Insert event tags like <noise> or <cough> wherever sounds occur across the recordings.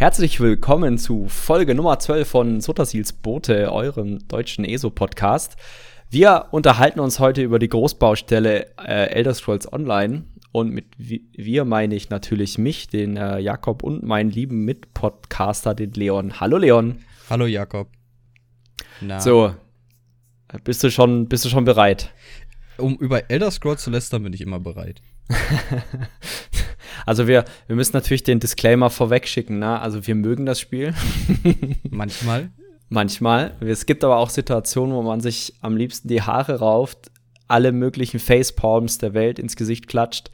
Herzlich willkommen zu Folge Nummer 12 von Sotasils Boote, eurem deutschen ESO-Podcast. Wir unterhalten uns heute über die Großbaustelle äh, Elder Scrolls Online. Und mit wir meine ich natürlich mich, den äh, Jakob und meinen lieben Mitpodcaster, den Leon. Hallo Leon. Hallo Jakob. Na. So, bist du schon, bist du schon bereit? Um über Elder Scrolls zu lästern, bin ich immer bereit. <laughs> Also wir, wir müssen natürlich den Disclaimer vorweg schicken, ne? Also wir mögen das Spiel. <laughs> Manchmal. Manchmal. Es gibt aber auch Situationen, wo man sich am liebsten die Haare rauft, alle möglichen Facepalms der Welt ins Gesicht klatscht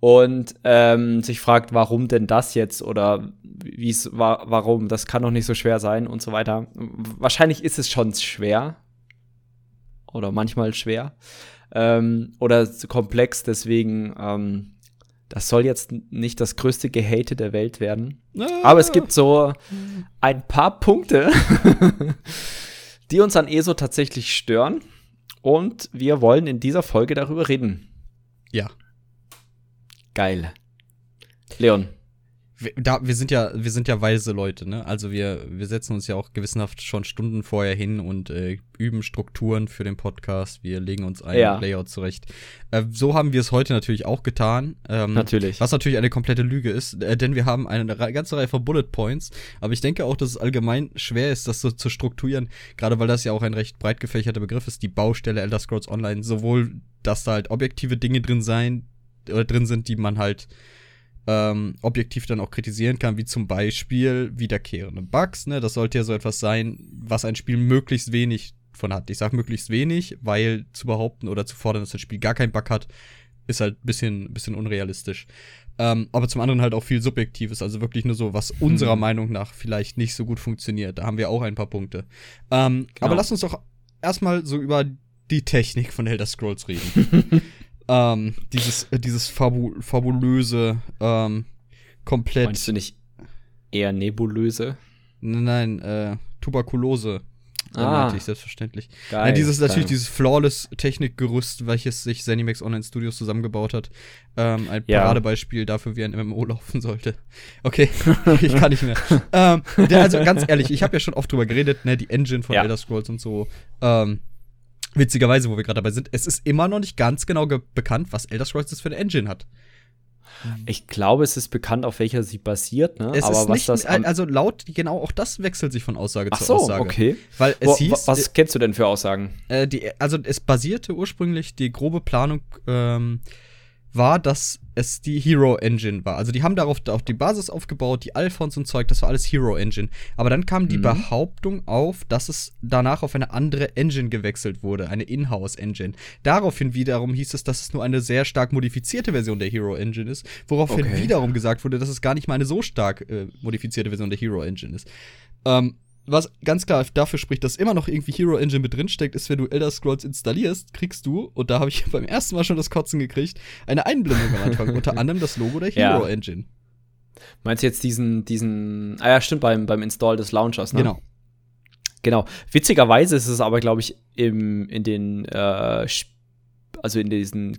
und ähm, sich fragt, warum denn das jetzt oder wie es war, warum, das kann doch nicht so schwer sein und so weiter. Wahrscheinlich ist es schon schwer oder manchmal schwer ähm, oder komplex, deswegen ähm, das soll jetzt nicht das größte Gehate der Welt werden. Ah. Aber es gibt so ein paar Punkte, <laughs> die uns an ESO tatsächlich stören. Und wir wollen in dieser Folge darüber reden. Ja. Geil. Leon, wir, da, wir sind ja, wir sind ja weise Leute, ne? Also wir, wir setzen uns ja auch gewissenhaft schon Stunden vorher hin und äh, üben Strukturen für den Podcast. Wir legen uns ein ja. Layout zurecht. Äh, so haben wir es heute natürlich auch getan. Ähm, natürlich. Was natürlich eine komplette Lüge ist, äh, denn wir haben eine ganze Reihe von Bullet Points. Aber ich denke auch, dass es allgemein schwer ist, das so zu strukturieren. Gerade weil das ja auch ein recht breit gefächerter Begriff ist, die Baustelle Elder Scrolls Online. Sowohl, dass da halt objektive Dinge drin sein oder drin sind, die man halt ähm, objektiv dann auch kritisieren kann, wie zum Beispiel wiederkehrende Bugs. Ne? Das sollte ja so etwas sein, was ein Spiel möglichst wenig von hat. Ich sage möglichst wenig, weil zu behaupten oder zu fordern, dass das Spiel gar keinen Bug hat, ist halt ein bisschen, bisschen unrealistisch. Ähm, aber zum anderen halt auch viel Subjektives, also wirklich nur so, was unserer mhm. Meinung nach vielleicht nicht so gut funktioniert. Da haben wir auch ein paar Punkte. Ähm, genau. Aber lass uns doch erstmal so über die Technik von Elder Scrolls reden. <laughs> ähm, dieses, äh, dieses Fabu fabulöse, ähm, komplett. Meinst du nicht eher nebulöse? Nein, nein, äh, Tuberkulose. Ah, meinte ich selbstverständlich. Geil, ja, dieses geil. natürlich dieses flawless Technikgerüst, welches sich Zenimax Online Studios zusammengebaut hat. Ähm, ein ja. Paradebeispiel dafür, wie ein MMO <laughs> laufen sollte. Okay, <laughs> ich kann nicht mehr. ähm, der, also ganz ehrlich, ich habe ja schon oft drüber geredet, ne, die Engine von ja. Elder Scrolls und so. Ähm, Witzigerweise, wo wir gerade dabei sind, es ist immer noch nicht ganz genau bekannt, was Elder Scrolls das für eine Engine hat. Ich glaube, es ist bekannt, auf welcher sie basiert, ne? Es Aber was nicht, das also laut genau auch das wechselt sich von Aussage Ach zu so, Aussage. okay. Weil es Wo, hieß, was äh, kennst du denn für Aussagen? Äh, die, also es basierte ursprünglich die grobe Planung ähm, war, dass es die Hero Engine war. Also die haben darauf auf die Basis aufgebaut, die Alphons und Zeug, das war alles Hero Engine. Aber dann kam die mhm. Behauptung auf, dass es danach auf eine andere Engine gewechselt wurde, eine Inhouse Engine. Daraufhin wiederum hieß es, dass es nur eine sehr stark modifizierte Version der Hero Engine ist, woraufhin okay. wiederum gesagt wurde, dass es gar nicht mal eine so stark äh, modifizierte Version der Hero Engine ist. Ähm, was ganz klar dafür spricht, dass immer noch irgendwie Hero Engine mit drinsteckt, ist, wenn du Elder Scrolls installierst, kriegst du, und da habe ich <laughs> beim ersten Mal schon das Kotzen gekriegt, eine Einblendung am Anfang, unter anderem das Logo der <laughs> Hero ja. Engine. Meinst du jetzt diesen, diesen, ah ja, stimmt, beim, beim Install des Launchers, ne? Genau. Genau. Witzigerweise ist es aber, glaube ich, im, in den, äh, also in diesen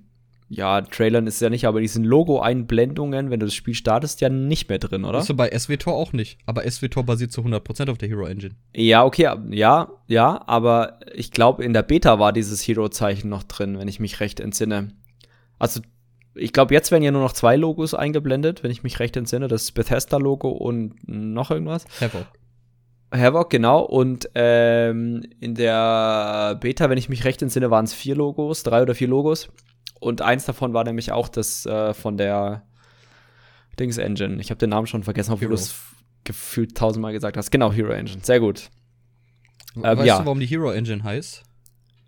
ja, Trailern ist ja nicht, aber diesen Logo-Einblendungen, wenn du das Spiel startest, ja nicht mehr drin, oder? Ist so bei SWTOR auch nicht. Aber SWTOR basiert zu 100% auf der Hero Engine. Ja, okay, ja, ja, aber ich glaube, in der Beta war dieses Hero-Zeichen noch drin, wenn ich mich recht entsinne. Also, ich glaube, jetzt werden ja nur noch zwei Logos eingeblendet, wenn ich mich recht entsinne. Das Bethesda-Logo und noch irgendwas. Havoc. Havoc, genau. Und ähm, in der Beta, wenn ich mich recht entsinne, waren es vier Logos, drei oder vier Logos. Und eins davon war nämlich auch das äh, von der Dings Engine. Ich habe den Namen schon vergessen, obwohl du es gefühlt tausendmal gesagt hast. Genau, Hero Engine. Sehr gut. Ähm, weißt ja. du, warum die Hero Engine heißt?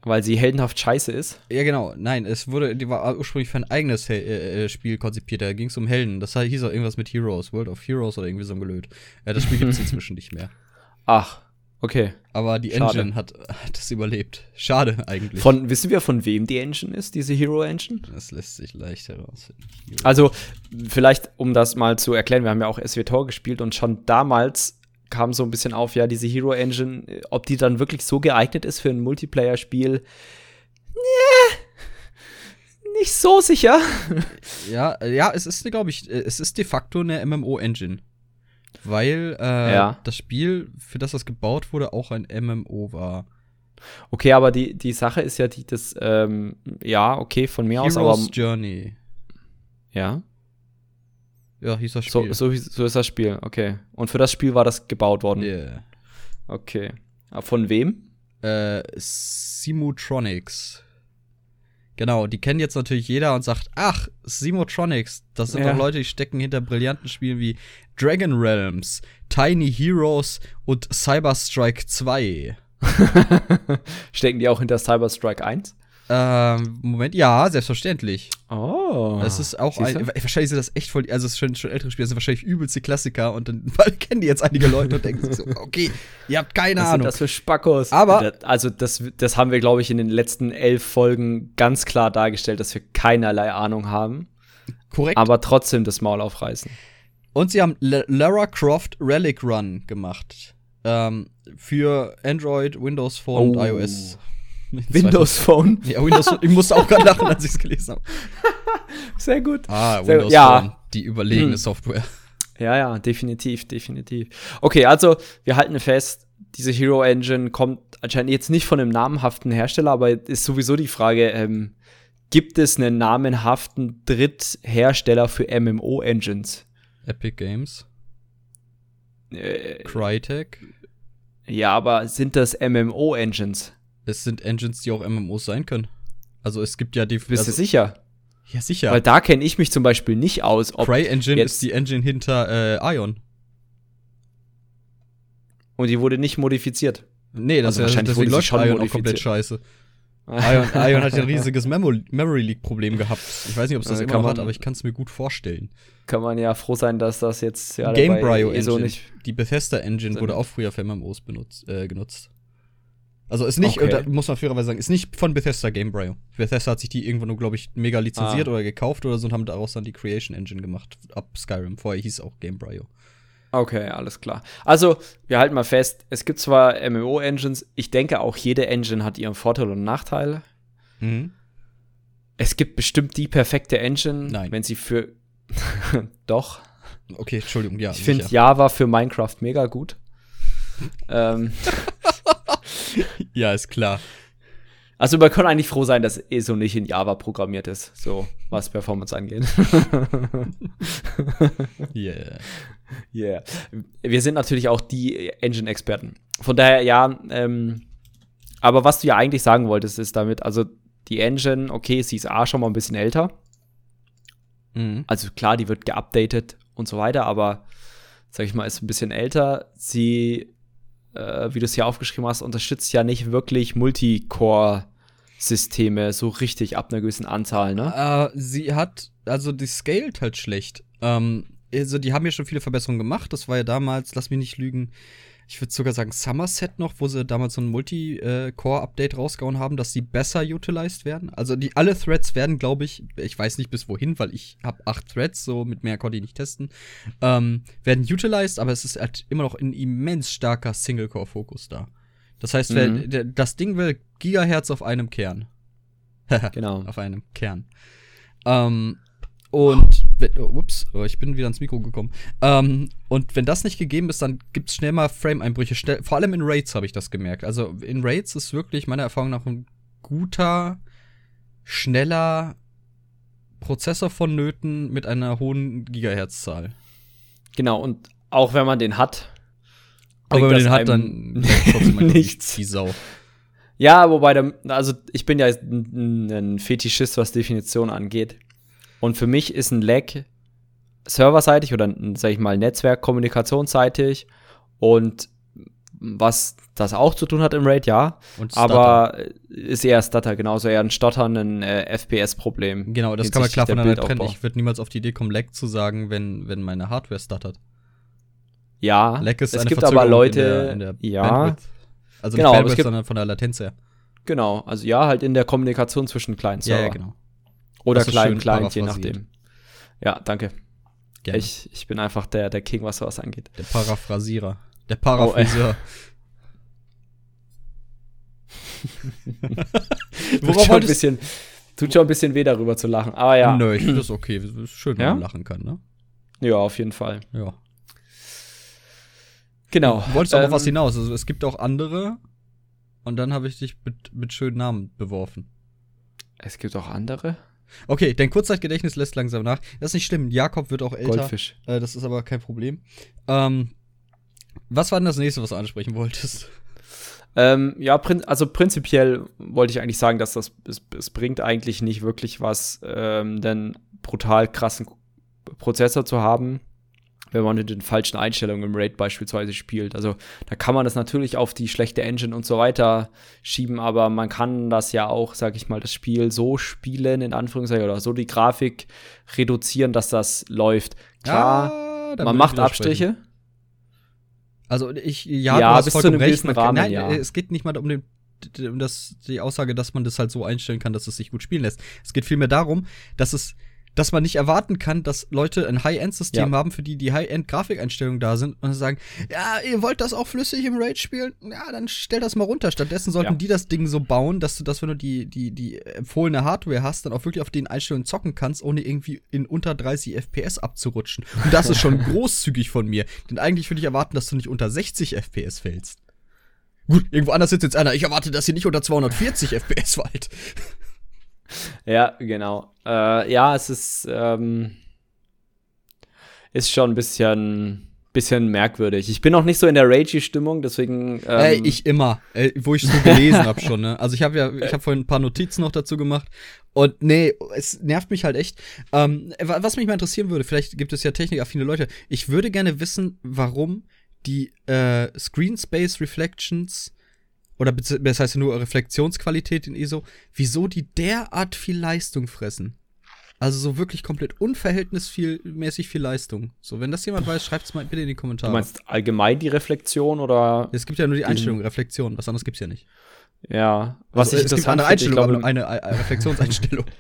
Weil sie heldenhaft scheiße ist. Ja, genau. Nein, es wurde, die war ursprünglich für ein eigenes He äh, äh Spiel konzipiert. Da ging es um Helden. Das hieß auch irgendwas mit Heroes, World of Heroes oder irgendwie so ein Gelöt. Ja, das Spiel gibt es <laughs> inzwischen nicht mehr. Ach, Okay. Aber die Schade. Engine hat, hat das überlebt. Schade eigentlich. Von, wissen wir, von wem die Engine ist, diese Hero Engine? Das lässt sich leicht herausfinden. Also, vielleicht, um das mal zu erklären, wir haben ja auch SWTOR gespielt und schon damals kam so ein bisschen auf, ja, diese Hero Engine, ob die dann wirklich so geeignet ist für ein Multiplayer-Spiel. Nee, nicht so sicher. Ja, ja, es ist, glaube ich, es ist de facto eine MMO-Engine. Weil äh, Ja. das Spiel, für das das gebaut wurde, auch ein MMO war. Okay, aber die, die Sache ist ja die, das, ähm, ja, okay, von mir aus, aber Heroes Journey. ja, Ja, hieß das so, Spiel. so, so ist das Spiel, okay. Und für das Spiel war das gebaut worden. Yeah. Okay. Aber Von wem? Äh, Simutronics. Genau, die kennt jetzt natürlich jeder und sagt, ach, Simutronics, das sind Ja. doch Leute, die stecken hinter brillanten Spielen wie Dragon Realms, Tiny Heroes und Cyberstrike 2. <laughs> Stecken die auch hinter Cyberstrike 1? Ähm, Moment, ja, selbstverständlich. Oh. Das ist auch ein, wahrscheinlich sind das echt voll, also es ist schon, schon ältere Spiele, das sind wahrscheinlich übelste Klassiker und dann <laughs> kennen die jetzt einige Leute und denken sich so, okay, ihr habt keine Was sind Ahnung. das für Spackos? Aber- also das, das haben wir, glaube ich, in den letzten elf Folgen ganz klar dargestellt, dass wir keinerlei Ahnung haben, Korrekt. aber trotzdem das Maul aufreißen. Und sie haben L Lara Croft Relic Run gemacht. Ähm, für Android, Windows Phone und Oh. iOS. Windows Phone. Ja, Windows Phone. Ich musste auch gerade lachen, als ich es gelesen habe. <laughs> Sehr gut. Ah, Sehr- Windows ja. Phone. Die überlegene Hm. Software. Ja, ja, definitiv, definitiv. Okay, also wir halten fest, diese Hero Engine kommt anscheinend jetzt nicht von einem namenhaften Hersteller, aber ist sowieso die Frage, ähm, gibt es einen namenhaften Dritthersteller für MMO-Engines? Epic Games. Äh, Crytek. ja, aber sind das MMO-Engines? Es sind Engines, die auch MMOs sein können. Also es gibt ja die. Bist also, du sicher? Ja, sicher. Weil da kenne ich mich zum Beispiel nicht aus, ob Cry Engine ist die Engine hinter äh, Ion. und die wurde nicht modifiziert. Nee, das Also ist wahrscheinlich deswegen läuft schon Ion auch komplett scheiße. Ion, <laughs> Ion hat ja ein riesiges Memory, Memory Leak Problem gehabt. Ich weiß nicht, ob es das Äh, immer noch hat, man- aber ich kann es mir gut vorstellen. Kann man ja froh sein, dass das jetzt ja Game Brio eh so Engine, nicht. die Bethesda Engine Sinn wurde auch früher für MMOs benutzt, äh, genutzt. Also ist nicht, Okay. da muss man fairerweise sagen, ist nicht von Bethesda Game Brio. Bethesda hat sich die irgendwann nur, glaube ich, mega lizenziert Ah. oder gekauft oder so und haben daraus dann die Creation Engine gemacht. Ab Skyrim. Vorher hieß es auch Game Brio. Okay, alles klar. Also, wir halten mal fest, es gibt zwar MMO-Engines, ich denke auch jede Engine hat ihren Vorteil und Nachteil. Mhm. Es gibt bestimmt die perfekte Engine, Nein. wenn sie für <laughs> Doch. Okay, Entschuldigung, ja. Ich finde. Java für Minecraft mega gut. ähm, <laughs> <laughs> Ja, ist klar. also man kann eigentlich froh sein, dass ESO nicht in Java programmiert ist, so was Performance angeht. <laughs> Yeah. Yeah. Wir sind natürlich auch die Engine-Experten. Von daher, ja, ähm, aber was du ja eigentlich sagen wolltest, ist damit, also die Engine, okay, sie ist A schon mal ein bisschen älter. Mhm. Also klar, die wird geupdatet und so weiter, aber sag ich mal, ist ein bisschen älter. Sie, äh, wie du es hier aufgeschrieben hast, unterstützt ja nicht wirklich Multicore-Systeme so richtig ab einer gewissen Anzahl, ne? Äh, sie hat, also die scaled halt schlecht. Ähm, also die haben ja schon viele Verbesserungen gemacht. Das war ja damals, lass mich nicht lügen, ich würde sogar sagen Somerset noch, wo sie damals so ein Multi-Core-Update rausgehauen haben, dass sie besser utilized werden. Also die alle Threads werden, glaube ich, ich weiß nicht bis wohin, weil ich habe acht Threads, so mit mehr konnte ich nicht testen, ähm, werden utilized, aber es ist halt immer noch ein immens starker Single-Core-Fokus da. Das heißt, wer, Mhm. der, das Ding will Gigahertz auf einem Kern. <laughs> Genau. auf einem Kern. Ähm, und, wenn, oh, ups, oh, ich bin wieder ans Mikro gekommen. Ähm, und wenn das nicht gegeben ist, dann gibt es schnell mal Frame-Einbrüche. Vor allem in Raids habe ich das gemerkt. Also in Raids ist wirklich meiner Erfahrung nach ein guter, schneller Prozessor vonnöten mit einer hohen Gigahertz-Zahl. Genau, und auch wenn man den hat. Aber wenn man den hat, dann <laughs> nichts. Die Sau. Ja, wobei, der, also ich bin ja ein Fetischist, was Definition angeht. Und für mich ist ein Lag serverseitig oder, sag ich mal, Netzwerk-kommunikationsseitig und was das auch zu tun hat im Raid, ja. Aber ist eher Stutter, genauso eher ein Stottern, ein äh, FPS-Problem. Genau, das kann man klar der voneinander trennen. Ich würde niemals auf die Idee kommen, Lag zu sagen, wenn, wenn meine Hardware stuttert. Ja, Lag ist es eine gibt Verzögerung aber Leute, in der, in der ja, Bandwidth. Also Genau, nicht Bandwidth, gibt- sondern von der Latenz her. genau. Also ja, halt in der Kommunikation zwischen kleinen Server. genau. Oder schön Client, je nachdem. Ja, danke. Gerne. Ich, ich bin einfach der, der King, was sowas angeht. Der Paraphrasierer. Der Oh, <laughs> Paraphraseur. Tut Worauf schon, ein bisschen, tut schon ein bisschen weh, darüber zu lachen. Aber ja, Nö, ich finde das okay. Es ist schön, wenn Ja? man lachen kann, ne? ja, auf jeden Fall. Ja. Genau. Du wolltest ähm, auf was hinaus. Also es gibt auch andere. Und dann habe ich dich mit, mit schönen Namen beworfen. Es gibt auch andere? Okay, dein Kurzzeitgedächtnis lässt langsam nach. Das ist nicht schlimm. Jakob wird auch älter. Goldfisch. Äh, das ist aber kein Problem. Ähm, was war denn das nächste, was du ansprechen wolltest? Ähm, ja, prin also prinzipiell wollte ich eigentlich sagen, dass das es, es bringt eigentlich nicht wirklich was, ähm, denn brutal krassen Prozessor zu haben, wenn man mit den falschen Einstellungen im Raid beispielsweise spielt. Also da kann man das natürlich auf die schlechte Engine und so weiter schieben, aber man kann das ja auch, sag ich mal, das Spiel so spielen, in Anführungszeichen, oder so die Grafik reduzieren, dass das läuft. Klar, ja, man macht Abstriche. Also ich, ja, ja du hast vollkommen recht. Man, Rahmen, nein, ja. es geht nicht mal um den um das, die Aussage, dass man das halt so einstellen kann, dass es sich gut spielen lässt. Es geht vielmehr darum, dass es dass man nicht erwarten kann, dass Leute ein High-End-System ja. haben, für die die High-End-Grafikeinstellungen da sind und sagen, ja, ihr wollt das auch flüssig im Raid spielen? Ja, dann stell das mal runter. Stattdessen sollten ja. die das Ding so bauen, dass du das, wenn du die, die, die empfohlene Hardware hast, dann auch wirklich auf den Einstellungen zocken kannst, ohne irgendwie in unter 30 FPS abzurutschen. Und das ist schon <laughs> großzügig von mir. Denn eigentlich würde ich erwarten, dass du nicht unter 60 FPS fällst. Gut, irgendwo anders sitzt jetzt einer. Ich erwarte, dass ihr nicht unter 240 FPS fallt. Ja, genau. Äh, ja, es ist, ähm, ist schon ein bisschen, bisschen merkwürdig. Ich bin noch nicht so in der Ragey-Stimmung, deswegen. Ähm Ey, ich immer, äh, wo ich so gelesen habe schon. Ne? <laughs> Also ich habe ja, ich habe vorhin ein paar Notizen noch dazu gemacht. Und nee, es nervt mich halt echt. Ähm, was mich mal interessieren würde, vielleicht gibt es ja technikaffine Leute. Ich würde gerne wissen, warum die äh, Screen Space Reflections oder das heißt nur Reflexionsqualität in ISO, wieso die derart viel Leistung fressen. Also so wirklich komplett unverhältnismäßig viel Leistung. So, wenn das jemand weiß, schreibt es mal bitte in die Kommentare. Du meinst allgemein die Reflexion oder? Es gibt ja nur die Einstellung Reflexion, was anderes gibt's ja nicht. Ja, was also, ich es gibt eine Einstellung, glaube, eine, eine Reflexionseinstellung. <laughs>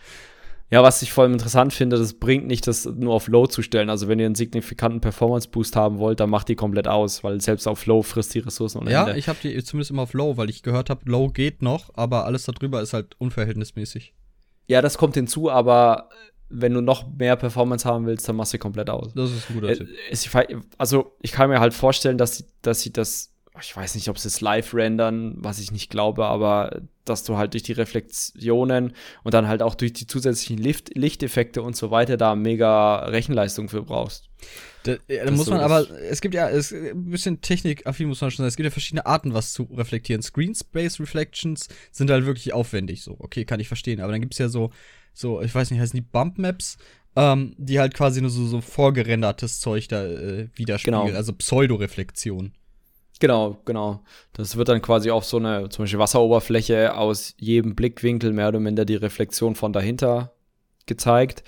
Ja, was ich vor allem interessant finde, das bringt nicht, das nur auf Low zu stellen. Also wenn ihr einen signifikanten Performance-Boost haben wollt, dann macht die komplett aus, weil selbst auf Low frisst die Ressourcen ohne Ja, Ende. ich habe die zumindest immer auf Low, weil ich gehört habe, Low geht noch, aber alles darüber ist halt unverhältnismäßig. Ja, das kommt hinzu, aber wenn du noch mehr Performance haben willst, dann machst du komplett aus. Das ist ein guter äh, Tipp. Also ich kann mir halt vorstellen, dass, dass sie das ich weiß nicht, ob sie es live rendern, was ich nicht glaube, aber dass du halt durch die Reflexionen und dann halt auch durch die zusätzlichen Licht Lichteffekte und so weiter da mega Rechenleistung für brauchst. Da, da muss man aber, es gibt ja, es, ein bisschen technikaffin muss man schon sagen, es gibt ja verschiedene Arten, was zu reflektieren. Screen Space Reflections sind halt wirklich aufwendig, so, okay, kann ich verstehen, aber dann gibt es ja so, so, ich weiß nicht, heißen die Bump Maps, ähm, die halt quasi nur so, so vorgerendertes Zeug da äh, widerspiegeln, genau. also Pseudoreflexion. Genau, genau. Das wird dann quasi auf so eine, zum Beispiel Wasseroberfläche aus jedem Blickwinkel mehr oder minder die Reflexion von dahinter gezeigt.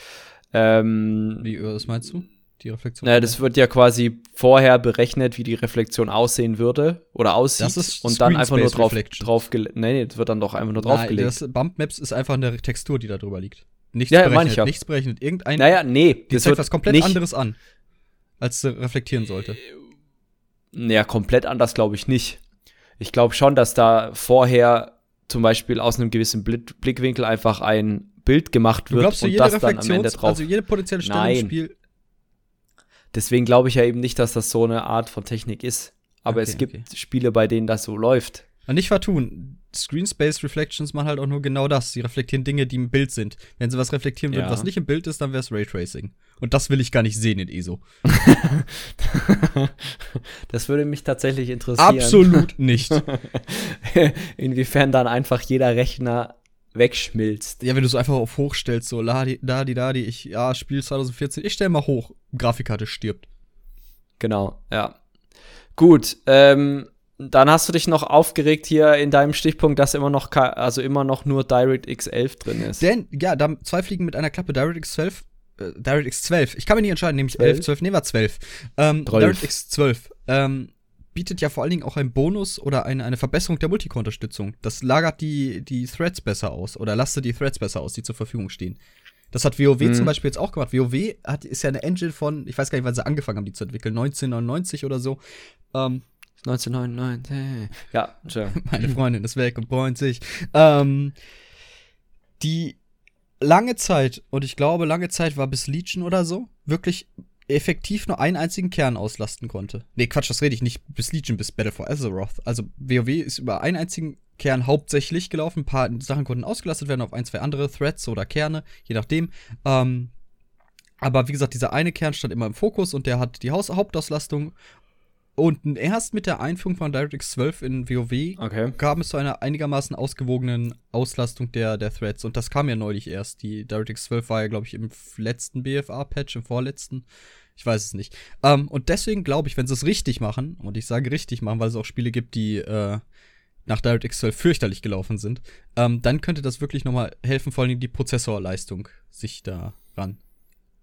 Ähm, wie, was meinst du? Die Reflexion? Naja, das wird ja quasi vorher berechnet, wie die Reflexion aussehen würde oder aussieht. Das ist und dann einfach nur drauf, drauf Nee, nee, das wird dann doch einfach nur draufgelegt. Das Bump Maps ist einfach eine Textur, die da drüber liegt. Nichts ja, berechnet, ja. nichts berechnet. Irgendein. Naja, nee. Die zeigt was komplett anderes an, als sie reflektieren sollte. Naja, komplett anders glaube ich nicht. Ich glaube schon, dass da vorher zum Beispiel aus einem gewissen Blickwinkel einfach ein Bild gemacht wird glaubst, und das dann am Ende drauf. Also jede potenzielle Stelle Nein. im Spiel. Deswegen glaube ich ja eben nicht, dass das so eine Art von Technik ist. Aber okay, es gibt okay. Spiele, bei denen das so läuft. Und nicht vertun. Screen Space Reflections machen halt auch nur genau das. Sie reflektieren Dinge, die im Bild sind. Wenn sie was reflektieren würden, ja. was nicht im Bild ist, dann wäre es Raytracing. Und das will ich gar nicht sehen in ESO. <laughs> das würde mich tatsächlich interessieren. Absolut <laughs> nicht. Inwiefern dann einfach jeder Rechner wegschmilzt. Ja, wenn du so einfach auf hoch stellst, so ladi, ladi, ladi, ich, ja, Spiel 2014, ich stell mal hoch, Grafikkarte stirbt. Genau, ja. Gut, ähm, dann hast du dich noch aufgeregt hier in deinem Stichpunkt, dass immer noch, also immer noch nur DirectX 11 drin ist. Denn, ja, da zwei Fliegen mit einer Klappe. DirectX 12 äh, DirectX 12. Ich kann mich nicht entscheiden, nämlich 11, 12, nee, war 12. Ähm, DirectX 12 ähm, bietet ja vor allen Dingen auch einen Bonus oder eine, eine Verbesserung der Multicore-Unterstützung. Das lagert die, die Threads besser aus oder lastet die Threads besser aus, die zur Verfügung stehen. Das hat WoW mhm. zum Beispiel jetzt auch gemacht. WoW hat, ist ja eine Engine von, ich weiß gar nicht, wann sie angefangen haben, die zu entwickeln, 1999 oder so. Ähm, 1999. Ja, tja. <laughs> Meine Freundin ist weg und freut sich. Ähm, die lange Zeit, und ich glaube, lange Zeit war bis Legion oder so, wirklich effektiv nur einen einzigen Kern auslasten konnte. Nee, Quatsch, das rede ich nicht bis Legion, bis Battle for Azeroth. Also WoW ist über einen einzigen Kern hauptsächlich gelaufen. Ein paar Sachen konnten ausgelastet werden auf ein, zwei andere Threads oder Kerne, je nachdem. Ähm, aber wie gesagt, dieser eine Kern stand immer im Fokus und der hat die Haus Hauptauslastung. Und erst mit der Einführung von DirectX 12 in WoW Okay. kam es zu einer einigermaßen ausgewogenen Auslastung der, der Threads. Und das kam ja neulich erst. Die DirectX 12 war ja, glaube ich, im letzten BFA-Patch, im vorletzten. Ich weiß es nicht. Ähm, und deswegen glaube ich, wenn sie es richtig machen, und ich sage richtig machen, weil es auch Spiele gibt, die äh, nach DirectX 12 fürchterlich gelaufen sind, ähm, dann könnte das wirklich nochmal helfen, vor allem die Prozessorleistung sich daran,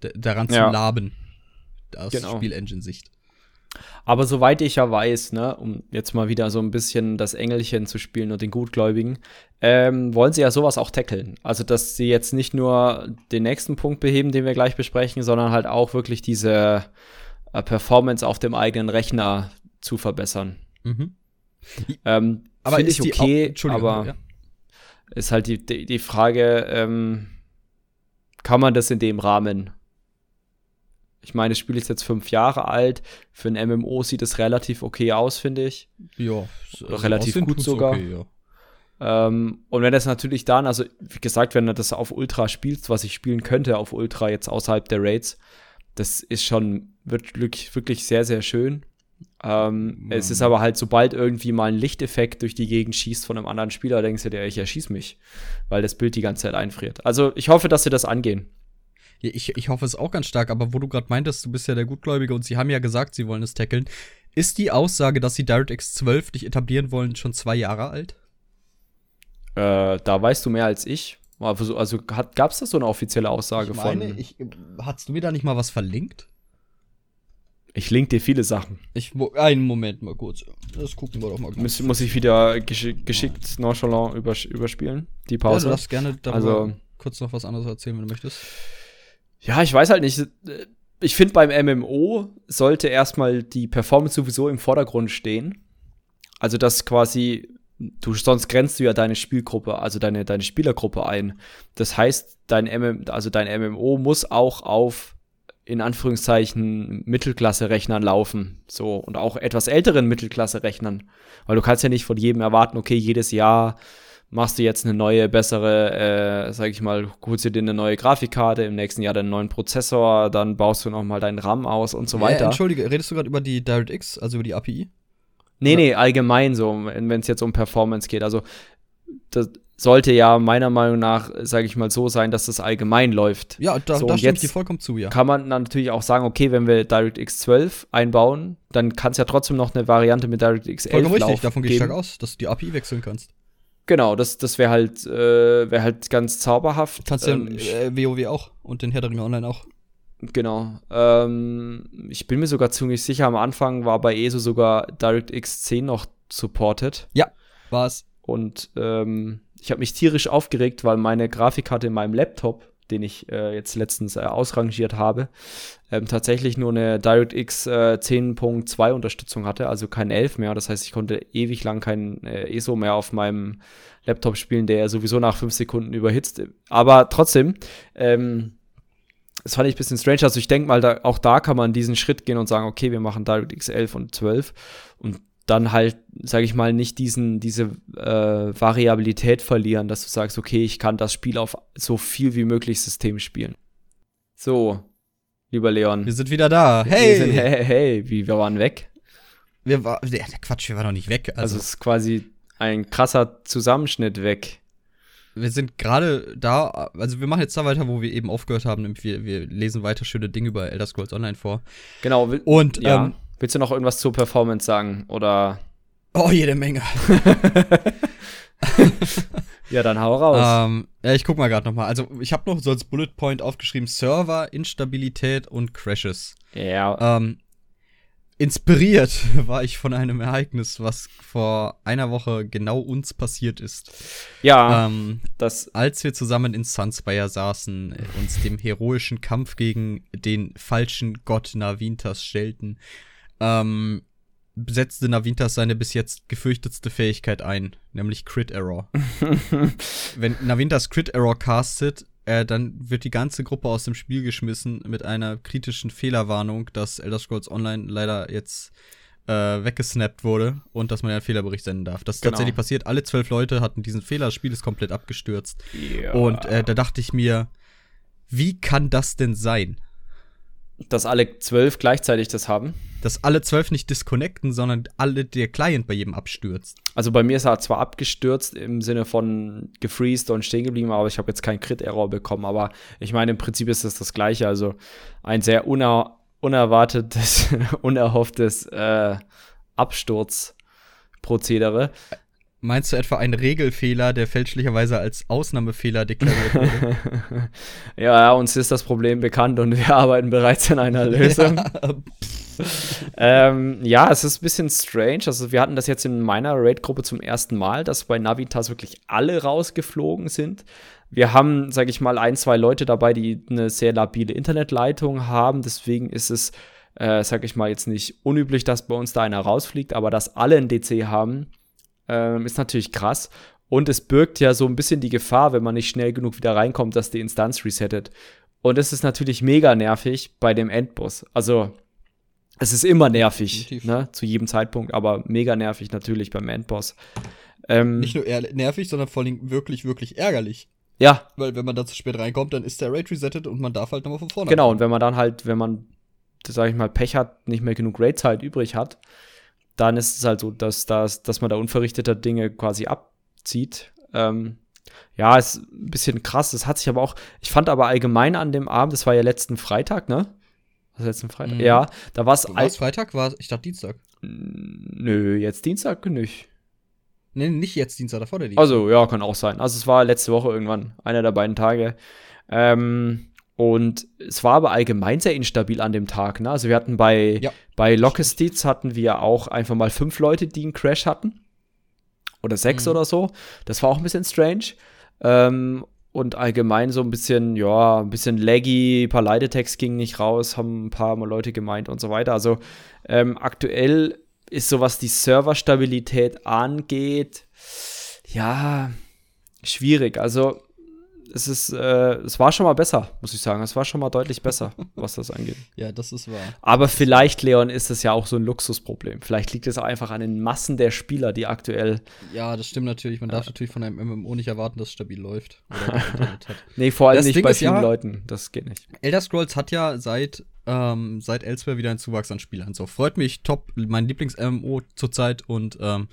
daran Ja. zu laben. Aus Genau. Spielengine-Sicht. Aber soweit ich ja weiß, ne, um jetzt mal wieder so ein bisschen das Engelchen zu spielen und den Gutgläubigen, ähm, wollen sie ja sowas auch tackeln. Also, dass sie jetzt nicht nur den nächsten Punkt beheben, den wir gleich besprechen, sondern halt auch wirklich diese äh, Performance auf dem eigenen Rechner zu verbessern. Mhm. Ähm, Aber Finde ist ich okay, Au- Entschuldigung, aber ja. ist halt die, die, die Frage, ähm, kann man das in dem Rahmen? Ich meine, das Spiel ist jetzt fünf Jahre alt. Für ein MMO sieht es relativ okay aus, finde ich. Ja, relativ aussehen gut sogar. Okay, ja. Ähm, und wenn das natürlich dann, also wie gesagt, wenn du das auf Ultra spielst, was ich spielen könnte auf Ultra jetzt außerhalb der Raids, das ist schon wirklich, wirklich sehr, sehr schön. Ähm, Es ist aber halt, sobald irgendwie mal ein Lichteffekt durch die Gegend schießt von einem anderen Spieler, denkst du dir, ich erschieß mich, weil das Bild die ganze Zeit einfriert. Also ich hoffe, dass sie das angehen. Ja, ich, ich hoffe es auch ganz stark, aber wo du gerade meintest, du bist ja der Gutgläubige und sie haben ja gesagt, sie wollen es tackeln. Ist die Aussage, dass sie DirectX 12 nicht etablieren wollen, schon zwei Jahre alt? Äh, da weißt du mehr als ich. Also, also gab es da so eine offizielle Aussage ich meine, von? ich, hast du mir da nicht mal was verlinkt? Ich link dir viele Sachen. Ich, einen Moment mal kurz. Das gucken wir doch mal kurz. Muss, muss ich wieder geschick, geschickt nonchalant übers überspielen, die ja, Pause? du darfst gerne darüber Also- kurz noch was anderes erzählen, wenn du möchtest. Ja, ich weiß halt nicht. Ich finde, beim MMO sollte erstmal die Performance sowieso im Vordergrund stehen. Also, dass quasi, du, sonst grenzt du ja deine Spielgruppe, also deine, deine Spielergruppe ein. Das heißt, dein, MM, also dein MMO muss auch auf, in Anführungszeichen, Mittelklasse-Rechnern laufen. So, und auch etwas älteren Mittelklasse-Rechnern. Weil du kannst ja nicht von jedem erwarten, okay, jedes Jahr machst du jetzt eine neue, bessere, äh, sag ich mal, holst du dir eine neue Grafikkarte, im nächsten Jahr den neuen Prozessor, dann baust du noch mal deinen RAM aus und so Äh, weiter. Entschuldige, redest du gerade über die DirectX, also über die API? nee, nee, allgemein so, wenn es jetzt um Performance geht. Also das sollte ja meiner Meinung nach, sage ich mal, so sein, dass das allgemein läuft. Ja, da, So, da stimme ich jetzt dir vollkommen zu, ja. Kann man dann natürlich auch sagen, okay, wenn wir DirectX 12 einbauen, dann kann es ja trotzdem noch eine Variante mit DirectX 11 Vollkommen richtig, davon gehe ich stark aus, dass du die API wechseln kannst. Genau, das, das wäre halt, äh, wäre halt ganz zauberhaft. Kannst ja Ähm, äh, WoW auch und den Herr der Ringe Online auch. Genau. Ähm, ich bin mir sogar ziemlich sicher, am Anfang war bei ESO sogar DirectX 10 noch supported. War's. Und ähm, ich habe mich tierisch aufgeregt, weil meine Grafikkarte in meinem Laptop, den ich äh, jetzt letztens äh, ausrangiert habe, ähm, tatsächlich nur eine DirectX äh, 10.2 Unterstützung hatte, also kein 11 mehr. Das heißt, ich konnte ewig lang kein äh, ESO mehr auf meinem Laptop spielen, der sowieso nach 5 Sekunden überhitzt. Aber trotzdem, ähm, das fand ich ein bisschen strange. Also ich denke mal, da, auch da kann man diesen Schritt gehen und sagen, okay, wir machen DirectX 11 und 12 und dann halt, sage ich mal, nicht diesen, diese äh, Variabilität verlieren, dass du sagst, okay, ich kann das Spiel auf so viel wie möglich System spielen. So, lieber Leon. Wir sind wieder da. Hey! sind, hey, hey, wie, wir waren weg. Wir war, der, Quatsch, wir waren noch nicht weg. Also, Also, es ist quasi ein krasser Zusammenschnitt weg. wir sind gerade da, also wir machen jetzt da weiter, wo wir eben aufgehört haben. Wir, wir lesen weiter schöne Dinge über Elder Scrolls Online vor. Genau. Und, ja. ähm, Willst du noch irgendwas zur Performance sagen? Oder oh, jede Menge. <laughs> <laughs> ja, dann hau raus. Ähm, ja, ich guck mal gerade nochmal. Also, ich habe noch so als Bullet Point aufgeschrieben: Server, Instabilität und Crashes. ja. Ähm, inspiriert <laughs> war ich von einem Ereignis, was vor einer Woche genau uns passiert ist. ja, Ähm, das. als wir zusammen in Sunspire saßen, uns dem heroischen Kampf gegen den falschen Gott Navintas stellten, ähm, setzte Navintas seine bis jetzt gefürchtetste Fähigkeit ein, nämlich Crit Error. <laughs> Wenn Navintas Crit Error castet, äh, dann wird die ganze Gruppe aus dem Spiel geschmissen mit einer kritischen Fehlerwarnung, dass Elder Scrolls Online leider jetzt äh, weggesnappt wurde und dass man ja einen Fehlerbericht senden darf. Das ist Genau. tatsächlich passiert. Alle zwölf Leute hatten diesen Fehler, das Spiel ist komplett abgestürzt. Ja. Und äh, da dachte ich mir, wie kann das denn sein? Dass alle zwölf gleichzeitig das haben. Dass alle zwölf nicht disconnecten, sondern alle der Client bei jedem abstürzt. Also bei mir ist er zwar abgestürzt im Sinne von gefreezed und stehen geblieben, aber ich habe jetzt keinen Crit-Error bekommen. Aber ich meine, im Prinzip ist es das Gleiche. Also ein sehr uner unerwartetes, <laughs> unerhofftes äh, Absturzprozedere. Meinst du etwa einen Regelfehler, der fälschlicherweise als Ausnahmefehler deklariert wurde? <laughs> ja, uns ist das Problem bekannt und wir <laughs> arbeiten bereits an einer Lösung. <laughs> ähm, ja, es ist ein bisschen strange. Also, wir hatten das jetzt in meiner Raid-Gruppe zum ersten Mal, dass bei Navitas wirklich alle rausgeflogen sind. Wir haben, sage ich mal, ein, zwei Leute dabei, die eine sehr labile Internetleitung haben. Deswegen ist es, äh, sage ich mal, jetzt nicht unüblich, dass bei uns da einer rausfliegt, aber dass alle einen DC haben, ähm, ist natürlich krass. Und es birgt ja so ein bisschen die Gefahr, wenn man nicht schnell genug wieder reinkommt, dass die Instanz resettet. Und es ist natürlich mega nervig bei dem Endboss. Also, es ist immer nervig, ne, zu jedem Zeitpunkt, aber mega nervig natürlich beim Endboss. Ähm, Nicht nur nervig, sondern vor allem wirklich, wirklich ärgerlich. ja, Weil wenn man da zu spät reinkommt, dann ist der Rate resettet und man darf halt nochmal von vorne. genau. Und wenn man dann halt, wenn man, sag ich mal, Pech hat, nicht mehr genug Raid-Zeit übrig hat, dann ist es halt so, dass, dass, dass man da unverrichteter Dinge quasi abzieht. Ähm, ja, ist ein bisschen krass. Das hat sich aber auch, ich fand aber allgemein an dem Abend, das war ja letzten Freitag, ne? Was letzten Freitag? Mhm. Ja, da war es. War es Freitag? War ich dachte Dienstag. Nö, jetzt Dienstag nicht. Nee, nicht jetzt Dienstag, davor der Dienstag. Also, ja, kann auch sein. Also, es war letzte Woche irgendwann, einer der beiden Tage. Ähm, und es war aber allgemein sehr instabil an dem Tag. Ne? Also, wir hatten bei, Ja. bei Lockesteeds hatten wir auch einfach mal fünf Leute, die einen Crash hatten. Oder sechs Mhm. oder so. Das war auch ein bisschen strange. Ähm, und allgemein so ein bisschen, ja, ein bisschen laggy, ein paar Leitetext gingen nicht raus, haben ein paar mal Leute gemeint und so weiter. Also ähm, aktuell ist so, was die Serverstabilität angeht, ja, schwierig. Also es ist, äh, es war schon mal besser, muss ich sagen. Es war schon mal deutlich besser, <laughs> was das angeht. ja, das ist wahr. Aber vielleicht, Leon, ist es ja auch so ein Luxusproblem. Vielleicht liegt es auch einfach an den Massen der Spieler, die aktuell. Ja, das stimmt natürlich. Man darf natürlich von einem MMO nicht erwarten, dass es stabil läuft. <laughs> Nee, vor allem Das nicht Ding bei vielen ja- Leuten. Das geht nicht. Elder Scrolls hat ja seit, ähm, seit Elsewhere wieder einen Zuwachs an Spielern. So, freut mich, top, mein Lieblings-MMO zurzeit und ähm,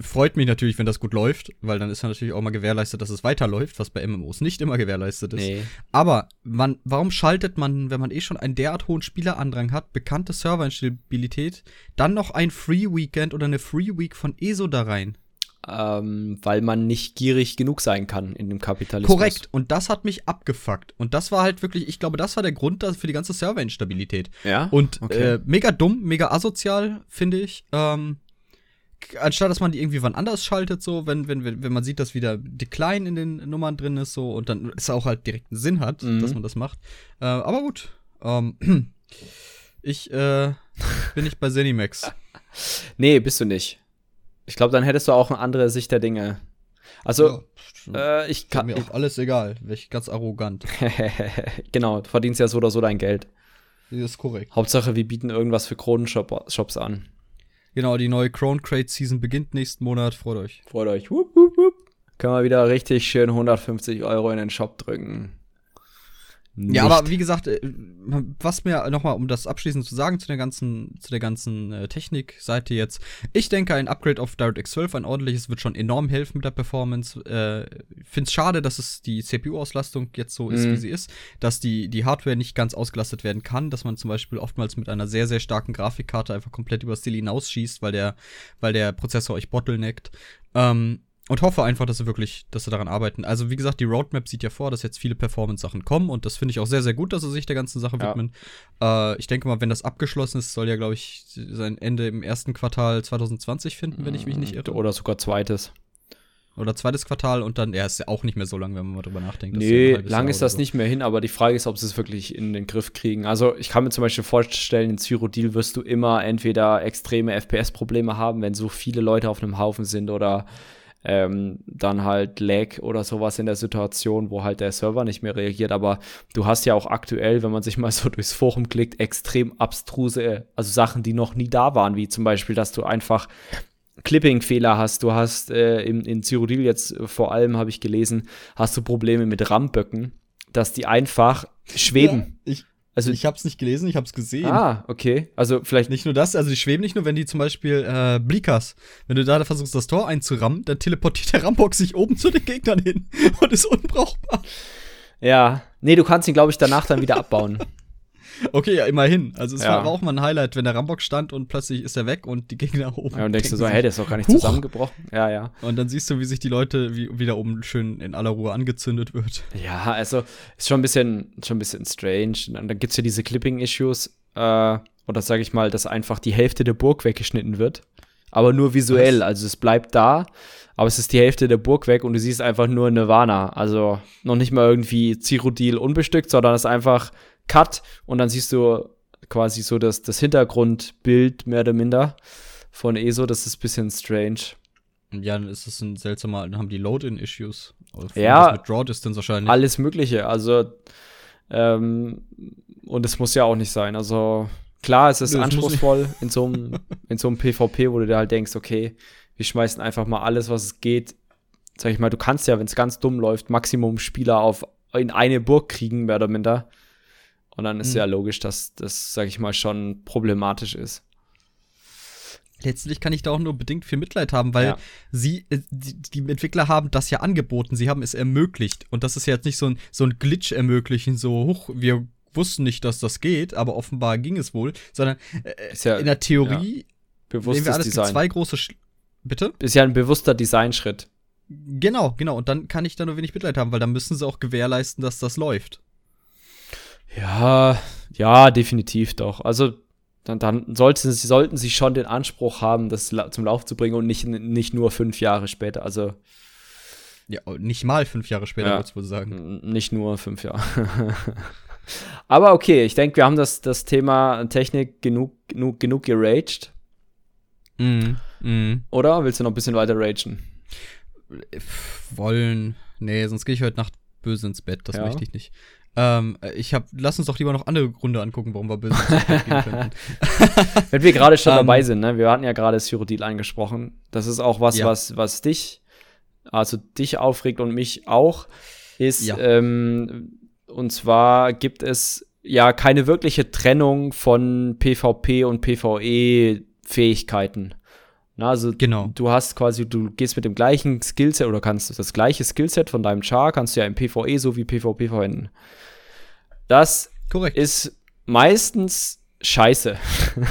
freut mich natürlich, wenn das gut läuft, weil dann ist ja natürlich auch mal gewährleistet, dass es weiterläuft, was bei MMOs nicht immer gewährleistet ist. Nee. Aber wann, warum schaltet man, wenn man eh schon einen derart hohen Spielerandrang hat, bekannte Serverinstabilität, dann noch ein Free Weekend oder eine Free Week von ESO da rein? Ähm, weil man nicht gierig genug sein kann in dem Kapitalismus. Korrekt. Und das hat mich abgefuckt. Und das war halt wirklich, ich glaube, das war der Grund für die ganze Serverinstabilität. Ja. Und Okay. äh, mega dumm, mega asozial, finde ich. Ähm, anstatt dass man die irgendwie wann anders schaltet, so, wenn, wenn, wenn man sieht, dass wieder Decline in den Nummern drin ist, so, und dann es auch halt direkt einen Sinn hat, Mhm. dass man das macht. Äh, aber gut. Ähm, <clears throat> ich äh, bin nicht bei Zenimax. <laughs> Nee, bist du nicht. Ich glaube, dann hättest du auch eine andere Sicht der Dinge. Also, äh, ich kann. mir auch alles egal. Wäre ich ganz arrogant. <laughs> genau, du verdienst ja so oder so dein Geld. Das ist korrekt. Hauptsache, wir bieten irgendwas für Kronenshops an. Genau, die neue Crown Crate Season beginnt nächsten Monat. Freut euch. Freut euch. Wupp, wupp, wupp. Können wir wieder richtig schön 150 Euro in den Shop drücken. Ja, Nicht. aber wie gesagt, äh, was mir nochmal, um das abschließend zu sagen zu der ganzen, zu der ganzen äh, Technikseite jetzt, ich denke, ein Upgrade auf DirectX 12, ein ordentliches, wird schon enorm helfen mit der Performance. Äh, Finde es schade, dass es die CPU-Auslastung jetzt so ist, Mhm. wie sie ist, dass die, die Hardware nicht ganz ausgelastet werden kann, dass man zum Beispiel oftmals mit einer sehr, sehr starken Grafikkarte einfach komplett übers Ziel hinausschießt, weil der, weil der Prozessor euch bottleneckt. Ähm, und hoffe einfach, dass sie wirklich, dass sie daran arbeiten. Also, wie gesagt, die Roadmap sieht ja vor, dass jetzt viele Performance-Sachen kommen und das finde ich auch sehr, sehr gut, dass sie sich der ganzen Sache Ja. widmen. Äh, ich denke mal, wenn das abgeschlossen ist, soll ja, glaube ich, sein Ende im ersten Quartal 2020 finden, wenn ich mich nicht irre. Oder sogar zweites. Oder zweites Quartal und dann, ja, ist ja auch nicht mehr so lang, wenn man mal drüber nachdenkt. Ja Nee, halbes lang ist das so. nicht mehr hin, aber die Frage ist, ob sie es wirklich in den Griff kriegen. Also ich kann mir zum Beispiel vorstellen, in Cyrodiil wirst du immer entweder extreme FPS-Probleme haben, wenn so viele Leute auf einem Haufen sind oder ähm, dann halt Lag oder sowas in der Situation, wo halt der Server nicht mehr reagiert. Aber du hast ja auch aktuell, wenn man sich mal <laughs> so durchs Forum klickt, extrem abstruse, also Sachen, die noch nie da waren, wie zum Beispiel, dass du einfach Clipping-Fehler hast. Du hast äh, in, in Cyrodiil jetzt vor allem, habe ich gelesen, hast du Probleme mit Ramböcken, dass die einfach schweben. Ja, ich, also ich habe es nicht gelesen, ich habe es gesehen. Ah, okay. Also vielleicht nicht nur das, also die schweben nicht nur, wenn die zum Beispiel äh, Blikas, wenn du da versuchst, das Tor einzurammen, dann teleportiert der Rambock sich oben zu den Gegnern hin <laughs> und ist unbrauchbar. Ja, nee, du kannst ihn, glaube ich, danach dann wieder abbauen. <laughs> Okay, ja, immerhin. Also es ja. war auch mal ein Highlight, wenn der Rambock stand und plötzlich ist er weg und die Gegner oben. Ja, und denkst du so, hey, der ist doch gar nicht Huch. zusammengebrochen. Ja, ja. Und dann siehst du, wie sich die Leute wie, wieder oben schön in aller Ruhe angezündet wird. Ja, also ist schon ein bisschen, schon ein bisschen strange. Und dann gibt's ja diese Clipping-Issues, äh, oder sage ich mal, dass einfach die Hälfte der Burg weggeschnitten wird. Aber nur visuell. Was? Also es bleibt da, aber es ist die Hälfte der Burg weg und du siehst einfach nur Nirvana. Also noch nicht mal irgendwie Cyrodiil unbestückt, sondern es ist einfach Cut und dann siehst du quasi so das, das Hintergrundbild mehr oder minder von ESO. Das ist ein bisschen strange. Ja, dann ist es ein seltsamer, dann haben die Load-in-Issues. Ja. Mit Draw Distance wahrscheinlich. Alles Mögliche. Also, ähm, und es muss ja auch nicht sein. Also, klar, es ist nee, anspruchsvoll <laughs> in so einem in so einem PvP, wo du dir halt denkst, okay, wir schmeißen einfach mal alles, was es geht. Sag ich mal, du kannst ja, wenn es ganz dumm läuft, Maximum Spieler auf in eine Burg kriegen, mehr oder minder. Und dann ist mhm. ja logisch, dass das, sag ich mal, schon problematisch ist. Letztlich kann ich da auch nur bedingt viel Mitleid haben, weil ja. sie, äh, die, die, Entwickler haben das ja angeboten, sie haben es ermöglicht. Und das ist ja jetzt nicht so ein, so ein Glitch ermöglichen, so, huch, wir wussten nicht, dass das geht, aber offenbar ging es wohl, sondern äh, ja, in der Theorie ja. bewusstes wir alles Design. zwei große Sch Bitte? Ist ja ein bewusster Designschritt. Genau, genau. Und dann kann ich da nur wenig Mitleid haben, weil dann müssen sie auch gewährleisten, dass das läuft. Ja, ja, definitiv doch. Also dann, dann sollten, sie, sollten sie schon den Anspruch haben, das zum Lauf zu bringen und nicht, nicht nur fünf Jahre später. Also ja, nicht mal fünf Jahre später, ja, würde ich wohl sagen. Nicht nur fünf Jahre. <laughs> Aber okay, ich denke, wir haben das, das Thema Technik genug, genug, genug geraged. Mm, mm. Oder willst du noch ein bisschen weiter ragen? Wollen. Nee, sonst gehe ich heute Nacht böse ins Bett, das ja. möchte ich nicht. Ähm, ich hab, lass uns doch lieber noch andere Gründe angucken, warum wir böse <laughs> gehen könnten. <laughs> Wenn wir gerade schon um, dabei ähm, sind, ne? Wir hatten ja gerade Cyrodiil angesprochen. Das ist auch was, ja. was, was dich, also dich aufregt und mich auch, ist, ja. ähm, und zwar gibt es ja keine wirkliche Trennung von PvP und PvE-Fähigkeiten. Na, also genau. du hast quasi, du gehst mit dem gleichen Skillset oder kannst das gleiche Skillset von deinem Char, kannst du ja im PvE sowie PvP verwenden. Das Korrekt. ist meistens scheiße.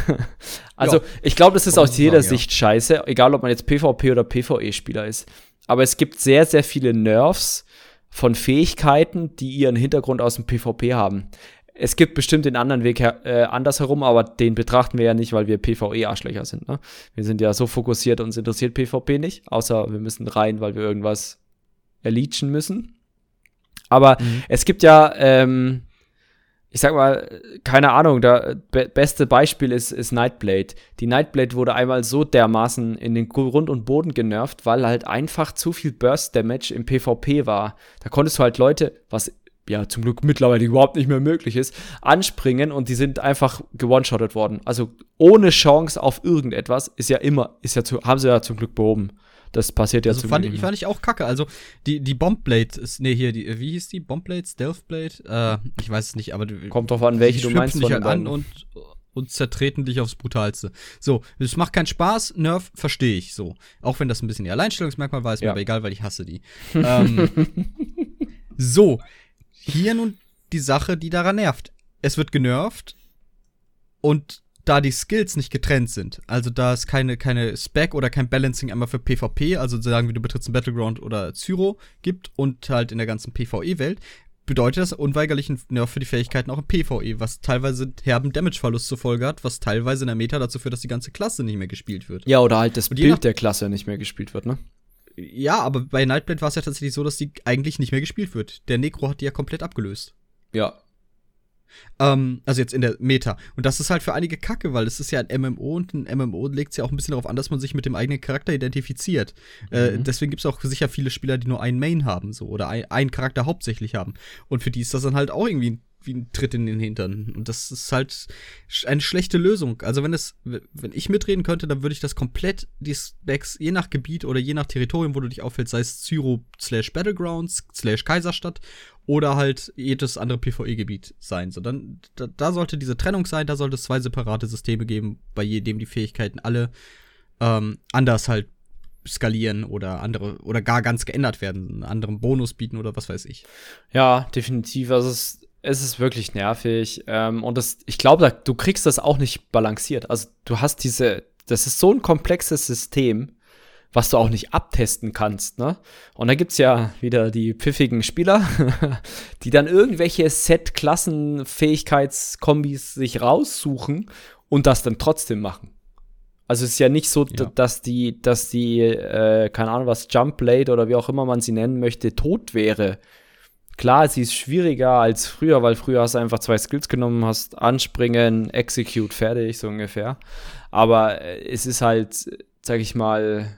<laughs> also, ja, ich glaube, das ist aus jeder sagen, Sicht ja. scheiße, egal ob man jetzt PvP oder PvE-Spieler ist. Aber es gibt sehr, sehr viele Nerfs von Fähigkeiten, die ihren Hintergrund aus dem PvP haben. Es gibt bestimmt den anderen Weg äh, andersherum, aber den betrachten wir ja nicht, weil wir PvE-Arschlöcher sind. Ne? Wir sind ja so fokussiert, uns interessiert PvP nicht, außer wir müssen rein, weil wir irgendwas erleachen müssen. Aber mhm. es gibt ja ähm, ich sag mal, keine Ahnung, der be beste Beispiel ist, ist Nightblade. Die Nightblade wurde einmal so dermaßen in den Grund und Boden genervt, weil halt einfach zu viel Burst Damage im PvP war. Da konntest du halt Leute, was ja zum Glück mittlerweile überhaupt nicht mehr möglich ist, anspringen und die sind einfach gewone-shottet worden. Also ohne Chance auf irgendetwas ist ja immer, ist ja zu, haben sie ja zum Glück behoben. Das passiert ja also fand ich, fand ich auch kacke. Also die, die Bombblade ist, nee, hier, die, wie hieß die? Bombblade? Stealthblade? Äh, ich weiß es nicht, aber du, Kommt drauf an, welche du meinst. Dich halt an und, und zertreten dich aufs Brutalste. So, es macht keinen Spaß, Nerf verstehe ich so. Auch wenn das ein bisschen ihr Alleinstellungsmerkmal war, ist ja. mir aber egal, weil ich hasse die. ähm, <laughs> so, hier nun die Sache, die daran nervt. Es wird genervt und da die Skills nicht getrennt sind, also da es keine, keine Spec oder kein Balancing einmal für PvP, also sagen wir, du betrittst einen Battleground oder Zyro gibt und halt in der ganzen PvE-Welt, bedeutet das unweigerlich ein Nerf für die Fähigkeiten auch im PvE, was teilweise herben Damage-Verlust zur Folge hat, was teilweise in der Meta dazu führt, dass die ganze Klasse nicht mehr gespielt wird. Ja, oder halt das Bild der Klasse nicht mehr gespielt wird, ne? Ja, aber bei Nightblade war es ja tatsächlich so, dass die eigentlich nicht mehr gespielt wird. Der Necro hat die ja komplett abgelöst. Ja, Ähm, also jetzt in der Meta. Und das ist halt für einige Kacke, weil es ist ja ein MMO und ein MMO legt es ja auch ein bisschen darauf an, dass man sich mit dem eigenen Charakter identifiziert. Äh, mhm. Äh, deswegen gibt es auch sicher viele Spieler, die nur einen Main haben, so, oder ein, einen Charakter hauptsächlich haben. Und für die ist das dann halt auch irgendwie ein wie ein Tritt in den Hintern. Und das ist halt eine schlechte Lösung. Also wenn es, wenn ich mitreden könnte, dann würde ich das komplett, die Specs, je nach Gebiet oder je nach Territorium, wo du dich auffällst, sei es Zyro slash Battlegrounds slash Kaiserstadt oder halt jedes andere PvE-Gebiet sein. So, dann, da, da, sollte diese Trennung sein, da sollte es zwei separate Systeme geben, bei jedem die Fähigkeiten alle ähm, anders halt skalieren oder andere oder gar ganz geändert werden, einen anderen Bonus bieten oder was weiß ich. Ja, definitiv. Also es es ist wirklich nervig. Ähm, und das, ich glaube, du kriegst das auch nicht balanciert. Also du hast diese, das ist so ein komplexes System, was du auch nicht abtesten kannst, ne? Und da gibt's ja wieder die pfiffigen Spieler, <laughs> die dann irgendwelche Set-Klassen-Fähigkeitskombis sich raussuchen und das dann trotzdem machen. Also es ist ja nicht so, ja. dass die, dass die, äh, keine Ahnung was, Jump Blade oder wie auch immer man sie nennen möchte, tot wäre Klar, sie ist schwieriger als früher, weil früher hast du einfach zwei Skills genommen, hast anspringen, execute, fertig, so ungefähr. Aber äh, es ist halt, sag ich mal,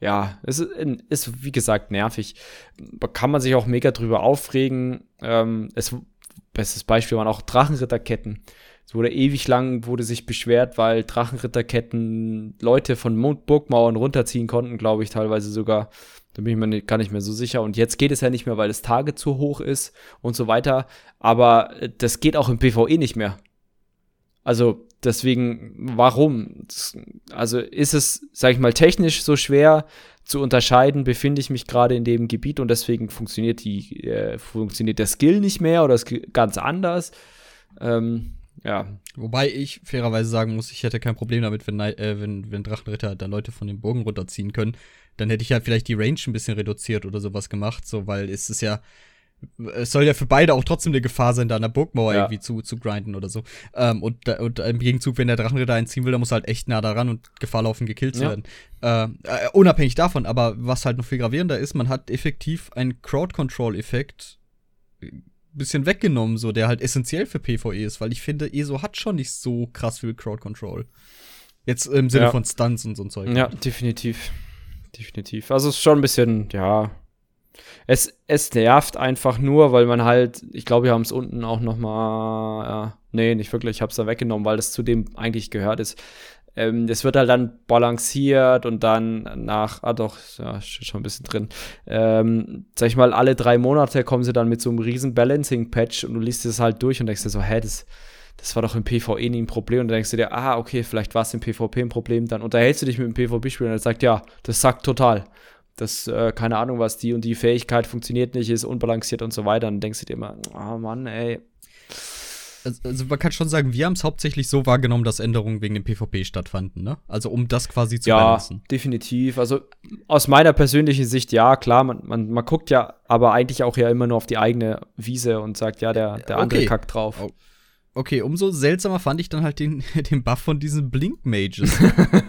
ja, es ist, ist wie gesagt nervig. Kann man sich auch mega drüber aufregen. Ähm, es, bestes Beispiel waren auch Drachenritterketten. Es wurde ewig lang, wurde sich beschwert, weil Drachenritterketten Leute von Burgmauern runterziehen konnten, glaube ich, teilweise sogar. Da bin ich mir gar nicht mehr so sicher. Und jetzt geht es ja nicht mehr, weil das Tage zu hoch ist und so weiter. Aber äh, das geht auch im PvE nicht mehr. Also deswegen, warum? Also ist es, sag ich mal, technisch so schwer zu unterscheiden, befinde ich mich gerade in dem Gebiet und deswegen funktioniert die, äh, funktioniert der Skill nicht mehr oder ist ganz anders. Ähm, ja. Wobei ich fairerweise sagen muss, ich hätte kein Problem damit, wenn, äh, wenn, wenn Drachenritter dann Leute von den Burgen runterziehen können dann hätte ich halt vielleicht die Range ein bisschen reduziert oder sowas gemacht, so, weil es ist ja, es soll ja für beide auch trotzdem eine Gefahr sein, da an der Burgmauer ja. irgendwie zu, zu grinden oder so. Ähm, und, und im Gegenzug, wenn der Drachenritter einziehen will, dann muss er halt echt nah daran und Gefahr laufen, gekillt zu ja. werden. Äh, äh, unabhängig davon, aber was halt noch viel gravierender ist, man hat effektiv einen Crowd-Control-Effekt äh, bisschen weggenommen, so der halt essentiell für PvE ist, weil ich finde, ESO hat schon nicht so krass viel Crowd-Control. Jetzt im Sinne ja. von Stunts und so ein Zeug. Ja, definitiv definitiv. Also es ist schon ein bisschen, ja. Es, es nervt einfach nur, weil man halt, ich glaube, wir haben es unten auch noch mal, ja, nee, nicht wirklich, ich habe es da weggenommen, weil das zu dem eigentlich gehört ist. Ähm, es wird halt dann balanciert und dann nach, ah doch, ja, steht schon ein bisschen drin. Ähm, sag ich mal, alle drei Monate kommen sie dann mit so einem riesen Balancing-Patch und du liest es halt durch und denkst dir so, hä, das, das war doch im PvE nie ein Problem. Und dann denkst du dir, ah, okay, vielleicht war es im PvP ein Problem. Dann unterhältst du dich mit dem PvP-Spieler und er sagt, ja, das sagt total. Das, äh, keine Ahnung, was die und die Fähigkeit funktioniert nicht, ist unbalanciert und so weiter. Und dann denkst du dir immer, oh Mann, ey. Also, also man kann schon sagen, wir haben es hauptsächlich so wahrgenommen, dass Änderungen wegen dem PvP stattfanden, ne? Also um das quasi zu ja, balancen. definitiv. Also aus meiner persönlichen Sicht, ja, klar, man, man, man guckt ja aber eigentlich auch ja immer nur auf die eigene Wiese und sagt, ja, der, der andere okay. kackt drauf. Okay, umso seltsamer fand ich dann halt den, <laughs> den Buff von diesen Blink-Mages.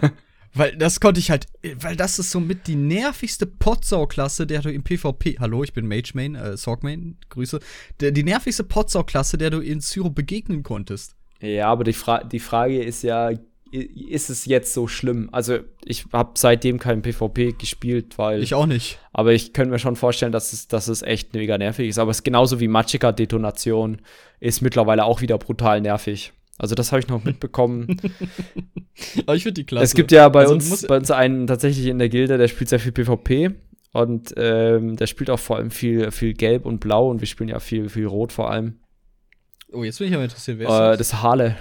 <laughs> weil das konnte ich halt, weil das ist somit die nervigste Potsau-Klasse, der du im PvP, hallo, ich bin Mage Main, äh, Sorg Main, Grüße, der, die nervigste Potsau-Klasse, der du in Syro begegnen konntest. Ja, aber die, Fra die Frage ist ja, ist es jetzt so schlimm? Also, ich habe seitdem kein PvP gespielt, weil. Ich auch nicht. Aber ich könnte mir schon vorstellen, dass es, dass es echt mega nervig ist. Aber es ist genauso wie Machika-Detonation ist mittlerweile auch wieder brutal nervig. Also, das habe ich noch mitbekommen. <laughs> aber ich finde die klasse. Es gibt ja bei, also, uns, bei uns einen tatsächlich in der Gilde, der spielt sehr viel PvP. Und ähm, der spielt auch vor allem viel, viel Gelb und Blau. Und wir spielen ja viel, viel Rot vor allem. Oh, jetzt bin ich aber interessiert, wer ist äh, das? Das Harle.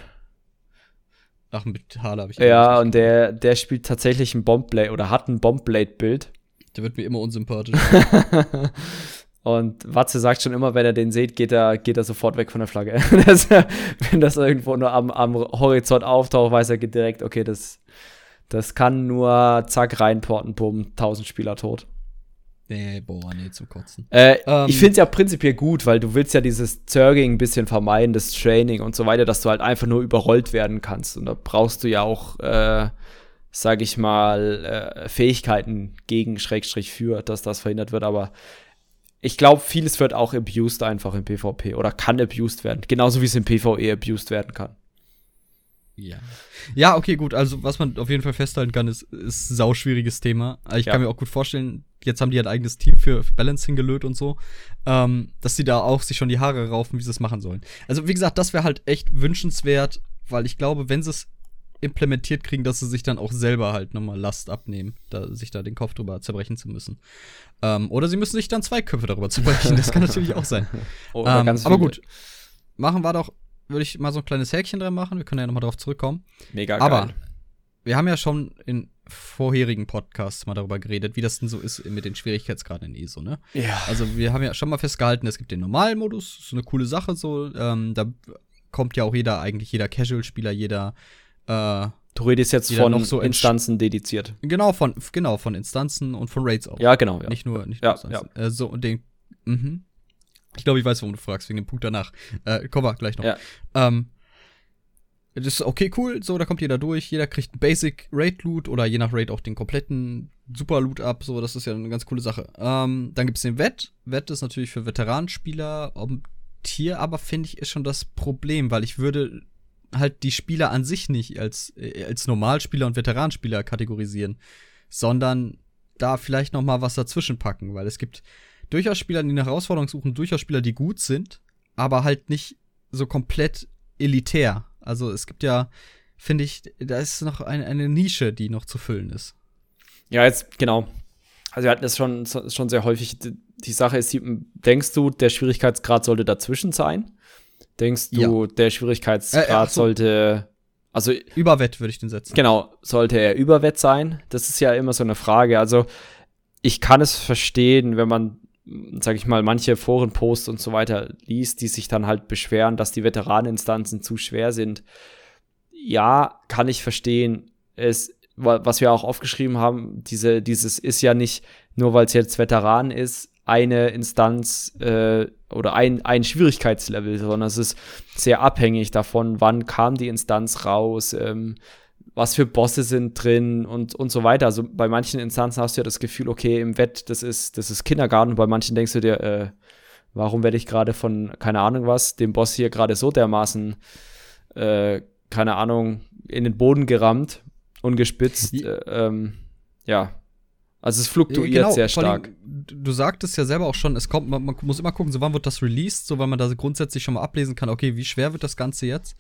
Ach, mit Hala habe ich. Ja, und der, der spielt tatsächlich ein Bombblade oder hat ein Bombblade-Bild. Der wird mir immer unsympathisch. <laughs> und Watze sagt schon immer, wenn er den sieht, geht er, geht er sofort weg von der Flagge. <laughs> das, wenn das irgendwo nur am, am Horizont auftaucht, weiß er direkt, okay, das, das kann nur zack reinporten, bumm, 1000 Spieler tot. Nee, boah, nee, zum Kotzen. Äh, ähm, ich finde es ja prinzipiell gut, weil du willst ja dieses Zerging ein bisschen vermeiden, das Training und so weiter, dass du halt einfach nur überrollt werden kannst. Und da brauchst du ja auch, äh, sag ich mal, äh, Fähigkeiten gegen Schrägstrich für, dass das verhindert wird. Aber ich glaube, vieles wird auch abused einfach im PvP oder kann abused werden. Genauso wie es im PvE abused werden kann. Ja. Ja, okay, gut. Also, was man auf jeden Fall festhalten kann, ist, ist ein sauschwieriges Thema. Ich ja. kann mir auch gut vorstellen, jetzt haben die ein eigenes Team für, für Balancing gelöt und so, ähm, dass die da auch sich schon die Haare raufen, wie sie es machen sollen. Also, wie gesagt, das wäre halt echt wünschenswert, weil ich glaube, wenn sie es implementiert kriegen, dass sie sich dann auch selber halt nochmal Last abnehmen, da, sich da den Kopf drüber zerbrechen zu müssen. Ähm, oder sie müssen sich dann zwei Köpfe darüber <laughs> zerbrechen. Das kann natürlich auch sein. <laughs> Oh, ähm, aber gut. Machen wir doch, würde ich mal so ein kleines Häkchen dran machen. Wir können ja nochmal drauf zurückkommen. Mega geil. Aber wir haben ja schon in vorherigen Podcasts mal darüber geredet, wie das denn so ist mit den Schwierigkeitsgraden in ESO, ne? Ja. Also wir haben ja schon mal festgehalten, es gibt den normalen Modus, ist eine coole Sache so. Ähm, da kommt ja auch jeder, eigentlich jeder Casual-Spieler, jeder äh, Du redest jetzt von so Instanzen dediziert. Genau, von, genau, von Instanzen und von Raids auch. Ja, genau. Ja. Nicht nur, nicht nur ja, ja. Äh, so, und den, mhm. Ich glaube, ich weiß, warum du fragst, wegen dem Punkt danach. Äh, kommen wir gleich noch. Ja. Ähm, das ist okay, cool, so, da kommt jeder durch, jeder kriegt einen Basic Raid Loot oder je nach Raid auch den kompletten Super Loot ab, so, das ist ja eine ganz coole Sache. Ähm, dann gibt es den Wett. Wett ist natürlich für Veteranenspieler, hier aber finde ich ist schon das Problem, weil ich würde halt die Spieler an sich nicht als, äh, als Normalspieler und Veteranspieler kategorisieren, sondern da vielleicht noch mal was dazwischen packen, weil es gibt durchaus Spieler, die eine Herausforderung suchen, durchaus Spieler, die gut sind, aber halt nicht so komplett elitär. Also es gibt ja, finde ich, da ist noch eine, eine Nische, die noch zu füllen ist. Ja, jetzt, genau. Also wir hatten das schon, schon sehr häufig. Die Sache ist, denkst du, der Schwierigkeitsgrad sollte dazwischen sein? Denkst du, ja. der Schwierigkeitsgrad äh, so. sollte. Also, Überwett würde ich den setzen. Genau, sollte er Überwett sein? Das ist ja immer so eine Frage. Also, ich kann es verstehen, wenn man, sag ich mal, manche Forenposts und so weiter liest, die sich dann halt beschweren, dass die Veteraneninstanzen zu schwer sind. Ja, kann ich verstehen. Es, was wir auch aufgeschrieben haben, diese, dieses ist ja nicht, nur weil es jetzt Veteran ist, eine Instanz äh, oder ein, ein Schwierigkeitslevel, sondern es ist sehr abhängig davon, wann kam die Instanz raus, ähm, was für Bosse sind drin und, und so weiter. Also bei manchen Instanzen hast du ja das Gefühl, okay, im Wett, das ist, das ist Kindergarten, bei manchen denkst du dir, äh, warum werde ich gerade von, keine Ahnung was, dem Boss hier gerade so dermaßen, äh, keine Ahnung, in den Boden gerammt, ungespitzt. Äh, ähm, ja, also es fluktuiert genau, sehr stark. Allem, du sagtest ja selber auch schon, es kommt, man, man, muss immer gucken, so wann wird das released, so weil man da grundsätzlich schon mal ablesen kann, okay, wie schwer wird das Ganze jetzt?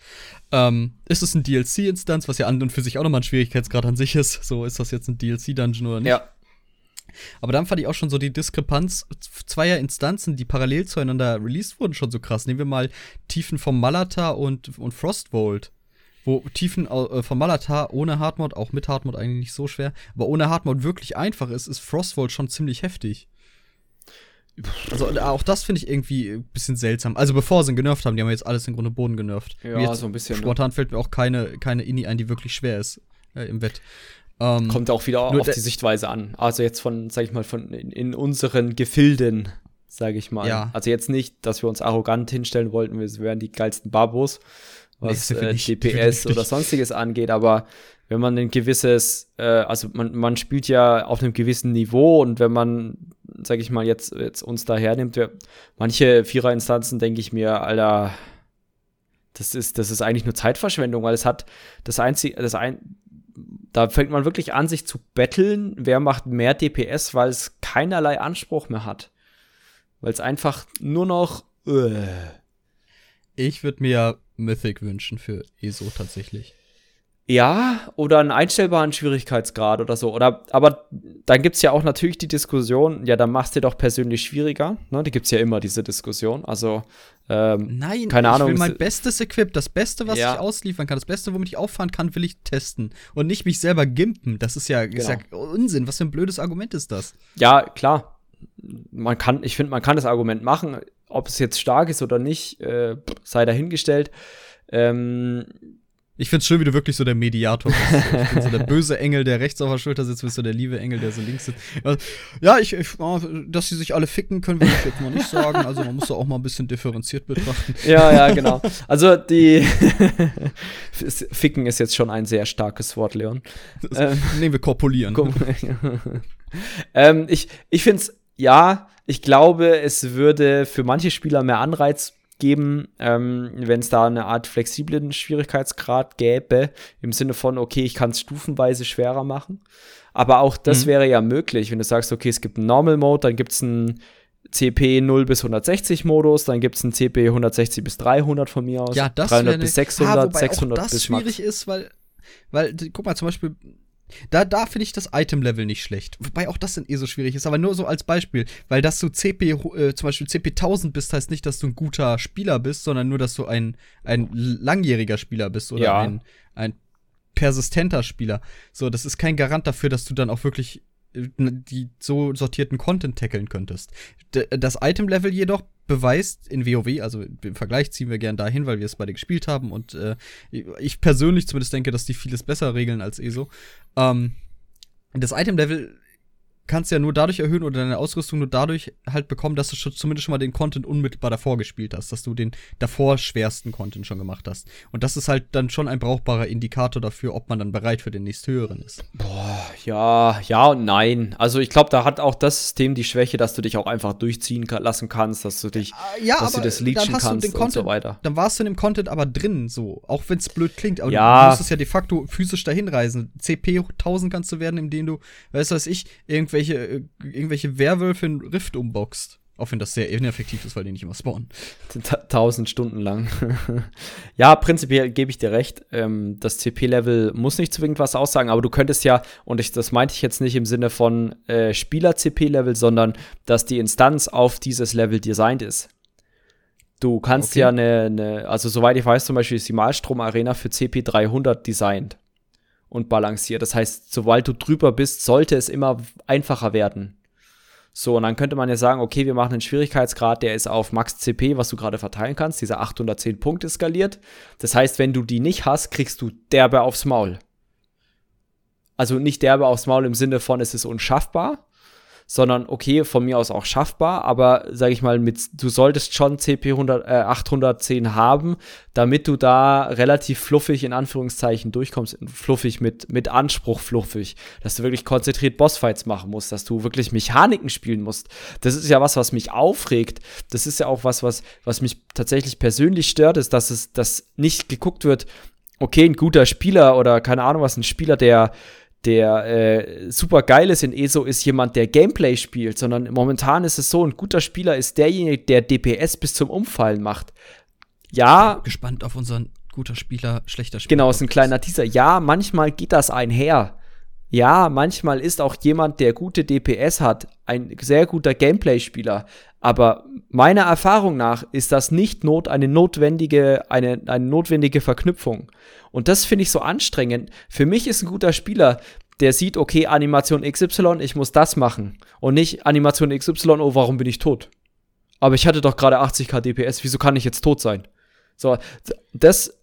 Ähm, ist es ein DLC-Instanz, was ja an und für sich auch nochmal ein Schwierigkeitsgrad an sich ist? So, ist das jetzt ein DLC-Dungeon oder nicht? Ja. Aber dann fand ich auch schon so die Diskrepanz zweier Instanzen, die parallel zueinander released wurden, schon so krass. Nehmen wir mal Tiefen vom Malata und, und Frostvolt wo Tiefen äh, von Malatar ohne Hardmod, auch mit Hardmod eigentlich nicht so schwer, aber ohne Hardmod wirklich einfach ist, ist Frostvolt schon ziemlich heftig. Also auch das finde ich irgendwie ein bisschen seltsam. Also bevor sie ihn genervt haben, die haben jetzt alles im Grunde Boden genervt. Ja, jetzt, so ein bisschen. Ne? Spontan ne? fällt mir auch keine, keine Inni ein, die wirklich schwer ist äh, im Wett. Ähm, Kommt auch wieder auf die Sichtweise an. Also jetzt von, sag ich mal, von in, in unseren Gefilden, sage ich mal. Ja. Also jetzt nicht, dass wir uns arrogant hinstellen wollten, wir wären die geilsten Babos, was nee, äh, DPS oder sonstiges angeht, aber wenn man ein gewisses, äh, also man, man spielt ja auf einem gewissen Niveau und wenn man, sag ich mal, jetzt, jetzt uns da hernimmt, wir, manche Vierer-Instanzen denke ich mir, Alter, das ist, das ist eigentlich nur Zeitverschwendung, weil es hat das einzige, das ein, da fängt man wirklich an, sich zu betteln, wer macht mehr DPS, weil es keinerlei Anspruch mehr hat. Weil es einfach nur noch. Uh. Ich würde mir Mythic wünschen für ESO tatsächlich. Ja, oder einen einstellbaren Schwierigkeitsgrad oder so. Oder, aber dann gibt es ja auch natürlich die Diskussion, ja, dann machst du doch persönlich schwieriger. Ne? Die gibt es ja immer, diese Diskussion. Also, ähm, Nein, keine ich Ahnung. Ich will mein bestes Equip, das Beste, was ja. ich ausliefern kann, das Beste, womit ich auffahren kann, will ich testen. Und nicht mich selber gimpen. Das ist ja, genau. ist ja genau. Unsinn. Was für ein blödes Argument ist das? Ja, klar. Man kann, ich finde, man kann das Argument machen ob es jetzt stark ist oder nicht, äh, sei dahingestellt. Ähm, ich find's schön, wie du wirklich so der Mediator bist. Ich bin so der böse Engel, der rechts auf der Schulter sitzt, bist du der liebe Engel, der so links sitzt. Ja, ich, ich dass sie sich alle ficken können, will ich jetzt mal nicht sagen. Also man muss da auch mal ein bisschen differenziert betrachten. Ja, ja, genau. Also die <laughs> Ficken ist jetzt schon ein sehr starkes Wort, Leon. Ähm, Nehmen wir korpulieren. <laughs> ähm, ich, ich find's ja, ich glaube, es würde für manche Spieler mehr Anreiz geben, ähm, wenn es da eine Art flexiblen Schwierigkeitsgrad gäbe, im Sinne von, okay, ich kann es stufenweise schwerer machen. Aber auch das mhm. wäre ja möglich, wenn du sagst, okay, es gibt einen Normal Mode, dann gibt es einen CP 0 bis 160 Modus, dann gibt es einen CP 160 bis 300 von mir aus. Ja, das 300 bis 600, ah, 600 auch das bis schwierig Max. ist, weil, weil, guck mal, zum Beispiel, da, da finde ich das Item-Level nicht schlecht. Wobei auch das dann eh so schwierig ist, aber nur so als Beispiel. Weil dass du CP, äh, zum Beispiel CP 1000 bist, heißt nicht, dass du ein guter Spieler bist, sondern nur, dass du ein, ein langjähriger Spieler bist oder ja. ein, ein persistenter Spieler. So, das ist kein Garant dafür, dass du dann auch wirklich äh, die so sortierten Content tackeln könntest. Das Item-Level jedoch beweist in WoW, also im Vergleich ziehen wir gern dahin, weil wir es beide gespielt haben und äh, ich persönlich zumindest denke, dass die vieles besser regeln als ESO. Ähm, das Item-Level kannst ja nur dadurch erhöhen oder deine Ausrüstung nur dadurch halt bekommen, dass du schon, zumindest schon mal den Content unmittelbar davor gespielt hast, dass du den davor schwersten Content schon gemacht hast. Und das ist halt dann schon ein brauchbarer Indikator dafür, ob man dann bereit für den nächsthöheren ist. Boah, ja, ja und nein. Also ich glaube, da hat auch das System die Schwäche, dass du dich auch einfach durchziehen lassen kannst, dass du dich, ja, dass du das leechen kannst und Content, so weiter. Dann warst du in dem Content aber drin, so, auch wenn es blöd klingt, aber ja. du musstest ja de facto physisch dahin reisen. CP 1000 kannst du werden, indem du, weißt du was ich, irgendwelche äh, irgendwelche Werwölfe in Rift umboxt. Auch wenn das sehr ineffektiv ist, weil die nicht immer spawnen. Tausend Stunden lang. <laughs> ja, prinzipiell gebe ich dir recht. Ähm, das CP-Level muss nicht zwingend was aussagen, aber du könntest ja, und ich, das meinte ich jetzt nicht im Sinne von äh, Spieler-CP-Level, sondern dass die Instanz auf dieses Level designt ist. Du kannst okay. ja eine, eine, also soweit ich weiß, zum Beispiel ist die Malstrom-Arena für CP 300 designt und balanciert. Das heißt, sobald du drüber bist, sollte es immer einfacher werden. So, und dann könnte man ja sagen, okay, wir machen einen Schwierigkeitsgrad, der ist auf Max CP, was du gerade verteilen kannst, diese 810 Punkte skaliert. Das heißt, wenn du die nicht hast, kriegst du derbe aufs Maul. Also nicht derbe aufs Maul im Sinne von, es ist unschaffbar, sondern okay, von mir aus auch schaffbar, aber sag ich mal, mit, du solltest schon CP 100, äh, 810 haben, damit du da relativ fluffig in Anführungszeichen durchkommst, fluffig mit, mit Anspruch fluffig, dass du wirklich konzentriert Bossfights machen musst, dass du wirklich Mechaniken spielen musst. Das ist ja was, was mich aufregt. Das ist ja auch was, was, was mich tatsächlich persönlich stört, ist, dass es, dass nicht geguckt wird, okay, ein guter Spieler oder keine Ahnung was, ein Spieler, der der äh, super geil ist in ESO, ist jemand, der Gameplay spielt, sondern momentan ist es so, ein guter Spieler ist derjenige, der DPS bis zum Umfallen macht. Ja. Gespannt auf unseren guter Spieler, schlechter Spieler. Genau, ist ein kleiner Teaser. Ja, manchmal geht das einher. Ja, manchmal ist auch jemand, der gute DPS hat, ein sehr guter Gameplay-Spieler. Aber meiner Erfahrung nach ist das nicht not, eine notwendige, eine, eine notwendige Verknüpfung. Und das finde ich so anstrengend. Für mich ist ein guter Spieler, der sieht, okay, Animation XY, ich muss das machen. Und nicht Animation XY, oh, warum bin ich tot? Aber ich hatte doch gerade 80k DPS, wieso kann ich jetzt tot sein? So, das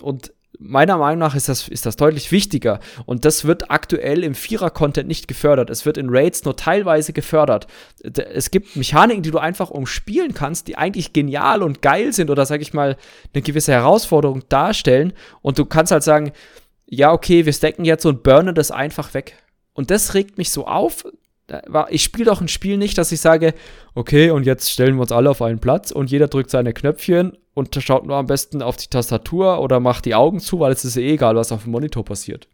und meiner Meinung nach ist das, ist das deutlich wichtiger. Und das wird aktuell im Vierer-Content nicht gefördert. Es wird in Raids nur teilweise gefördert. Es gibt Mechaniken, die du einfach umspielen kannst, die eigentlich genial und geil sind oder, sag ich mal, eine gewisse Herausforderung darstellen. Und du kannst halt sagen, ja, okay, wir stacken jetzt und burnen das einfach weg. Und das regt mich so auf, ich spiele doch ein Spiel nicht, dass ich sage, okay, und jetzt stellen wir uns alle auf einen Platz und jeder drückt seine Knöpfchen und schaut nur am besten auf die Tastatur oder macht die Augen zu, weil es ist eh egal, was auf dem Monitor passiert.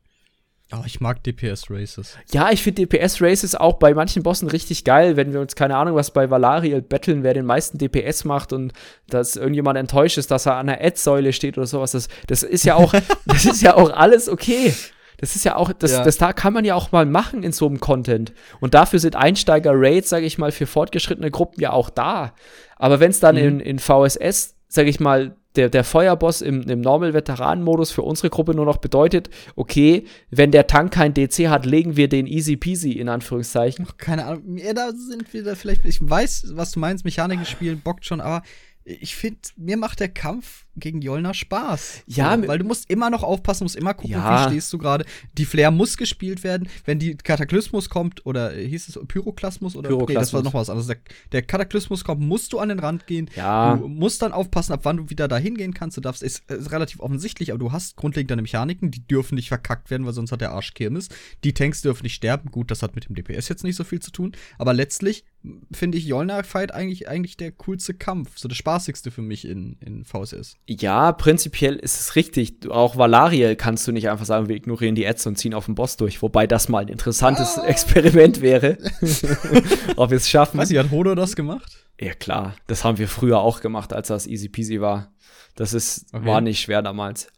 Oh, ich mag DPS Races. Ja, ich finde DPS Races auch bei manchen Bossen richtig geil, wenn wir uns keine Ahnung, was bei Valariel betteln, wer den meisten DPS macht und dass irgendjemand enttäuscht ist, dass er an der Ad-Säule steht oder sowas. Das, das ist ja auch, <laughs> das ist ja auch alles okay. Das ist ja auch, das, ja. das da kann man ja auch mal machen in so einem Content. Und dafür sind Einsteiger-Raids, sage ich mal, für fortgeschrittene Gruppen ja auch da. Aber wenn es dann mhm. in, in VSS, sage ich mal, der, der Feuerboss im, im Normal-Veteran-Modus für unsere Gruppe nur noch bedeutet, okay, wenn der Tank kein DC hat, legen wir den easy peasy in Anführungszeichen. Keine Ahnung, ja, da sind wir da vielleicht, ich weiß, was du meinst, Mechaniken spielen bockt schon, aber ich finde, mir macht der Kampf gegen Jolner Spaß. Ja, so, weil du musst immer noch aufpassen, musst immer gucken, Ja. wie stehst du gerade. Die Flair muss gespielt werden. Wenn die Kataklysmus kommt, oder äh, hieß es Pyroklasmus? Oder Nee, das war Pyroklasmus. noch was anderes. Der, der Kataklysmus kommt, musst du an den Rand gehen. Ja. Du musst dann aufpassen, ab wann du wieder da hingehen kannst. Du darfst, ist, ist relativ offensichtlich, aber du hast grundlegende Mechaniken, die dürfen nicht verkackt werden, weil sonst hat der Arsch Kirmes. Die Tanks dürfen nicht sterben. Gut, das hat mit dem DPS jetzt nicht so viel zu tun. Aber letztlich finde ich Jolnar-Fight eigentlich, eigentlich der coolste Kampf. So das spaßigste für mich in, in VSS. Ja, prinzipiell ist es richtig. Du- Auch Valariel kannst du nicht einfach sagen, wir ignorieren die Ads und ziehen auf den Boss durch. Wobei das mal ein interessantes Ah. Experiment wäre. <laughs> Ob wir es schaffen. Weiß nicht, hat Hodo das gemacht? Ja, klar. Das haben wir früher auch gemacht, als das easy peasy war. Das ist, Okay. war nicht schwer damals.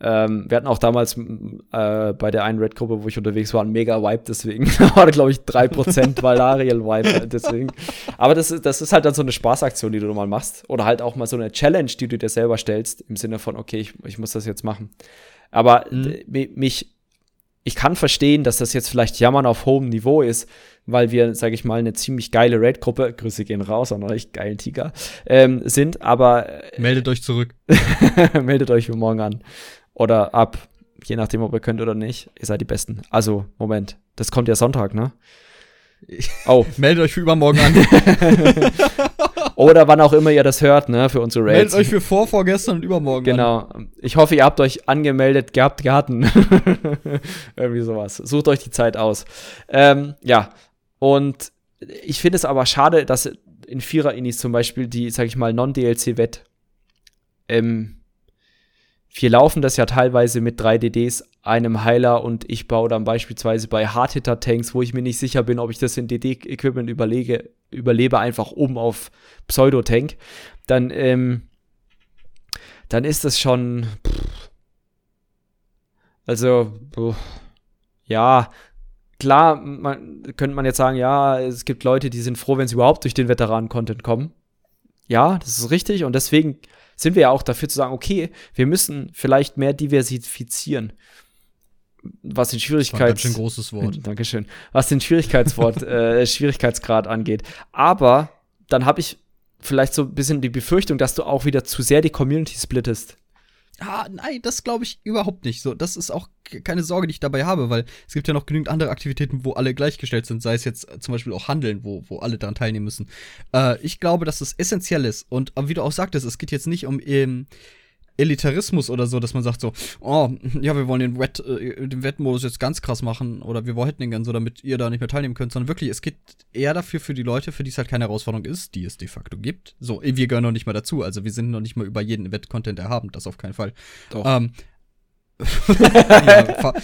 Ähm, wir hatten auch damals äh, bei der einen Red-Gruppe, wo ich unterwegs war, einen mega Wipe, deswegen <laughs> Da war, glaube ich, 3% Valariel-Wipe, <laughs> deswegen. Aber das ist, das ist halt dann so eine Spaßaktion, die du mal machst. Oder halt auch mal so eine Challenge, die du dir selber stellst, im Sinne von, okay, ich, ich muss das jetzt machen. Aber Mhm. mich, ich kann verstehen, dass das jetzt vielleicht Jammern auf hohem Niveau ist, weil wir, sage ich mal, eine ziemlich geile Raid-Gruppe, Grüße gehen raus an euch, geilen Tiger, ähm, sind, aber äh, Meldet euch zurück. <laughs> meldet euch für morgen an. Oder ab, je nachdem, ob ihr könnt oder nicht. Ihr seid die Besten. Also, Moment, das kommt ja Sonntag, ne? Oh, <laughs> Meldet euch für übermorgen an. <laughs> oder wann auch immer ihr das hört, ne, für unsere Meldet Raids. euch für vor, vorgestern und übermorgen an. Genau. Ich hoffe, ihr habt euch angemeldet, gehabt, gehatten. <laughs> Irgendwie sowas. Sucht euch die Zeit aus. Ähm, ja. Und ich finde es aber schade, dass in Vierer-Inis zum Beispiel die, sag ich mal, Non-DLC-Wett, ähm, wir laufen das ja teilweise mit drei DDs, einem Heiler und ich baue dann beispielsweise bei Hardhitter-Tanks, wo ich mir nicht sicher bin, ob ich das in DD-Equipment überlege, überlebe, einfach um auf Pseudo-Tank. Dann, ähm, dann ist das schon. Pff, also, puh, ja, klar, man, könnte man jetzt sagen, ja, es gibt Leute, die sind froh, wenn sie überhaupt durch den Veteranen-Content kommen. Ja, das ist richtig und deswegen sind wir ja auch dafür zu sagen, okay, wir müssen vielleicht mehr diversifizieren. Was den Das ein Schwierigkeits schön großes <laughs> Wort. Dankeschön. Was den Schwierigkeitswort, <laughs> äh, Schwierigkeitsgrad angeht. Aber dann habe ich vielleicht so ein bisschen die Befürchtung, dass du auch wieder zu sehr die Community splittest. Ah, nein, das glaube ich überhaupt nicht. So, das ist auch ke- keine Sorge, die ich dabei habe, weil es gibt ja noch genügend andere Aktivitäten, wo alle gleichgestellt sind, sei es jetzt äh, zum Beispiel auch Handeln, wo, wo alle daran teilnehmen müssen. Äh, ich glaube, dass es essentiell ist. Und wie du auch sagtest, es geht jetzt nicht um ähm, Elitarismus oder so, dass man sagt so, oh, ja, wir wollen den, Wett, äh, den Wettmodus jetzt ganz krass machen oder wir hätten den gern so, damit ihr da nicht mehr teilnehmen könnt, sondern wirklich, es geht eher dafür für die Leute, für die es halt keine Herausforderung ist, die es de facto gibt. So, wir gehören noch nicht mal dazu, also wir sind noch nicht mal über jeden Wett-Content erhaben, das auf keinen Fall. Doch. Ähm, <laughs> ja,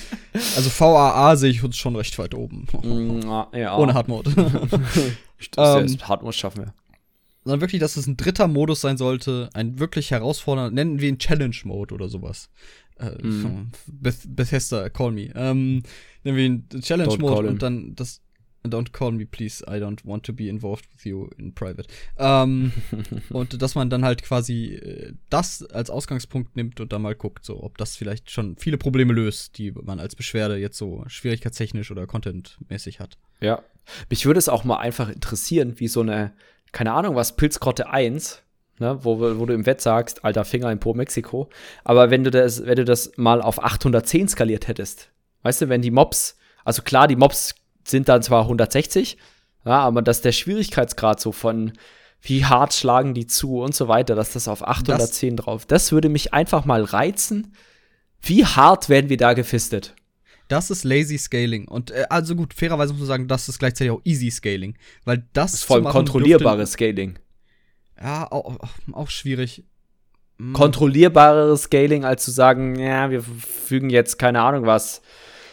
also VAA sehe ich uns schon recht weit oben. Mm, ja. Ohne Hardmode. Das <laughs> Ähm, Hardmode schaffen wir. Sondern wirklich, dass es ein dritter Modus sein sollte, ein wirklich herausfordernder, nennen wir ihn Challenge-Mode oder sowas. Äh, Mhm. Beth Bethesda, call me. Ähm, nennen wir ihn Don't call him. und dann das Don't call me, please. I don't want to be involved with you in private. Ähm, <laughs> und dass man dann halt quasi äh, das als Ausgangspunkt nimmt und dann mal guckt, so, ob das vielleicht schon viele Probleme löst, die man als Beschwerde jetzt so schwierigkeitstechnisch oder contentmäßig hat. Ja. Mich würde es auch mal einfach interessieren, wie so eine, keine Ahnung was, Pilzgrotte 1, ne, wo, wo du im Wett sagst, alter Finger in Po Mexiko. Aber wenn du das, wenn du das mal auf 810 skaliert hättest, weißt du, wenn die Mobs, also klar, die Mobs sind dann zwar 160, ja, aber dass der Schwierigkeitsgrad so von wie hart schlagen die zu und so weiter, dass das auf 810 drauf, das würde mich einfach mal reizen. Wie hart werden wir da gefistet? Das ist Lazy Scaling. Und äh, also gut, fairerweise muss man sagen, das ist gleichzeitig auch Easy Scaling. Weil das Das ist voll kontrollierbares Scaling. Ja, auch, auch, schwierig. Mm, kontrollierbareres Scaling, als zu sagen, ja, wir fügen jetzt keine Ahnung was,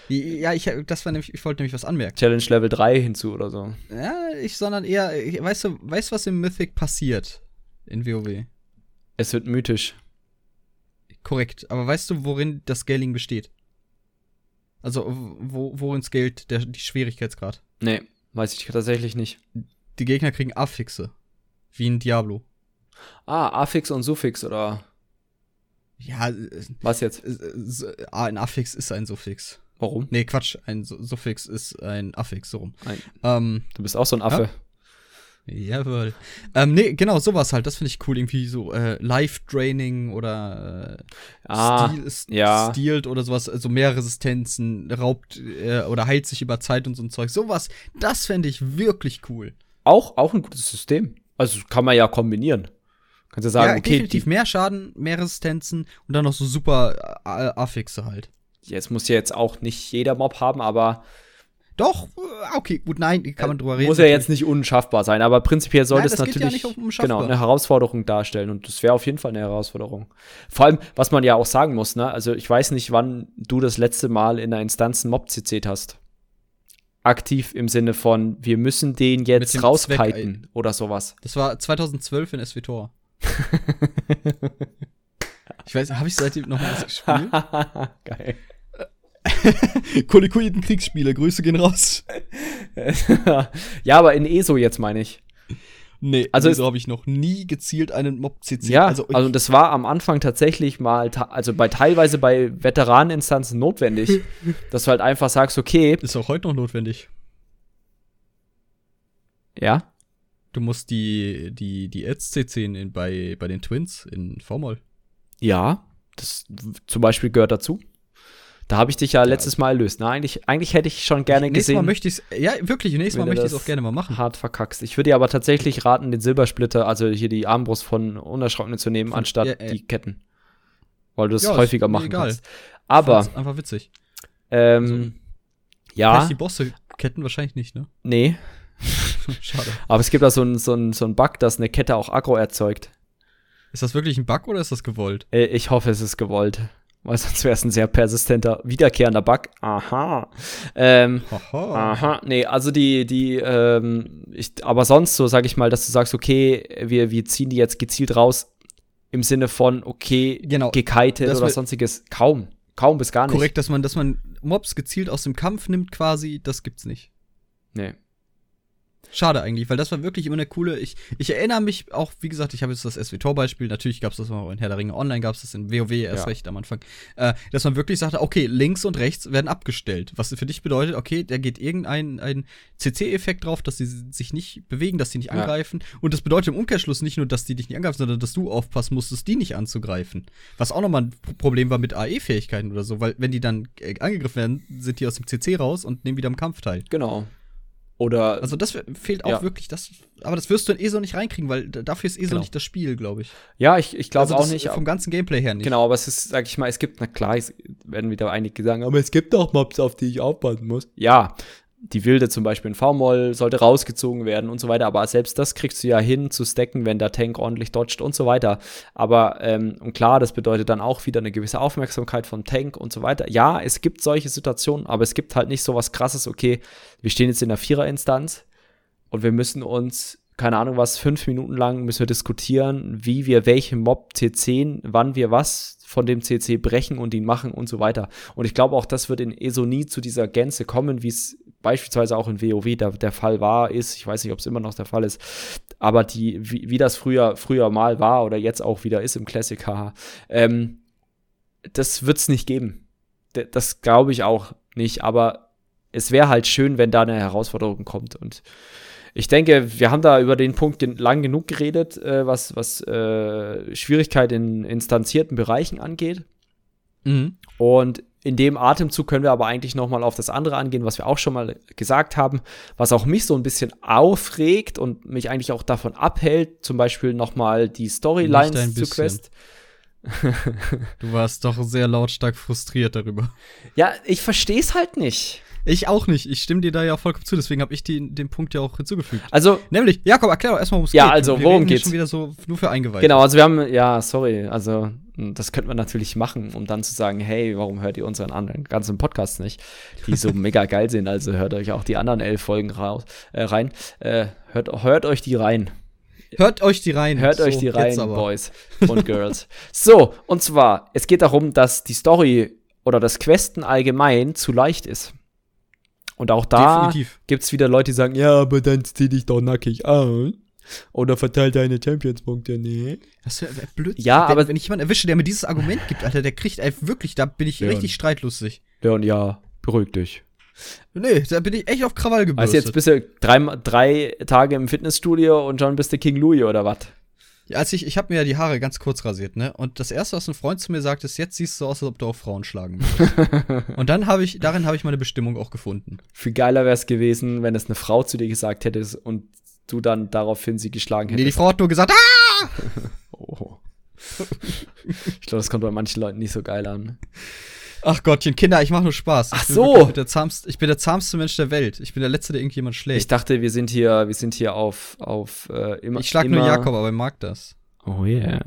Ja, ich, das war nämlich, ich wollte nämlich was anmerken. Challenge Level 3 hinzu oder so. Ja, ich, sondern eher, ich- weißt du, weißt du, was im Mythic passiert? In WoW. Es wird mythisch. Korrekt. Aber weißt du, worin das Scaling besteht? Also, wo, worin scaled der die Schwierigkeitsgrad? Nee, weiß ich tatsächlich nicht. Die Gegner kriegen Affixe. Wie in Diablo. Ah, Affix und Suffix oder Ja, äh, was jetzt? äh, ah, ein Affix ist ein Suffix. Warum? Nee, Quatsch, ein Su- Suffix ist ein Affix, so rum. Ein, Ähm, du bist auch so ein Affe. Jawohl. Ähm, nee, genau, sowas halt. Das finde ich cool. Irgendwie so äh, Life-Draining oder äh, Ah, Steal- ja. Stealt oder sowas. Also mehr Resistenzen, raubt äh, oder heilt sich über Zeit und so ein Zeug. Sowas, das fände ich wirklich cool. Auch, auch ein gutes System. Also kann man ja kombinieren. Kannst du sagen, ja, okay, definitiv mehr Schaden, mehr Resistenzen und dann noch so super äh, Affixe halt. jetzt muss ja jetzt auch nicht jeder Mob haben, aber Doch, äh, okay, gut, nein, kann man drüber reden. muss ja jetzt nicht unschaffbar sein. Aber prinzipiell sollte es ja natürlich nicht um genau, eine Herausforderung darstellen. Und das wäre auf jeden Fall eine Herausforderung. Vor allem, was man ja auch sagen muss, ne? Also ich weiß nicht, wann du das letzte Mal in einer Instanz einen Mob CC hast. Aktiv im Sinne von, wir müssen den jetzt rauskiten oder sowas. Das war 2012 in SWTOR. <laughs> ich weiß, habe ich seitdem noch mal was gespielt? <laughs> Geil. <laughs> Kolikoiden Kriegsspiele, Grüße gehen raus. <laughs> ja, aber in ESO jetzt meine ich. Nee, Also also so habe ich noch nie gezielt einen Mob CC. Ja, also, also, das war am Anfang tatsächlich mal, also bei teilweise bei Veteraneninstanzen notwendig, <laughs> dass du halt einfach sagst, okay, ist auch heute noch notwendig. ja, Du musst die die die Ads CC in, bei bei den Twins in V-Moll. ja, das zum Beispiel gehört dazu. Da habe ich dich ja letztes Mal erlöst. Na, eigentlich, eigentlich hätte ich schon gerne Nächstes Mal gesehen, möchte ich ja wirklich, nächstes Mal möchte ich es das auch gerne mal machen. hart verkackst. Ich würde dir aber tatsächlich raten, den Silbersplitter, also hier die Armbrust von Unerschrockenen zu nehmen, Von- anstatt ja, die Ketten. Weil du es Ja, häufiger machen egal. kannst. Aber, einfach witzig. ähm, Also, ja, ich die Bosse ketten wahrscheinlich nicht, ne? nee. <laughs> <laughs> Schade. Aber es gibt da so einen so so einen Bug, dass eine Kette auch Aggro erzeugt. Ist das wirklich ein Bug oder ist das gewollt? Äh, Ich hoffe, es ist gewollt. Weil sonst wäre es ein sehr persistenter, wiederkehrender Bug. Aha. Ähm, aha. Nee, also die, die, ähm, ich, aber sonst so, sag ich mal, dass du sagst, okay, wir, wir ziehen die jetzt gezielt raus im Sinne von, okay, Genau. gekitet Das oder sonstiges. Kaum. Kaum bis gar nicht. Korrekt, dass man, dass man Mobs gezielt aus dem Kampf nimmt, quasi, das gibt's nicht. Nee. Schade eigentlich, weil das war wirklich immer eine coole. Ich, ich erinnere mich auch, wie gesagt, ich habe jetzt das SWTOR-Beispiel, natürlich gab es das auch in Herr der Ringe Online, gab es das in WoW erst Ja. recht am Anfang, äh, dass man wirklich sagte, okay, links und rechts werden abgestellt. Was für dich bedeutet, okay, da geht irgendein ein CC-Effekt drauf, dass sie sich nicht bewegen, dass sie nicht Ja. angreifen. Und das bedeutet im Umkehrschluss nicht nur, dass die dich nicht angreifen, sondern dass du aufpassen musstest, die nicht anzugreifen. Was auch nochmal ein Problem war mit AE-Fähigkeiten oder so, weil wenn die dann äh, angegriffen werden, sind die aus dem CC raus und nehmen wieder am Kampf teil. Genau. Oder Also das fehlt auch Ja. wirklich, das, aber das wirst du in ESO nicht reinkriegen, weil dafür ist ESO Genau. nicht das Spiel, glaube ich. ja, ich, ich glaube Also auch nicht. Vom ganzen Gameplay her nicht. Genau, aber es ist, sag ich mal, es gibt, na klar, es werden wieder einige sagen, aber es gibt auch Mobs, auf die ich aufpassen muss. Ja, die Wilde zum Beispiel in V-Moll sollte rausgezogen werden und so weiter, aber selbst das kriegst du ja hin zu stacken, wenn der Tank ordentlich dodgt und so weiter. Aber, ähm, und klar, das bedeutet dann auch wieder eine gewisse Aufmerksamkeit vom Tank und so weiter. Ja, es gibt solche Situationen, aber es gibt halt nicht so was krasses, okay, wir stehen jetzt in der Vierer-Instanz und wir müssen uns, keine Ahnung was, fünf Minuten lang müssen wir diskutieren, wie wir welchen Mob C10, wann wir was von dem CC brechen und ihn machen und so weiter. Und ich glaube auch, das wird in ESO nie zu dieser Gänze kommen, wie es beispielsweise auch in WoW der, der Fall war, ist. Ich weiß nicht, ob es immer noch der Fall ist. Aber die, wie, wie das früher, früher mal war oder jetzt auch wieder ist im Classic, haha, ähm, das wird es nicht geben. D das glaube ich auch nicht, aber es wäre halt schön, wenn da eine Herausforderung kommt. Und ich denke, wir haben da über den Punkt gen lang genug geredet, äh, was, was äh, Schwierigkeit in instanzierten Bereichen angeht. Mhm. Und in dem Atemzug können wir aber eigentlich noch mal auf das andere angehen, was wir auch schon mal gesagt haben, was auch mich so ein bisschen aufregt und mich eigentlich auch davon abhält, zum Beispiel noch mal die Storylines zu. Quest. <laughs> Du warst doch sehr lautstark frustriert darüber. Ja, ich verstehe es halt nicht. Ich auch nicht. Ich stimme dir da ja vollkommen zu, deswegen habe ich die, den Punkt ja auch hinzugefügt. Also, Nämlich, Jakob, erklär doch erstmal, worum es Ja, geht. also, Wir worum geht's? schon wieder so nur für Eingeweihte. Genau, also wir haben, ja, sorry, also mh, das könnte man natürlich machen, um dann zu sagen, hey, warum hört ihr unseren anderen ganzen Podcasts nicht, die so <laughs> mega geil sind, also hört euch auch die anderen elf Folgen raus, äh, rein, äh, hört, hört euch die rein, Hört euch die rein. hört So, euch die rein. Boys <laughs> und Girls. so, und zwar, es geht darum, dass die Story oder das Questen allgemein zu leicht ist. Und auch da Definitiv. gibt's wieder Leute, die sagen, ja, aber dann zieh dich doch nackig an. Oder verteil deine Champions-Punkte, nee. Das wäre wär blöd. Ja, wenn, aber- wenn ich jemanden erwische, der mir dieses Argument gibt, Alter, der kriegt ey, wirklich, da bin ich Ja. richtig streitlustig. Leon, ja, beruhig dich. Nee, da bin ich echt auf Krawall gebürstet. Also jetzt bist du drei, drei Tage im Fitnessstudio und schon bist du King Louis oder was? Ja, als ich, ich habe mir ja die Haare ganz kurz rasiert, ne? Und das erste, was ein Freund zu mir sagt, ist, jetzt siehst du aus, als ob du auf Frauen schlagen würdest. <laughs> und dann habe ich, darin habe ich meine Bestimmung auch gefunden. Viel geiler wäre es gewesen, wenn es eine Frau zu dir gesagt hättest und du dann daraufhin sie geschlagen hättest. Nee, die Frau hat nur gesagt, ah! <laughs> oh. ich glaube, das kommt bei manchen Leuten nicht so geil an. Ach Gottchen, Kinder, ich mache nur Spaß. Ach ich bin so. wirklich Der zahmste, ich bin der zahmste Mensch der Welt. Ich bin der Letzte, der irgendjemand schlägt. Ich dachte, wir sind hier, wir sind hier auf, auf äh, immer. Ich schlag immer nur Jakob, aber er mag das. Oh yeah.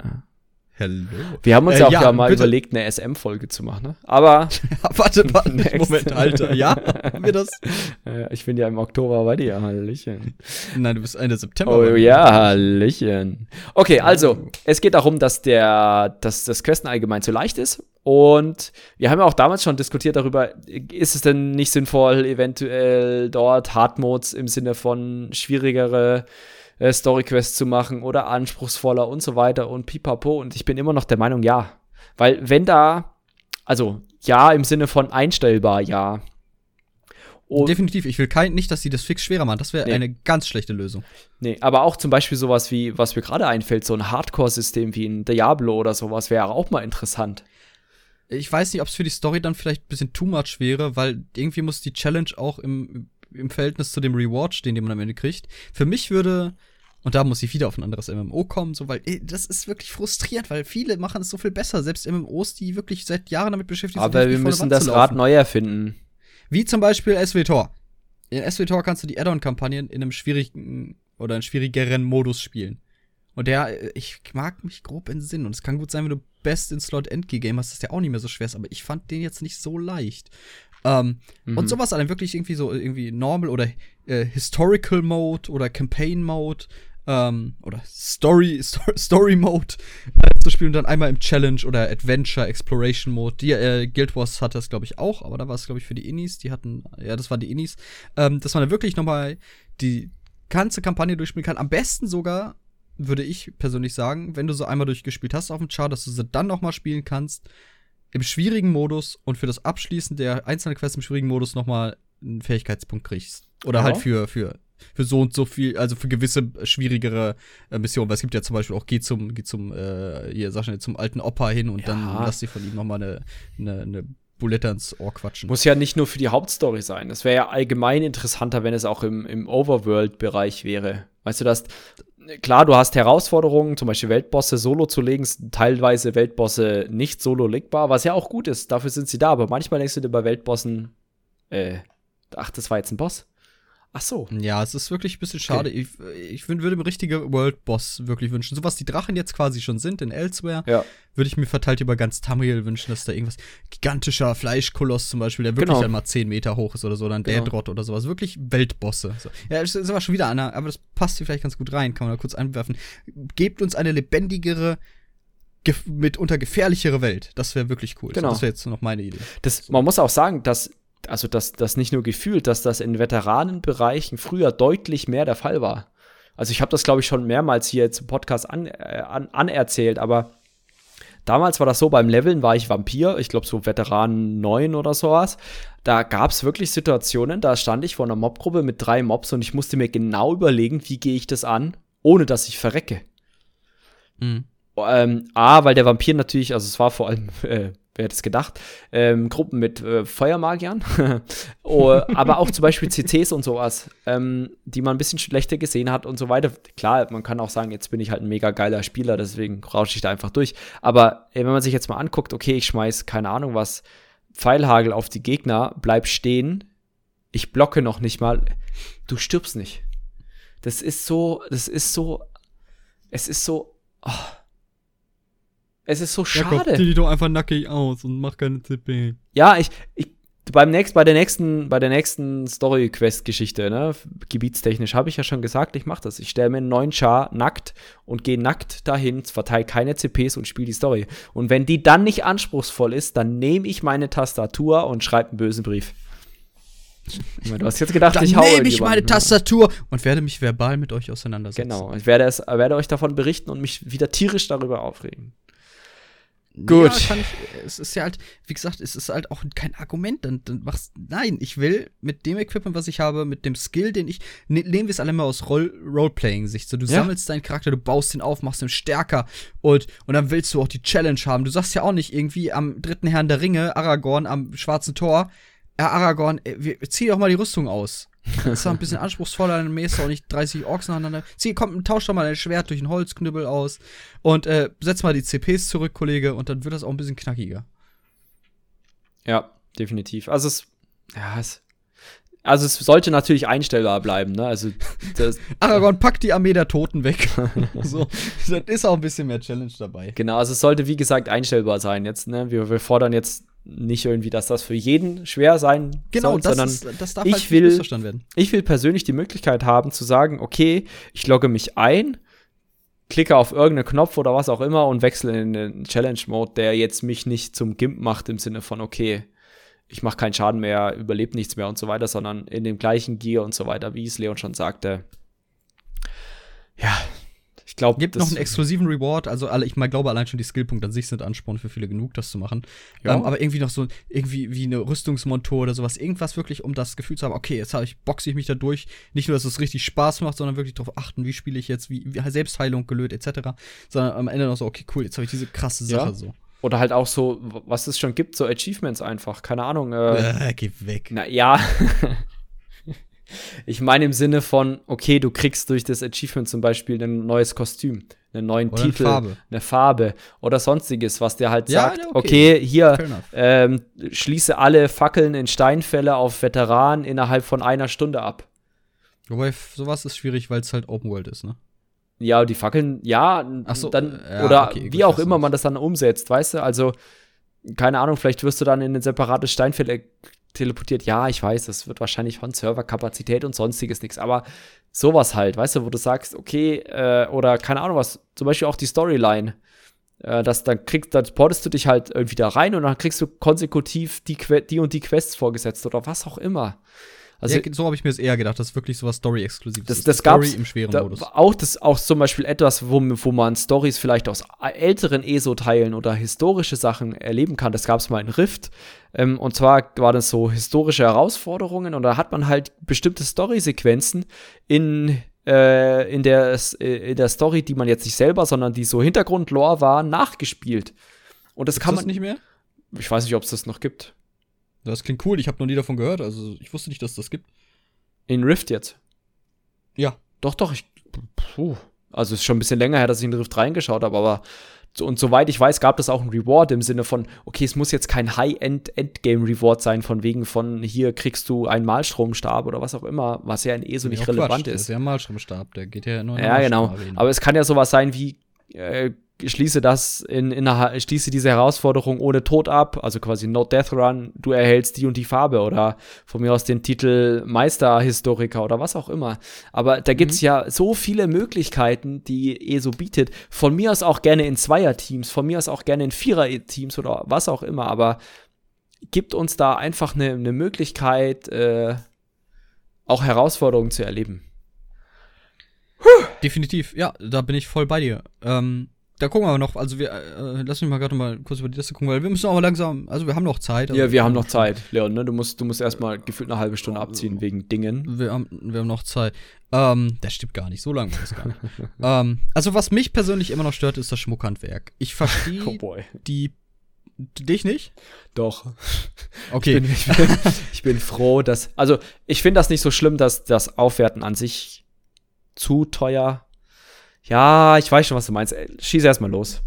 Hello. Wir haben uns Äh, ja auch ja, ja, mal bitte. überlegt, eine SM-Folge zu machen, ne? Aber <laughs> warte, warte, <laughs> Next. Moment, Alter. Ja, haben wir das? <laughs> ich bin ja im Oktober bei dir, Hallöchen. Nein, du bist Ende September. Oh ja, Hallöchen. Okay, also, es geht darum, dass der, dass das Questen allgemein zu leicht ist. Und wir haben ja auch damals schon diskutiert darüber, ist es denn nicht sinnvoll, eventuell dort Hard Modes im Sinne von schwierigere äh, Story-Quests zu machen oder anspruchsvoller und so weiter und pipapo. Und ich bin immer noch der Meinung, ja. Weil wenn da, also ja im Sinne von einstellbar, ja. Und, Definitiv. Ich will kein, nicht, dass sie das fix schwerer machen. Das wäre Nee. eine ganz schlechte Lösung. Nee, aber auch zum Beispiel sowas wie, was mir gerade einfällt, so ein Hardcore-System wie ein Diablo oder sowas wäre auch mal interessant. Ich weiß nicht, ob es für die Story dann vielleicht ein bisschen too much wäre, weil irgendwie muss die Challenge auch im, im Verhältnis zu dem Reward stehen, den man am Ende kriegt. Für mich würde, und da muss ich wieder auf ein anderes MMO kommen, so, weil eh, das ist wirklich frustrierend, weil viele machen es so viel besser, selbst MMOs, die wirklich seit Jahren damit beschäftigt Aber richtig wir müssen das Rad neu erfinden. Wie zum Beispiel SWTOR. In SWTOR kannst du die Add-on-Kampagnen in einem schwierigen oder einem schwierigeren Modus spielen. Und der, äh, ich mag mich grob entsinnen. Und es kann gut sein, wenn du Best in Slot Endgame Game hast, dass der auch nicht mehr so schwer ist. Aber ich fand den jetzt nicht so leicht. Ähm, Mhm. Und sowas dann wirklich irgendwie so irgendwie Normal oder äh, Historical Mode oder Campaign Mode ähm, oder Story, Story, <laughs> Story Mode äh, zu spielen und dann einmal im Challenge oder Adventure Exploration Mode. Die äh, Guild Wars hat das glaube ich auch, aber da war es glaube ich für die Innis. Die hatten, ja, das waren die Innis, ähm, dass man da wirklich noch mal die ganze Kampagne durchspielen kann. Am besten sogar würde ich persönlich sagen, wenn du so einmal durchgespielt hast auf dem Chart, dass du sie dann noch mal spielen kannst im schwierigen Modus und für das Abschließen der einzelnen Quests im schwierigen Modus noch mal einen Fähigkeitspunkt kriegst. Oder Ja. halt für, für, für so und so viel, also für gewisse schwierigere äh, Missionen. Weil es gibt ja zum Beispiel auch, geh zum, geh zum, äh, hier, sag schnell, zum alten Opa hin und Ja. dann lass dir von ihm noch mal eine, eine, eine Bulette ins Ohr quatschen. Muss ja nicht nur für die Hauptstory sein. Es wäre ja allgemein interessanter, wenn es auch im, im Overworld-Bereich wäre. Weißt du, dass klar, du hast Herausforderungen, zum Beispiel Weltbosse solo zu legen, teilweise Weltbosse nicht solo legbar, was ja auch gut ist, dafür sind sie da, aber manchmal denkst du dir bei Weltbossen, äh, ach, das war jetzt ein Boss. Ach so. Ja, es ist wirklich ein bisschen schade. Ich, ich wün- würde mir richtige World Boss wirklich wünschen. So was die Drachen jetzt quasi schon sind in Elsewhere, Ja. würde ich mir verteilt über ganz Tamriel wünschen, dass da irgendwas gigantischer Fleischkoloss zum Beispiel, der wirklich Genau. dann mal 10 Meter hoch ist oder so, oder ein Genau. Daedrot oder sowas. Wirklich Weltbosse. So. Ja, das ist aber schon wieder einer, aber das passt hier vielleicht ganz gut rein, kann man da kurz einwerfen. Gebt uns eine lebendigere, gef mitunter gefährlichere Welt. Das wäre wirklich cool. Genau. So, das wäre jetzt noch meine Idee. Das, man muss auch sagen, dass, also dass das nicht nur gefühlt, dass das in Veteranenbereichen früher deutlich mehr der Fall war. Also ich habe das, glaube ich, schon mehrmals hier zum Podcast an, äh, an, anerzählt, aber damals war das so, beim Leveln war ich Vampir, ich glaube so Veteran 9 oder sowas. Da gab es wirklich Situationen, da stand ich vor einer Mobgruppe mit drei Mobs und ich musste mir genau überlegen, wie gehe ich das an, ohne dass ich verrecke. Mhm. Ähm, A, weil der Vampir natürlich, also es war vor allem, <laughs> äh, wer hätte es gedacht, ähm, Gruppen mit äh, Feuermagiern, <laughs> oh, aber auch zum Beispiel CCs und sowas, ähm, die man ein bisschen schlechter gesehen hat und so weiter. Klar, man kann auch sagen, jetzt bin ich halt ein mega geiler Spieler, deswegen rausche ich da einfach durch. Aber äh, wenn man sich jetzt mal anguckt, okay, ich schmeiß keine Ahnung was, Pfeilhagel auf die Gegner, bleib stehen, ich blocke noch nicht mal, du stirbst nicht. Das ist so, das ist so, es ist so, oh. Es ist so schade. dich doch einfach nackig aus und mach keine CP. Ja, ich, ich beim nächsten, bei der nächsten, bei der nächsten Story-Quest-Geschichte, ne, gebietstechnisch, habe ich ja schon gesagt, ich mache das. Ich stelle mir einen neuen Char nackt und gehe nackt dahin, verteile keine CPs und spiele die Story. Und wenn die dann nicht anspruchsvoll ist, dann nehme ich meine Tastatur und schreibe einen bösen Brief. Du hast jetzt gedacht, Dann ich hau nehme ich meine ne? Tastatur und werde mich verbal mit euch auseinandersetzen. Genau, ich werde, es, werde euch davon berichten und mich wieder tierisch darüber aufregen. Gut. Ja, kann ich, es ist ja halt, wie gesagt, es ist halt auch kein Argument. Dann, dann machst nein, ich will mit dem Equipment, was ich habe, mit dem Skill, den ich, ne, nehmen wir es alle mal aus Roll, Roleplaying-Sicht. So, du Ja. sammelst deinen Charakter, du baust ihn auf, machst ihn stärker und, und dann willst du auch die Challenge haben. Du sagst ja auch nicht irgendwie am dritten Herrn der Ringe, Aragorn am schwarzen Tor, äh, Aragorn, äh, zieh doch mal die Rüstung aus. Das ist doch ein bisschen anspruchsvoller, dann mähst du auch nicht 30 Orks nacheinander. Zieh, komm, tausch doch mal dein Schwert durch einen Holzknüppel aus und äh, setz mal die CPs zurück, Kollege, und dann wird das auch ein bisschen knackiger. Ja, definitiv. Also es, ja, es, also es sollte natürlich einstellbar bleiben, ne? Also <laughs> das, Aragorn packt die Armee der Toten weg. <laughs> so, dann ist auch ein bisschen mehr Challenge dabei. genau, also es sollte wie gesagt einstellbar sein jetzt, ne? Wir, wir fordern jetzt nicht irgendwie, dass das für jeden schwer sein Genau, soll, das, sondern ist, das darf ich halt nicht will- missverstanden werden. ich will persönlich die Möglichkeit haben zu sagen, okay, ich logge mich ein, klicke auf irgendeinen Knopf oder was auch immer und wechsle in den Challenge-Mode, der jetzt mich nicht zum Gimp macht im Sinne von, okay, ich mache keinen Schaden mehr, überlebe nichts mehr und so weiter, sondern in dem gleichen Gear und so weiter, wie es Leon schon sagte. Ich glaube, Gibt noch einen exklusiven Reward, also alle, ich mal glaube allein schon die Skillpunkte an sich sind Ansporn für viele genug, das zu machen. Ja. Ähm, aber irgendwie noch so, irgendwie wie eine Rüstungsmontur oder sowas, irgendwas wirklich, um das Gefühl zu haben, okay, jetzt habe ich, boxe ich mich da durch. Nicht nur, dass es richtig Spaß macht, sondern wirklich darauf achten, wie spiele ich jetzt, wie, wie Selbstheilung gelöt, etc. Sondern am Ende noch so, okay, cool, jetzt habe ich diese krasse Sache Ja. so. Oder halt auch so, was es schon gibt, so Achievements einfach, keine Ahnung. Äh, Äh, geh weg. Na ja. <laughs> ich meine im Sinne von, okay, du kriegst durch das Achievement zum Beispiel ein neues Kostüm, einen neuen Oder eine Titel, Farbe. eine Farbe oder sonstiges, was dir halt Ja, sagt, okay. okay. hier ähm, schließe alle Fackeln in Steinfälle auf Veteranen innerhalb von einer Stunde ab. Wobei, sowas ist schwierig, weil es halt Open World ist, ne? Ja, die Fackeln, ja, so, dann, äh, ja, oder okay, wie auch immer man das dann umsetzt, weißt du? Also, keine Ahnung, vielleicht wirst du dann in ein separates Steinfeld teleportiert. Ja, ich weiß, das wird wahrscheinlich von Serverkapazität und sonstiges nichts, aber sowas halt, weißt du, wo du sagst, okay, äh, oder keine Ahnung was, zum Beispiel auch die Storyline. Äh, das, dann kriegst, dann portest du dich halt irgendwie da rein und dann kriegst du konsekutiv die, die und die Quests vorgesetzt oder was auch immer. Also, ja, so habe ich mir es eher gedacht, dass wirklich sowas Story-Exklusives Das- ist. das Story gab's- im schweren da, Modus. auch das auch zum Beispiel etwas, wo, wo man Stories vielleicht aus älteren ESO-Teilen oder historische Sachen erleben kann. Das gab es mal in Rift. Ähm, und zwar war das so historische Herausforderungen und da hat man halt bestimmte Story-Sequenzen in äh, in, der, äh, in der Story, die man jetzt nicht selber, sondern die so Hintergrund-Lore war, nachgespielt. Und das Gibt's kann das man nicht mehr? Ich weiß nicht, ob es das noch gibt. Das klingt cool, ich habe noch nie davon gehört, also ich wusste nicht, dass es das gibt. In Rift jetzt. Ja. Doch, doch, ich. Puh. Also es ist schon ein bisschen länger her, dass ich in Rift reingeschaut habe, aber und soweit ich weiß, gab es auch einen Reward im Sinne von, okay, es muss jetzt kein High-End-Endgame-Reward sein, von wegen von hier kriegst du einen Malstromstab oder was auch immer, was ja in ESO nicht relevant Quatsch, Das ist. ist ja ein Malstromstab, der geht ja nur in Ja, genau. Malstrom-Arena. Aber es kann ja sowas sein wie, äh, schließe das in, in einer, schließe diese Herausforderung ohne Tod ab, also quasi No Death Run, du erhältst die und die Farbe oder von mir aus den Titel Meisterhistoriker oder was auch immer. Aber da gibt's ja so viele Möglichkeiten, die ESO bietet. Von mir aus auch gerne in Zweierteams, von mir aus auch gerne in Vierer-Teams oder was auch immer, aber gibt uns da einfach eine, eine Möglichkeit, äh, auch Herausforderungen zu erleben. Definitiv, ja, da bin ich voll bei dir. Ähm, da gucken wir noch, also wir, äh, lass mich mal gerade mal kurz über die Liste gucken, weil wir müssen auch langsam, also wir haben noch Zeit. Also Ja, wir haben noch Zeit, Leon, ne? Du musst, du musst erstmal gefühlt eine halbe Stunde abziehen wegen Dingen. Wir haben, wir haben noch Zeit. Ähm, das stimmt gar nicht, so lange war das gar nicht. <laughs> ähm, also was mich persönlich immer noch stört, ist das Schmuckhandwerk. Ich verstehe <laughs> Oh boy. die, dich nicht? Doch. Okay. Ich bin, ich bin, ich bin froh, dass. Also, ich finde das nicht so schlimm, dass das Aufwerten an sich zu teuer. Ja, ich weiß schon, was du meinst. Ey, Schieß erstmal los.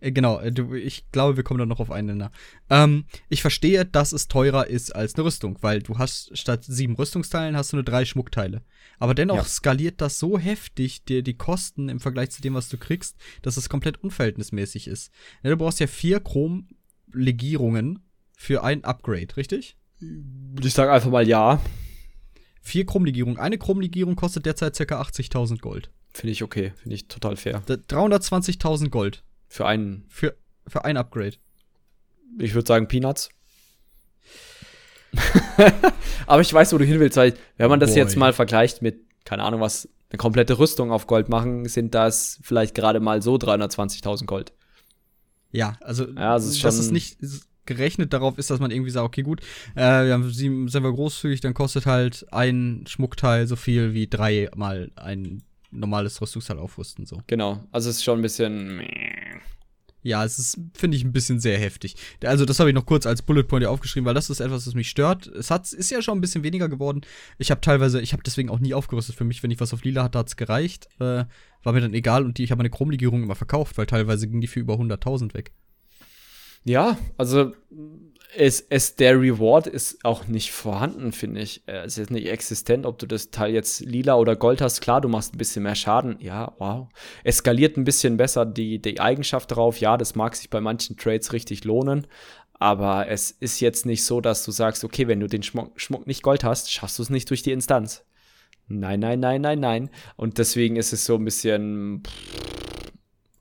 Äh, Genau, äh, ich glaube, wir kommen da noch auf einen Nenner. Ähm, ich verstehe, dass es teurer ist als eine Rüstung, weil du hast statt sieben Rüstungsteilen hast du nur drei Schmuckteile. Aber dennoch Ja. skaliert das so heftig dir die Kosten im Vergleich zu dem, was du kriegst, dass es komplett unverhältnismäßig ist. Ja, du brauchst ja vier Chrom-Legierungen für ein Upgrade, richtig? Ich sag einfach mal ja. Vier Chrom-Legierungen. Eine Chrom-Legierung kostet derzeit ca. 80.000 Gold. Finde ich okay. Finde ich total fair. Da- 320.000 Gold Für einen, für, für ein Upgrade. ich würde sagen, Peanuts. <laughs> Aber ich weiß, wo du hin willst, weil, wenn man das Boy. jetzt mal vergleicht mit, keine Ahnung, was, eine komplette Rüstung auf Gold machen, sind das vielleicht gerade mal so 320.000 Gold. Ja, also, Ja, also ist dass schon- es nicht gerechnet darauf ist, dass man irgendwie sagt, okay, gut, äh, wir haben sieben, sind wir großzügig, dann kostet halt ein Schmuckteil so viel wie dreimal ein normales Rüstungsteil aufrüsten. So. Genau. Also es ist schon ein bisschen. Ja, es ist, finde ich, ein bisschen sehr heftig. Also, das habe ich noch kurz als Bullet Point hier aufgeschrieben, weil das ist etwas, das mich stört. Es hat, ist ja schon ein bisschen weniger geworden. Ich habe teilweise, ich habe deswegen auch nie aufgerüstet. Für mich, wenn ich was auf lila hatte, hat es gereicht. Äh, war mir dann egal und die, ich habe meine Chromlegierung immer verkauft, weil teilweise ging die für über 100.000 weg. Ja, also es, es, der Reward ist auch nicht vorhanden, finde ich. Äh, Es ist nicht existent, ob du das Teil jetzt lila oder gold hast. Klar, du machst ein bisschen mehr Schaden. Ja, wow. Es skaliert ein bisschen besser die, die Eigenschaft drauf. Ja, das mag sich bei manchen Trades richtig lohnen. Aber es ist jetzt nicht so, dass du sagst, okay, wenn du den Schmuck, Schmuck nicht Gold hast, schaffst du es nicht durch die Instanz. Nein, nein, nein, nein, nein. Und deswegen ist es so ein bisschen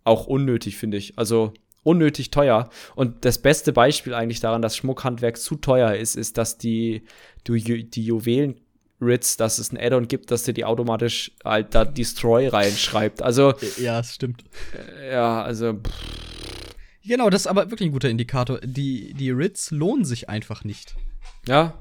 auch unnötig, finde ich. Also unnötig teuer. Und das beste Beispiel eigentlich daran, dass Schmuckhandwerk zu teuer ist, ist, dass die, Ju- die Juwelen Ritz, dass es ein Add-on gibt, dass dir die automatisch halt da Destroy reinschreibt. Also, <laughs> Ja, es stimmt. äh, ja, also, pff, Genau, das ist aber wirklich ein guter Indikator. Die, die Ritz lohnen sich einfach nicht. ja,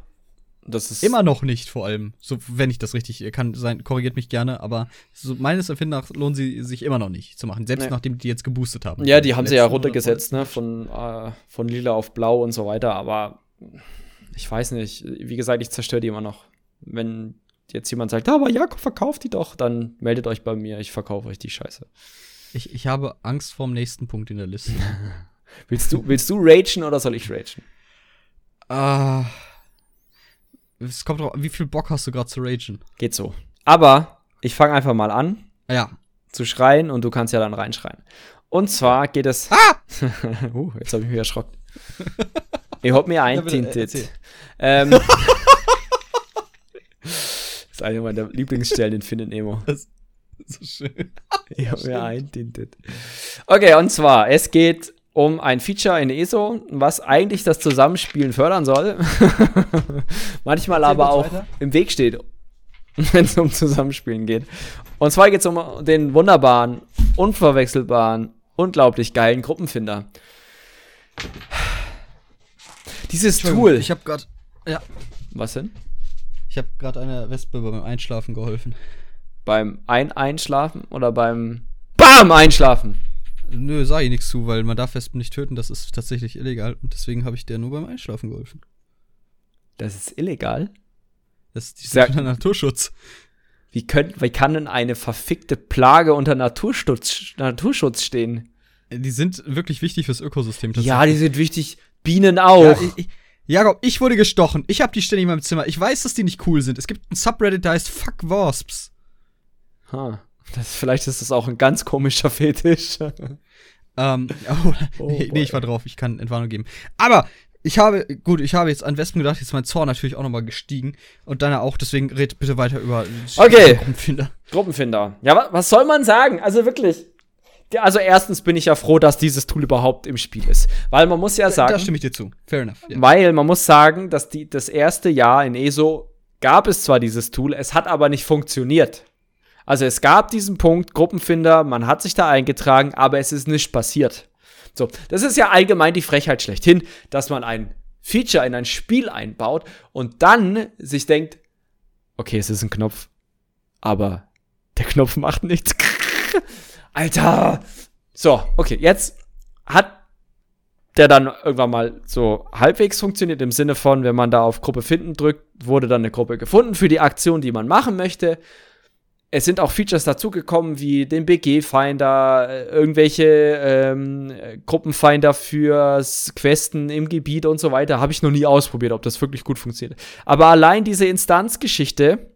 das ist Immer noch nicht, vor allem. So, wenn ich das richtig äh, kann sein, korrigiert mich gerne, aber so meines Empfindens nach lohnen sie sich immer noch nicht zu machen. Selbst Nee. nachdem die jetzt geboostet haben. Ja, die haben sie ja runtergesetzt, ne, von, äh, von lila auf blau und so weiter, aber ich weiß nicht. Wie gesagt, ich zerstöre die immer noch. Wenn jetzt jemand sagt, "Ah, aber Jakob, verkauft die doch, dann meldet euch bei mir, ich verkaufe euch die Scheiße. Ich, ich habe Angst vorm nächsten Punkt in der Liste. <laughs> Willst du, willst du ragen oder soll ich ragen? Ah. Es kommt drauf, an, wie viel Bock hast du gerade zu ragen? Geht so. Aber ich fange einfach mal an Ja. zu schreien und du kannst ja dann reinschreien. Und zwar geht es. Ah! <laughs> uh, jetzt habe ich mich erschrocken. Ich hab mir eintintet. ähm, <laughs> das ist eine meiner Lieblingsstellen in Finden Nemo. <laughs> So schön. Ich habe mir eintintet. Okay, und zwar, es geht um ein Feature in ESO, was eigentlich das Zusammenspielen fördern soll. <laughs> Manchmal aber auch weiter. im Weg steht, <laughs> wenn es um Zusammenspielen geht. Und zwar geht es um den wunderbaren, unverwechselbaren, unglaublich geilen Gruppenfinder. Dieses Tool. Ich habe gerade ja, was denn? ich habe gerade einer Wespe beim Einschlafen geholfen. Beim Ein-Einschlafen oder beim BAM Einschlafen? Nö, sag ich nichts zu, weil man darf Wespen nicht töten, das ist tatsächlich illegal und deswegen habe ich der nur beim Einschlafen geholfen. Das ist illegal. Das ist dieser Naturschutz. Wie, könnt, wie kann denn eine verfickte Plage unter Naturschutz, Naturschutz stehen? Die sind wirklich wichtig fürs Ökosystem Ja, die sind wichtig. Bienen auch. Ja, ich, ich, Jakob, ich wurde gestochen. Ich habe die ständig in meinem Zimmer. Ich weiß, dass die nicht cool sind. Es gibt ein Subreddit, der heißt Fuck Wasps. Ha, das, vielleicht ist das auch ein ganz komischer Fetisch. <laughs> Ähm, oh, <laughs> Oh nee, nee, ich war drauf. Ich kann Entwarnung geben. Aber ich habe, gut, ich habe jetzt an Wespen gedacht. Jetzt ist mein Zorn natürlich auch nochmal gestiegen. Und deiner auch. Deswegen red bitte weiter über Okay. Gruppenfinder. Gruppenfinder. Ja, wa was soll man sagen? Also wirklich. Also erstens bin ich ja froh, dass dieses Tool überhaupt im Spiel ist. Weil man muss ja sagen, Da stimme ich dir zu. Fair enough. Ja. weil man muss sagen, dass die, das erste Jahr in ESO gab es zwar dieses Tool, es hat aber nicht funktioniert. Also es gab diesen Punkt, Gruppenfinder, man hat sich da eingetragen, aber es ist nicht passiert. So, das ist ja allgemein die Frechheit schlechthin, dass man ein Feature in ein Spiel einbaut und dann sich denkt, okay, es ist ein Knopf, aber der Knopf macht nichts. <laughs> Alter! So, okay, jetzt hat der dann irgendwann mal so halbwegs funktioniert, im Sinne von, wenn man da auf Gruppe finden drückt, wurde dann eine Gruppe gefunden für die Aktion, die man machen möchte. Es sind auch Features dazugekommen, wie den BG-Finder, äh, irgendwelche ähm, äh, Gruppenfinder fürs Questen im Gebiet und so weiter. Habe ich noch nie ausprobiert, ob das wirklich gut funktioniert. Aber allein diese Instanzgeschichte,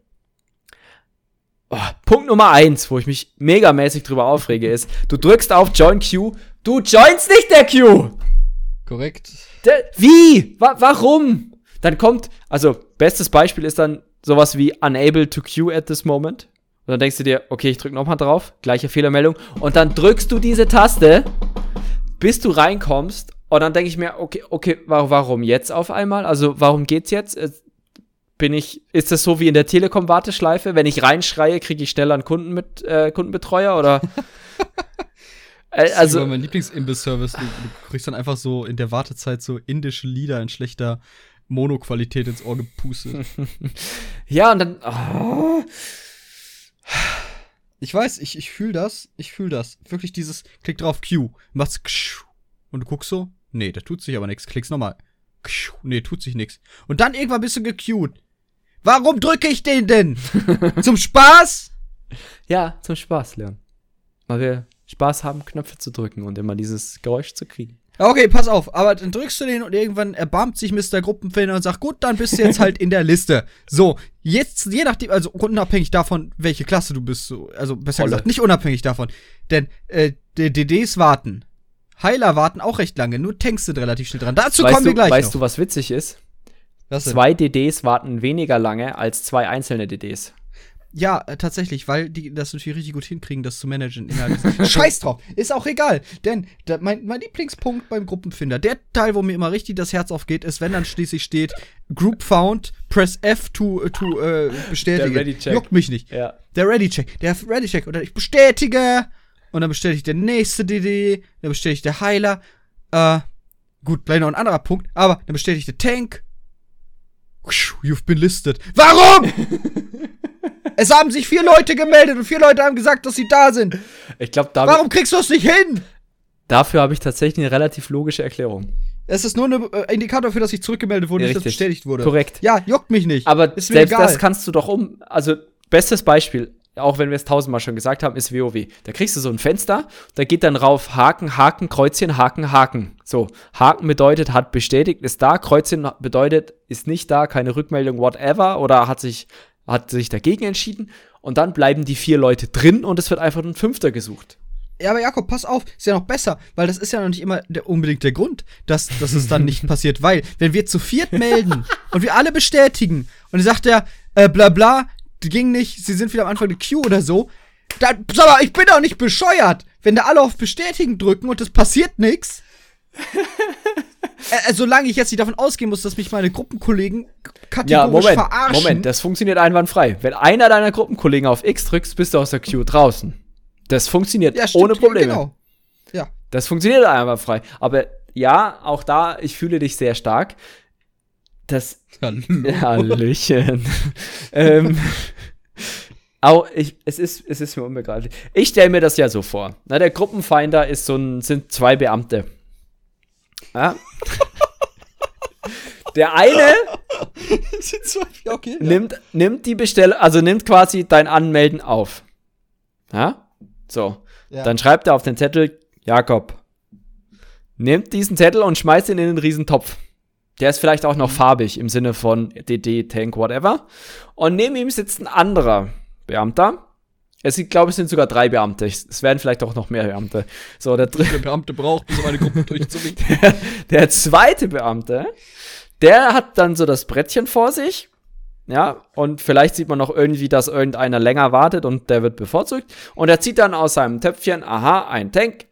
oh, Punkt Nummer eins, wo ich mich megamäßig drüber aufrege, ist, du drückst auf Join Queue, du joinst nicht der Queue! Korrekt. Der, wie? Wa warum? Dann kommt, also, bestes Beispiel ist dann sowas wie unable to queue at this moment. Und dann denkst du dir, okay, ich drück nochmal drauf, gleiche Fehlermeldung. Und dann drückst du diese Taste, bis du reinkommst. Und dann denke ich mir, okay, okay, wa warum jetzt auf einmal? Also, warum geht's jetzt? Äh, Bin ich, ist das so wie in der Telekom-Warteschleife? Wenn ich reinschreie, kriege ich schneller einen Kunden mit, äh, Kundenbetreuer oder? <laughs> Äh, Also also, mein Lieblingsimbiss-Service. Du, du kriegst dann einfach so in der Wartezeit so indische Lieder in schlechter Mono-Qualität ins Ohr gepustet. <laughs> ja, und dann. Oh, Ich weiß, ich, ich fühle das. Ich fühle das. Wirklich dieses, klick drauf Q, machst Kschu. und du guckst so, nee, da tut sich aber nichts. Klickst nochmal. Kschu, Nee, tut sich nichts. Und dann irgendwann bist du gecued. Warum drücke ich den denn? <laughs> Zum Spaß? ja, zum Spaß, Leon. Weil wir Spaß haben, Knöpfe zu drücken und immer dieses Geräusch zu kriegen. Okay, pass auf, aber dann drückst du den und irgendwann erbarmt sich Mr. Gruppenfinder und sagt, gut, dann bist du jetzt halt in der Liste. So, jetzt, je nachdem, also unabhängig davon, welche Klasse du bist, so, also besser Volle. gesagt, nicht unabhängig davon. Denn äh, DDs warten. Heiler warten auch recht lange, nur Tanks sind relativ schnell dran. Dazu weißt kommen wir du, gleich weißt noch. du, was witzig ist? Was? Zwei DDs warten weniger lange als zwei einzelne DDs. Ja, äh, tatsächlich, weil die das natürlich richtig gut hinkriegen, das zu managen innerhalb <laughs> Scheiß drauf, ist auch egal. Denn da, mein, mein Lieblingspunkt beim Gruppenfinder, der Teil, wo mir immer richtig das Herz aufgeht, ist, wenn dann schließlich steht, Group found, press F to, äh, to äh, bestätigen. Der Ready-Check. Juckt mich nicht. Ja. Der Ready-Check, der Ready-Check. Und dann ich bestätige. Und dann bestätigt der nächste DD, dann bestätigt der Heiler. Äh, gut, gleich noch ein anderer Punkt, aber dann bestätigt der Tank. You've been listed. Warum? <laughs> es haben sich vier Leute gemeldet und vier Leute haben gesagt, dass sie da sind. Ich glaube, Warum kriegst du es nicht hin? dafür habe ich tatsächlich eine relativ logische Erklärung. Es ist nur ein äh, Indikator dafür, dass ich zurückgemeldet wurde, Ja, nicht, dass bestätigt wurde. Korrekt. Ja, juckt mich nicht. Aber selbst egal. das kannst du doch um. Also, bestes Beispiel, auch wenn wir es tausendmal schon gesagt haben, ist WoW. Da kriegst du so ein Fenster, da geht dann rauf Haken, Haken, Kreuzchen, Haken, Haken. So, Haken bedeutet, hat bestätigt, ist da, Kreuzchen bedeutet, ist nicht da, keine Rückmeldung, whatever, oder hat sich, hat sich dagegen entschieden. Und dann bleiben die vier Leute drin und es wird einfach ein Fünfter gesucht. Ja, aber Jakob, pass auf, ist ja noch besser, weil das ist ja noch nicht immer der, unbedingt der Grund, dass, dass es dann nicht <laughs> passiert, weil, wenn wir zu viert melden und wir alle bestätigen und sagt er, äh, bla bla, ging nicht, sie sind wieder am Anfang der Queue oder so, dann, sag mal, ich bin doch nicht bescheuert, wenn da alle auf Bestätigen drücken und es passiert nichts. <laughs> äh, solange ich jetzt nicht davon ausgehen muss, dass mich meine Gruppenkollegen kategorisch Ja, Moment, verarschen. Moment, das funktioniert einwandfrei. Wenn einer deiner Gruppenkollegen auf X drückst, bist du aus der Queue draußen. Das funktioniert ja, stimmt, ohne Probleme. Genau. Ja. Das funktioniert einwandfrei. Aber ja, auch da, ich fühle dich sehr stark. Das <laughs> Hallo. Hallöchen. ähm, auch ich, es ist, es ist mir unbegreiflich. Ich stelle mir das ja so vor. Na, der Gruppenfinder ist so ein, sind zwei Beamte. Ja? <laughs> der eine <laughs> ja, okay. Ja. nimmt, nimmt die Bestellung, also nimmt quasi dein Anmelden auf. Ja? So. Ja. Dann schreibt er auf den Zettel, Jakob, nimmt diesen Zettel und schmeißt ihn in den Riesentopf. Der ist vielleicht auch noch farbig im Sinne von DD, Tank, whatever. Und neben ihm sitzt ein anderer Beamter. Es sind, glaube ich, sind sogar drei Beamte. Es werden vielleicht auch noch mehr Beamte. So, der, dr- der Beamte braucht, um so eine Gruppe <laughs> durchzuwinken. der zweite Beamte, der hat dann so das Brettchen vor sich. Ja, und vielleicht sieht man noch irgendwie, dass irgendeiner länger wartet und der wird bevorzugt. Und er zieht dann aus seinem Töpfchen, aha, ein Tank,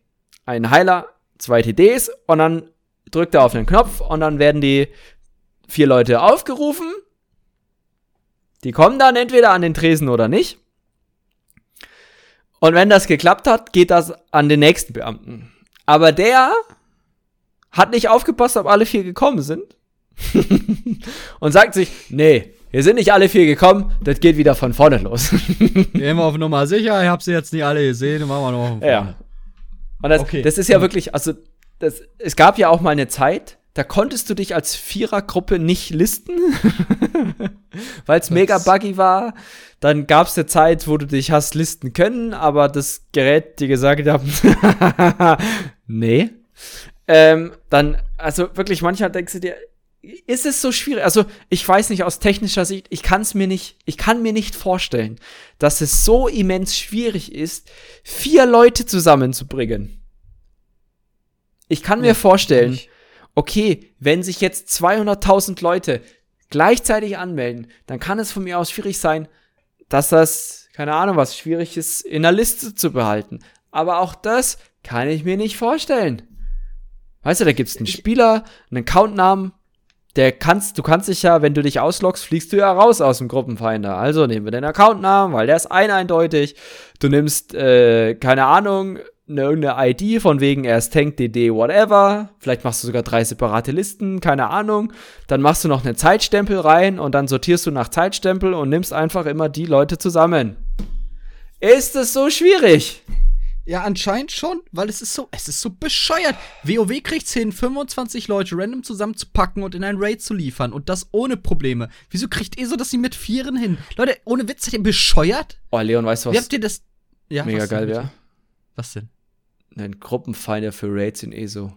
ein Heiler, zwei TDs und dann drückt er auf den Knopf und dann werden die vier Leute aufgerufen. Die kommen dann entweder an den Tresen oder nicht. Und wenn das geklappt hat, geht das an den nächsten Beamten. Aber der hat nicht aufgepasst, ob alle vier gekommen sind. <laughs> und sagt sich, nee, wir sind nicht alle vier gekommen, das geht wieder von vorne los. <laughs> Gehen wir auf Nummer sicher, ich hab sie jetzt nicht alle gesehen, machen wir noch. ja. Und das, Okay. das ist ja wirklich, also, das, es gab ja auch mal eine Zeit, da konntest du dich als Vierergruppe nicht listen, <laughs> weil es mega buggy war. Dann gab es eine Zeit, wo du dich hast listen können, aber das Gerät dir gesagt hat, <laughs> nee. Ähm, dann, also wirklich, manchmal denkst du dir, ist es so schwierig? Also, ich weiß nicht, aus technischer Sicht, ich kann es mir nicht, ich kann mir nicht vorstellen, dass es so immens schwierig ist, vier Leute zusammenzubringen. Ich kann mir Nee, vorstellen, nicht. okay, wenn sich jetzt 200.000 Leute gleichzeitig anmelden, dann kann es von mir aus schwierig sein, dass das, keine Ahnung, was schwierig ist, in der Liste zu behalten. Aber auch das kann ich mir nicht vorstellen. Weißt du, da gibt's einen Spieler, einen Accountnamen, der kannst, du kannst dich ja, wenn du dich ausloggst, fliegst du ja raus aus dem Gruppenfinder. Also nehmen wir den Accountnamen, weil der ist ein eindeutig. Du nimmst, äh, keine Ahnung, eine irgendeine ID von wegen er ist Tank, DD, whatever. Vielleicht machst du sogar drei separate Listen, keine Ahnung. Dann machst du noch einen Zeitstempel rein und dann sortierst du nach Zeitstempel und nimmst einfach immer die Leute zusammen. Ist es so schwierig? Ja, anscheinend schon, weil es ist so, es ist so bescheuert. WoW kriegt's hin, 25 Leute random zusammenzupacken und in ein Raid zu liefern und das ohne Probleme. Wieso kriegt ihr so das sie mit Vieren hin? Leute, ohne Witz, seid ihr bescheuert? Oh, Leon, weißt du Wie was? habt ihr das? Ja, mega geil wäre? Was denn? Ein Gruppenfinder für Raids in ESO.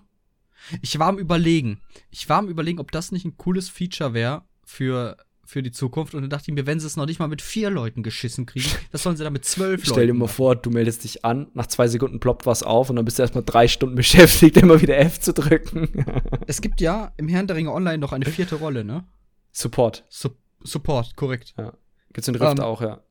Ich war am überlegen. Ich war am überlegen, ob das nicht ein cooles Feature wäre für, für die Zukunft. Und dann dachte ich mir, wenn sie es noch nicht mal mit vier Leuten geschissen kriegen, <laughs> was sollen sie da mit zwölf Stell dir Leuten mal machen? vor, du meldest dich an, nach zwei Sekunden ploppt was auf und dann bist du erstmal drei Stunden <laughs> beschäftigt, immer wieder F zu drücken. <laughs> Es gibt ja im Herrn der Ringe Online noch eine vierte Rolle, ne? Support. Sup Support, korrekt. Gibt's in Rift Ähm, auch, ja.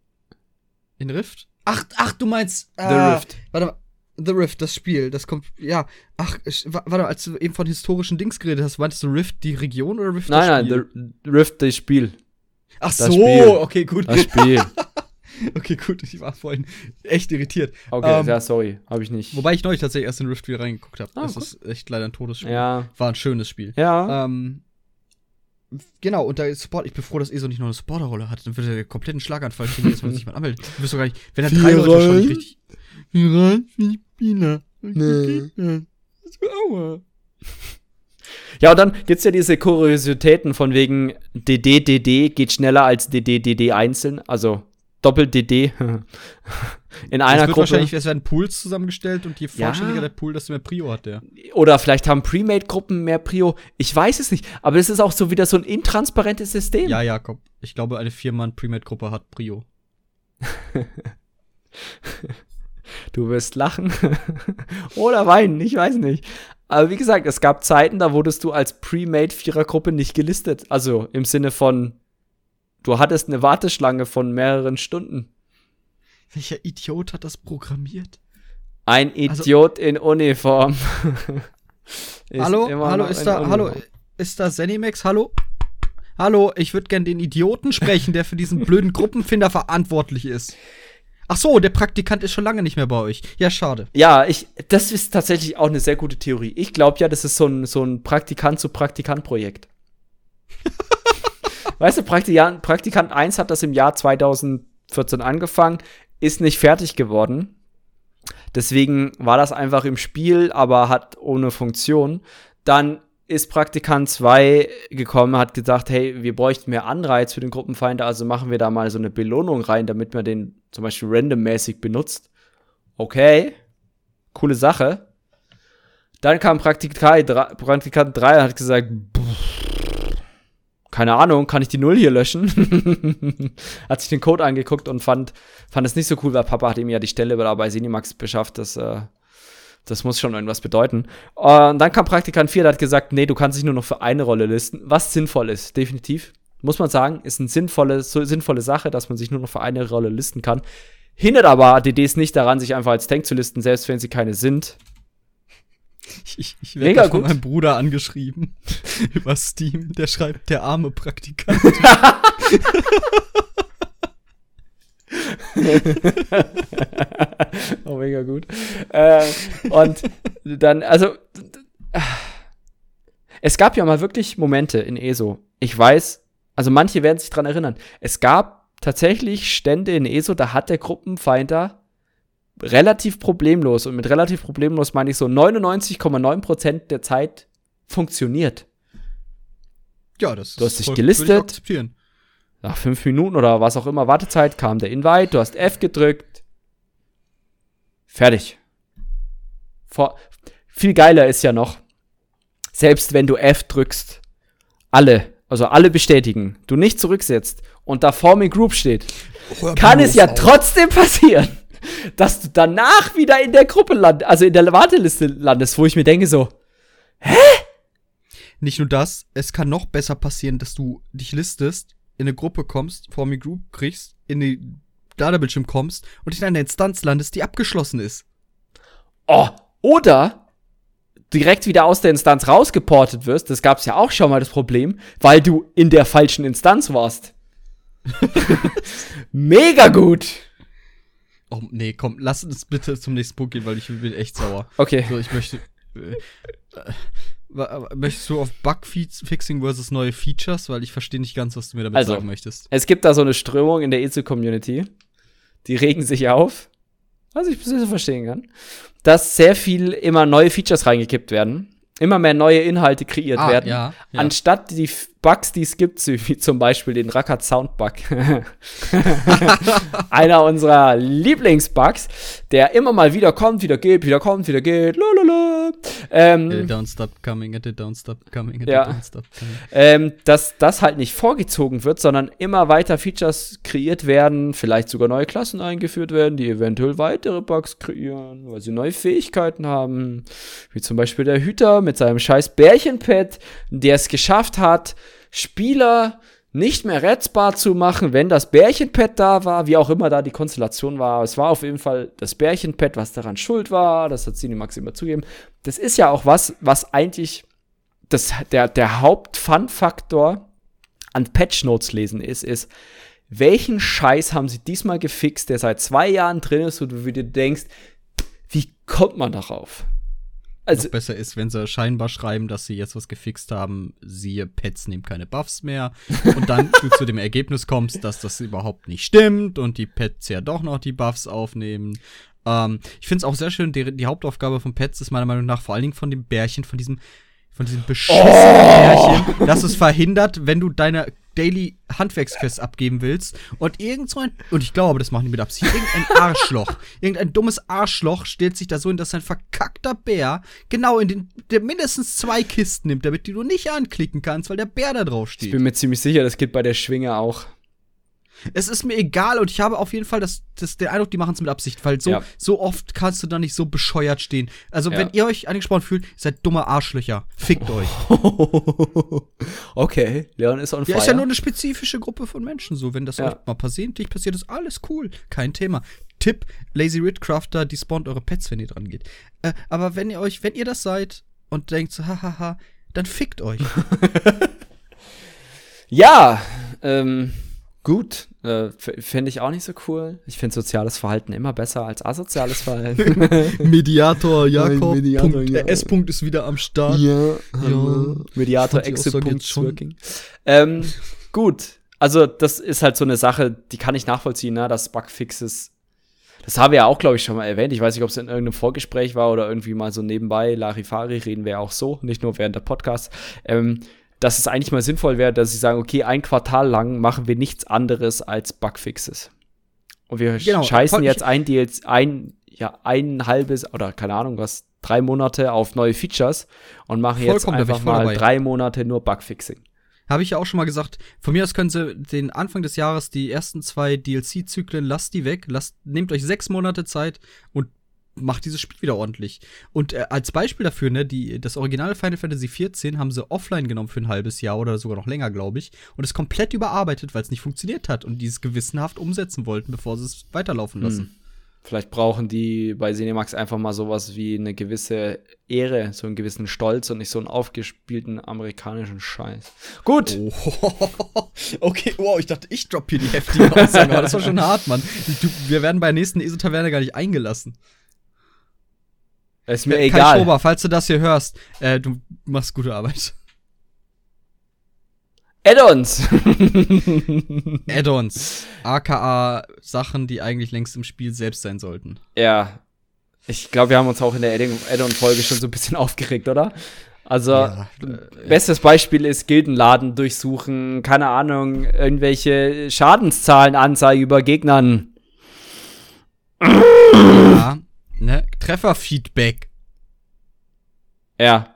In Rift? Ach, ach, du meinst. The ah, Rift. Warte mal. The Rift, das Spiel, das kommt. Ja. Ach, warte mal, als du eben von historischen Dings geredet hast, meintest du Rift die Region oder Rift Nein, das nein, Spiel? The Rift, das Spiel. Ach das so, Spiel. okay, gut. Das Spiel. <laughs> okay, gut, ich war vorhin echt irritiert. Okay, Ähm, ja, sorry, habe ich nicht. Wobei ich neulich tatsächlich erst in Rift wieder reingeguckt habe. Ah, das gut. ist echt leider ein totes Spiel. ja, War ein schönes Spiel. ja. Ähm, genau, und da ist Support, ich bin froh, dass ESO nicht noch eine Supporterrolle hat. Dann würde er kompletten Schlaganfall kriegen, jetzt wenn sich jemand anmeldet. Du wirst doch gar nicht, wenn er drei Leute schon nicht richtig. Rollen für die Spieler. Nee. Aua. Ja, und dann gibt's ja diese Kuriositäten von wegen DD, DD geht schneller als DD, DD einzeln. Also doppelt DD <laughs> in Es einer wird Gruppe. wahrscheinlich, es werden Pools zusammengestellt und je Ja. vollständiger der Pool, desto mehr Prio hat der. Oder vielleicht haben Premade-Gruppen mehr Prio. Ich weiß es nicht. Aber es ist auch so wieder so ein intransparentes System. Ja, Jakob. Ich glaube, eine Vier-Mann-Premade-Gruppe hat Prio. <laughs> Du wirst lachen <laughs> oder weinen, ich weiß nicht. Aber wie gesagt, es gab Zeiten, da wurdest du als Pre-Made-Vierergruppe nicht gelistet. Also im Sinne von, du hattest eine Warteschlange von mehreren Stunden. Welcher Idiot hat das programmiert? Ein Also- Idiot in Uniform. <laughs> Ist hallo, hallo, ist da, hallo, Uniform. ist da Zenimax? Hallo? Hallo, ich würde gern den Idioten sprechen, der für diesen blöden Gruppenfinder verantwortlich ist. Ach so, der Praktikant ist schon lange nicht mehr bei euch. Ja, schade. Ja, ich, das ist tatsächlich auch eine sehr gute Theorie. Ich glaube ja, das ist so ein, so ein Praktikant-zu-Praktikant-Projekt. <laughs> weißt du, Praktikant, Praktikant 1 hat das im Jahr 2014 angefangen, ist nicht fertig geworden. Deswegen war das einfach im Spiel, aber hat ohne Funktion. Dann ist Praktikant 2 gekommen, hat gesagt, hey, wir bräuchten mehr Anreiz für den Gruppenfinder, also machen wir da mal so eine Belohnung rein, damit man den zum Beispiel randommäßig benutzt. Okay, coole Sache. Dann kam Praktikant 3, Praktikant 3 und hat gesagt, "Pff, keine Ahnung, kann ich die Null hier löschen? <laughs> hat sich den Code angeguckt und fand, fand es nicht so cool, weil Papa hat ihm ja die Stelle bei Cinemax beschafft, das, äh, das muss schon irgendwas bedeuten. Und dann kam Praktikant 4, der hat gesagt, nee, du kannst dich nur noch für eine Rolle listen, was sinnvoll ist, definitiv. Muss man sagen, ist eine sinnvolle, so sinnvolle Sache, dass man sich nur noch für eine Rolle listen kann. Hindert aber DDs nicht daran, sich einfach als Tank zu listen, selbst wenn sie keine sind. Ich, ich, werde von meinem Bruder angeschrieben <laughs> über Steam. Der schreibt, der arme Praktikant. <laughs> <laughs> oh, mega gut. Äh, und dann, also, es gab ja mal wirklich Momente in ESO. Ich weiß, also manche werden sich dran erinnern. Es gab tatsächlich Stände in ESO, da hat der Gruppenfinder relativ problemlos, und mit relativ problemlos meine ich so 99,9% der Zeit funktioniert. ja, das Du hast dich voll- gelistet. Nach fünf Minuten oder was auch immer Wartezeit kam der Invite, du hast F gedrückt. Fertig. Vor, viel geiler ist ja noch, selbst wenn du F drückst, alle, also alle bestätigen, du nicht zurücksetzt und da Form in Group steht, kann es ja trotzdem passieren, dass du danach wieder in der Gruppe landest, also in der Warteliste landest, wo ich mir denke so, Nicht nur das, es kann noch besser passieren, dass du dich listest, in eine Gruppe kommst, vor mir Group kriegst, in den Ladebildschirm kommst und in einer Instanz landest, die abgeschlossen ist. Oh, oder direkt wieder aus der Instanz rausgeportet wirst. Das gab's ja auch schon mal das Problem, weil du in der falschen Instanz warst. <laughs> Mega gut. Oh, nee, komm, lass uns bitte zum nächsten Punkt gehen, weil ich bin echt sauer. Okay. So, ich möchte. Äh, möchtest du auf Bugfixing versus neue Features? Weil ich verstehe nicht ganz, was du mir damit Also, sagen möchtest. Es gibt da so eine Strömung in der EZU-Community. Die regen sich auf, was ich bis jetzt verstehen kann, dass sehr viel immer neue Features reingekippt werden. Immer mehr neue Inhalte kreiert Ah, werden. ja, ja. Anstatt die Bugs, die es gibt, wie zum Beispiel den Rackert Sound Bug. <laughs> Einer unserer Lieblingsbugs, der immer mal wieder kommt, wieder geht, wieder kommt, wieder geht. Lalala. Ähm, It don't stop coming, it don't stop coming, it Ja. don't stop coming. ähm, dass das halt nicht vorgezogen wird, sondern immer weiter Features kreiert werden, vielleicht sogar neue Klassen eingeführt werden, die eventuell weitere Bugs kreieren, weil sie neue Fähigkeiten haben. Wie zum Beispiel der Hüter mit seinem scheiß Bärchenpad, der es geschafft hat, Spieler nicht mehr retzbar zu machen, wenn das Bärchenpad da war, wie auch immer da die Konstellation war. Es war auf jeden Fall das Bärchenpad, was daran schuld war. Das hat Cinemax immer zugeben. Das ist ja auch was, was eigentlich das, der, der Haupt-Fun-Faktor an Patch-Notes lesen ist, ist, welchen Scheiß haben sie diesmal gefixt, der seit zwei Jahren drin ist und du dir denkst, wie kommt man darauf? Also, Noch besser ist, wenn sie scheinbar schreiben, dass sie jetzt was gefixt haben, siehe Pets nehmen keine Buffs mehr. Und dann du zu dem Ergebnis kommst, dass das überhaupt nicht stimmt und die Pets ja doch noch die Buffs aufnehmen. Ähm, ich finde es auch sehr schön, die, die Hauptaufgabe von Pets ist meiner Meinung nach vor allen Dingen von dem Bärchen, von diesem, von diesem beschissenen Bärchen, dass es verhindert, wenn du deine Daily Handwerksquest abgeben willst und irgend so ein, und ich glaube, das machen die mit Absicht, irgendein Arschloch, <laughs> irgendein dummes Arschloch stellt sich da so hin, dass ein verkackter Bär genau in den, der mindestens zwei Kisten nimmt, damit die du nicht anklicken kannst, weil der Bär da drauf ich steht. bin mir ziemlich sicher, das geht bei der Schwinge auch. Es ist mir egal und ich habe auf jeden Fall das, das, den Eindruck, die machen es mit Absicht, weil so, Ja. so oft kannst du da nicht so bescheuert stehen. Also, Ja. wenn ihr euch angesprochen fühlt, seid dumme Arschlöcher. Fickt <laughs> euch. okay, Leon ist on Ja, fire. ist ja nur eine spezifische Gruppe von Menschen so. Wenn das Ja. euch mal passiert, nicht passiert, ist alles cool. Kein Thema. Tipp, Lazy Rid Crafter, die spawnt eure Pets, wenn ihr dran geht. Äh, aber wenn ihr euch, wenn ihr das seid und denkt so, hahaha, dann fickt euch. <laughs> Ja, ähm, gut. Äh, f- Fände ich auch nicht so cool. Ich finde soziales Verhalten immer besser als asoziales Verhalten. <laughs> Mediator Jakob, Mediator, Punkt, ja. S. Punkt ist wieder am Start. ja, hallo. Mediator Exit Punkt. Ähm, gut. Also, das ist halt so eine Sache, die kann ich nachvollziehen, ne, dass Bugfixes. Das haben wir ja auch, glaube ich, schon mal erwähnt. Ich weiß nicht, ob es in irgendeinem Vorgespräch war oder irgendwie mal so nebenbei. Larifari reden wir auch so, nicht nur während der Podcasts. Ähm, dass es eigentlich mal sinnvoll wäre, dass sie sagen, okay, ein Quartal lang machen wir nichts anderes als Bugfixes. Und wir Genau, scheißen jetzt ein, DLC, ein, ja, ein halbes oder keine Ahnung was, drei Monate auf neue Features und machen jetzt einfach mal dabei. drei Monate nur Bugfixing. Habe ich ja auch schon mal gesagt. Von mir aus können sie den Anfang des Jahres, die ersten zwei DLC-Zyklen, lasst die weg. Lasst, nehmt euch sechs Monate Zeit und macht dieses Spiel wieder ordentlich. Und äh, als Beispiel dafür, ne, die, das originale Final Fantasy XIV haben sie offline genommen für ein halbes Jahr oder sogar noch länger, glaube ich. Und es komplett überarbeitet, weil es nicht funktioniert hat und die es gewissenhaft umsetzen wollten, bevor sie es weiterlaufen lassen. Hm. Vielleicht brauchen die bei Cinemax einfach mal sowas wie eine gewisse Ehre, so einen gewissen Stolz und nicht so einen aufgespielten amerikanischen Scheiß. Gut. Oh, <laughs> okay, wow, ich dachte, ich droppe hier die heftige Aussage, aber das war schon hart, Mann. Du, wir werden bei der nächsten ESO-Taverne gar nicht eingelassen. Ist mir Kai egal. Schober, falls du das hier hörst, äh, du machst gute Arbeit. Add-ons. <laughs> Add-ons, aka Sachen, die eigentlich längst im Spiel selbst sein sollten. ja. Ich glaube, wir haben uns auch in der Add- Add-on-Folge schon so ein bisschen <laughs> aufgeregt, oder? Also, Ja, äh, bestes Beispiel ist Gildenladen durchsuchen, keine Ahnung, irgendwelche Schadenszahlenanzeige über Gegnern. Ja, ne? Trefferfeedback. Ja.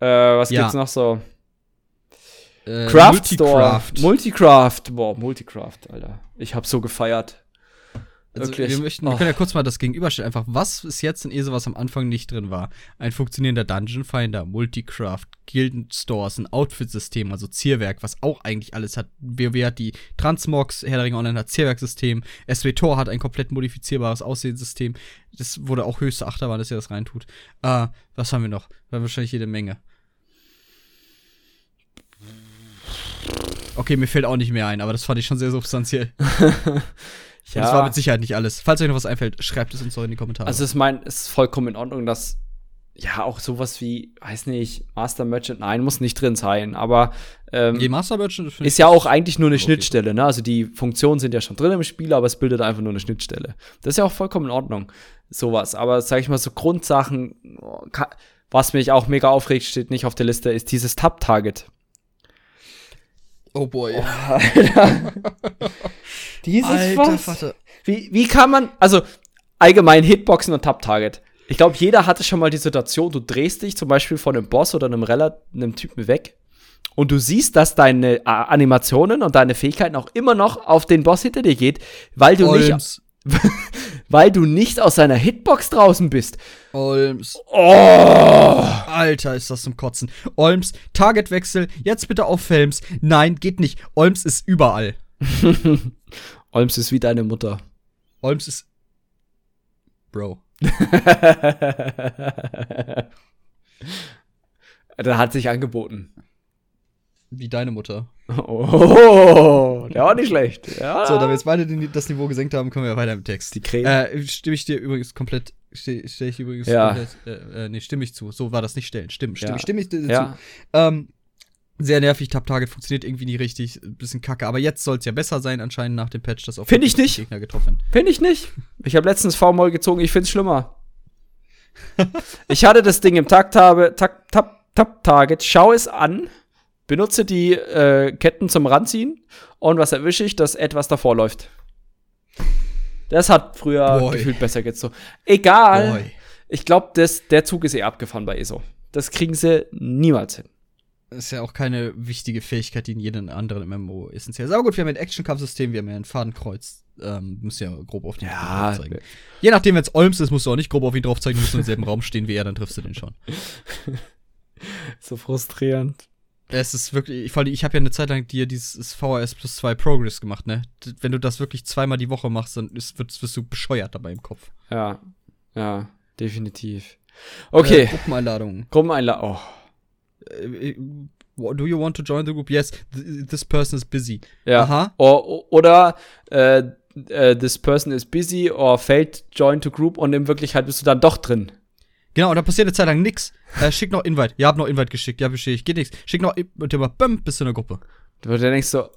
Äh, was Ja. gibt's noch so? Äh, Craft Store. Multicraft. Multicraft. Boah, Multicraft, Alter. Ich hab so gefeiert. Also Wirklich. wir möchten, wir Oh. können ja kurz mal das gegenüberstellen. Einfach, was ist jetzt in ESO, was am Anfang nicht drin war? Ein funktionierender Dungeon Finder, Multicraft, Gilden Stores, ein Outfit-System, also Zierwerk, was auch eigentlich alles hat. WoW hat die Transmogs, Herr der Ringe Online hat Zierwerksystem, SW Tor hat ein komplett modifizierbares Aussehenssystem. Das wurde auch höchste Achterbahn, dass ihr das reintut. Äh, was haben wir noch? War wahrscheinlich jede Menge. Okay, mir fällt auch nicht mehr ein, aber das fand ich schon sehr substanziell. <laughs> <laughs> Ja. das war mit Sicherheit nicht alles. Falls euch noch was einfällt, schreibt es uns doch in die Kommentare. Also, ich meine, es ist vollkommen in Ordnung, dass ja auch sowas wie, weiß nicht, Master Merchant, nein, muss nicht drin sein, aber ähm, die Master Merchant ist ja auch eigentlich nur eine okay. Schnittstelle, ne? Also die Funktionen sind ja schon drin im Spiel, aber es bildet einfach nur eine Schnittstelle. Das ist ja auch vollkommen in Ordnung, sowas. Aber sag ich mal, so Grundsachen, was mich auch mega aufregt, steht nicht auf der Liste, ist dieses Tab-Target. Oh boy. Oh, <laughs> Alter. Dieses Alter, was? Vater. Wie, wie kann man, also allgemein Hitboxen und Tab-Target ich glaube, jeder hatte schon mal die Situation, du drehst dich zum Beispiel von einem Boss oder einem Reller, einem Typen weg und du siehst, dass deine äh, Animationen und deine Fähigkeiten auch immer noch auf den Boss hinter dir geht, weil du Olms. nicht <laughs> weil du nicht aus seiner Hitbox draußen bist. Olms. Oh! Alter, ist das zum Kotzen. Olms, Targetwechsel, jetzt bitte auf Films. Nein, geht nicht. Olms ist überall. <laughs> Olms ist wie deine Mutter. Olms ist Bro. <laughs> da hat sich angeboten. Wie deine Mutter. Oh, der war nicht schlecht. Ja. So, da wir jetzt beide das Niveau gesenkt haben, kommen wir weiter im Text. Die Creme. Äh, stimme ich dir übrigens komplett, steh ich übrigens ja. komplett, äh, äh, nee, stimme ich zu. So war das nicht stellen. Stimmt, stimme, ja. stimme ich dir ja. zu. Ähm, sehr nervig, Tap Target funktioniert irgendwie nicht richtig, bisschen kacke, aber jetzt soll es ja besser sein anscheinend nach dem Patch, dass auch Finde ich nicht. Gegner getroffen. Finde ich nicht. Ich habe letztens V-Moll gezogen, ich find's schlimmer. ich hatte das Ding im Takt habe, Tap, Tap, Tap Target, schau es an, benutze die äh, Ketten zum Ranziehen und was erwische ich, dass etwas davor läuft. Das hat früher Boy. gefühlt besser gezogen. Egal. Boy. Ich glaube, der Zug ist eh abgefahren bei ESO. Das kriegen sie niemals hin ist ja auch keine wichtige Fähigkeit, die in jedem anderen MMO essentiell ist. Aber gut, wir haben ein Action-Kampfsystem, wir haben ja ein Fadenkreuz. Ähm, muss ja grob auf den ja, zeigen. Je nachdem, wenn es Olms ist, musst du auch nicht grob auf ihn drauf zeigen, du musst im selben Raum stehen wie er, dann triffst du den schon. <laughs> so frustrierend. Es ist wirklich, ich, ich habe ja eine Zeit lang dir dieses VHS plus 2 Progress gemacht, ne? Wenn du das wirklich zweimal die Woche machst, dann ist, wirst, wirst du bescheuert dabei im Kopf. Ja, ja, definitiv. Okay. Äh, Gruppeneinladung. Gruppeneinladung. Oh. Äh, do you want to join the group? Yes, this person is busy. Ja. Aha. O oder äh, äh, this person is busy or failed join to group und in Wirklichkeit bist du dann doch drin. Genau, und da passiert eine Zeit lang nix. Äh, schick noch Invite. Ja, hab noch Invite geschickt. Ja, bestehe ich. Geht nix. Schick noch und immer, bäm, bist du in der Gruppe. Du denkst so.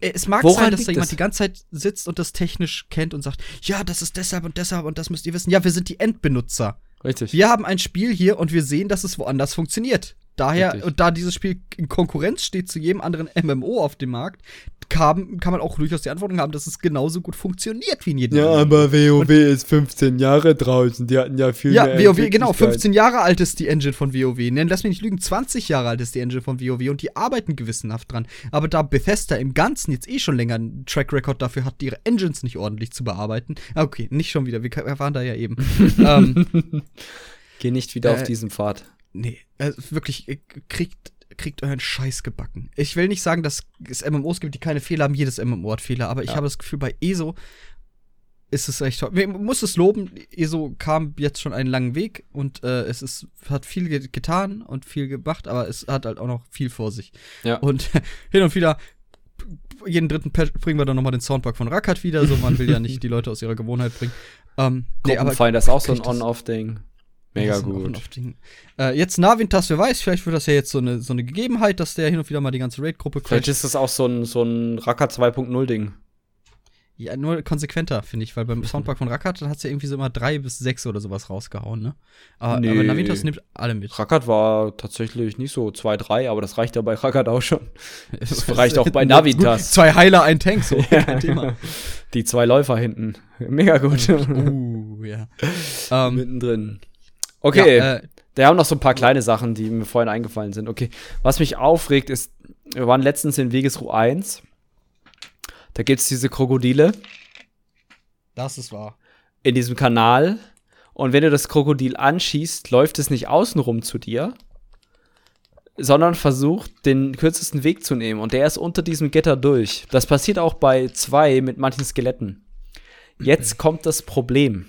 Es mag Woran sein, dass da jemand das? die ganze Zeit sitzt und das technisch kennt und sagt, ja, das ist deshalb und deshalb und das müsst ihr wissen. Ja, wir sind die Endbenutzer. Richtig. Wir haben ein Spiel hier und wir sehen, dass es woanders funktioniert. Daher, Richtig. und da dieses Spiel in Konkurrenz steht zu jedem anderen MMO auf dem Markt, kann, kann man auch durchaus die Antwortung haben, dass es genauso gut funktioniert wie in jedem. Ja, aber WoW und ist 15 Jahre draußen. Die hatten ja viel ja, mehr. Ja, WoW, genau. 15 Jahre alt ist die Engine von WoW. Nein, lass mich nicht lügen. 20 Jahre alt ist die Engine von WoW und die arbeiten gewissenhaft dran. Aber da Bethesda im Ganzen jetzt eh schon länger einen Track Record dafür hat, ihre Engines nicht ordentlich zu bearbeiten. Ah, okay, nicht schon wieder. Wir waren da ja eben. <laughs> ähm, Geh nicht wieder äh, auf diesen Pfad. Nee, also wirklich, kriegt kriegt euren Scheiß gebacken. Ich will nicht sagen, dass es MMOs gibt, die keine Fehler haben. Jedes MMO hat Fehler. Aber ich habe das Gefühl, bei ESO ist es echt toll. Man muss es loben. ESO kam jetzt schon einen langen Weg und äh, es ist, hat viel getan und viel gemacht, aber es hat halt auch noch viel vor sich. Ja. Und <laughs> hin und wieder jeden dritten Patch bringen wir dann nochmal den Soundpack von Rackert wieder. So, man will ja nicht <laughs> die Leute aus ihrer Gewohnheit bringen. Ähm, nee, aber das ist auch so ein On-Off-Ding. Mega gut. Äh, jetzt Navintas, wer weiß, vielleicht wird das ja jetzt so eine, so eine Gegebenheit, dass der hin und wieder mal die ganze Raid-Gruppe crasht. Vielleicht ist das auch so ein, so ein Racker 2.0-Ding. Ja, nur konsequenter, finde ich, weil beim Soundpack von Rackert hat es ja irgendwie so immer drei bis sechs oder sowas rausgehauen, ne? Aber, nee. aber Navitas nimmt alle mit. Rackert war tatsächlich nicht so zwei, drei, aber das reicht ja bei Rackert auch schon. <laughs> Das reicht auch bei Navitas. Zwei Heiler, ein Tank, so. <laughs> Kein Thema. Die zwei Läufer hinten. Mega gut. <laughs> Uh, ja. Um, Mittendrin. Okay. Ja, äh, da haben noch so ein paar kleine Sachen, die mir vorhin eingefallen sind. Okay. Was mich aufregt, ist, wir waren letztens in Wegesruh 1. Da gibt es diese Krokodile. Das ist wahr. In diesem Kanal. Und wenn du das Krokodil anschießt, läuft es nicht außenrum zu dir, sondern versucht, den kürzesten Weg zu nehmen. Und der ist unter diesem Gitter durch. Das passiert auch bei zwei mit manchen Skeletten. Jetzt kommt das Problem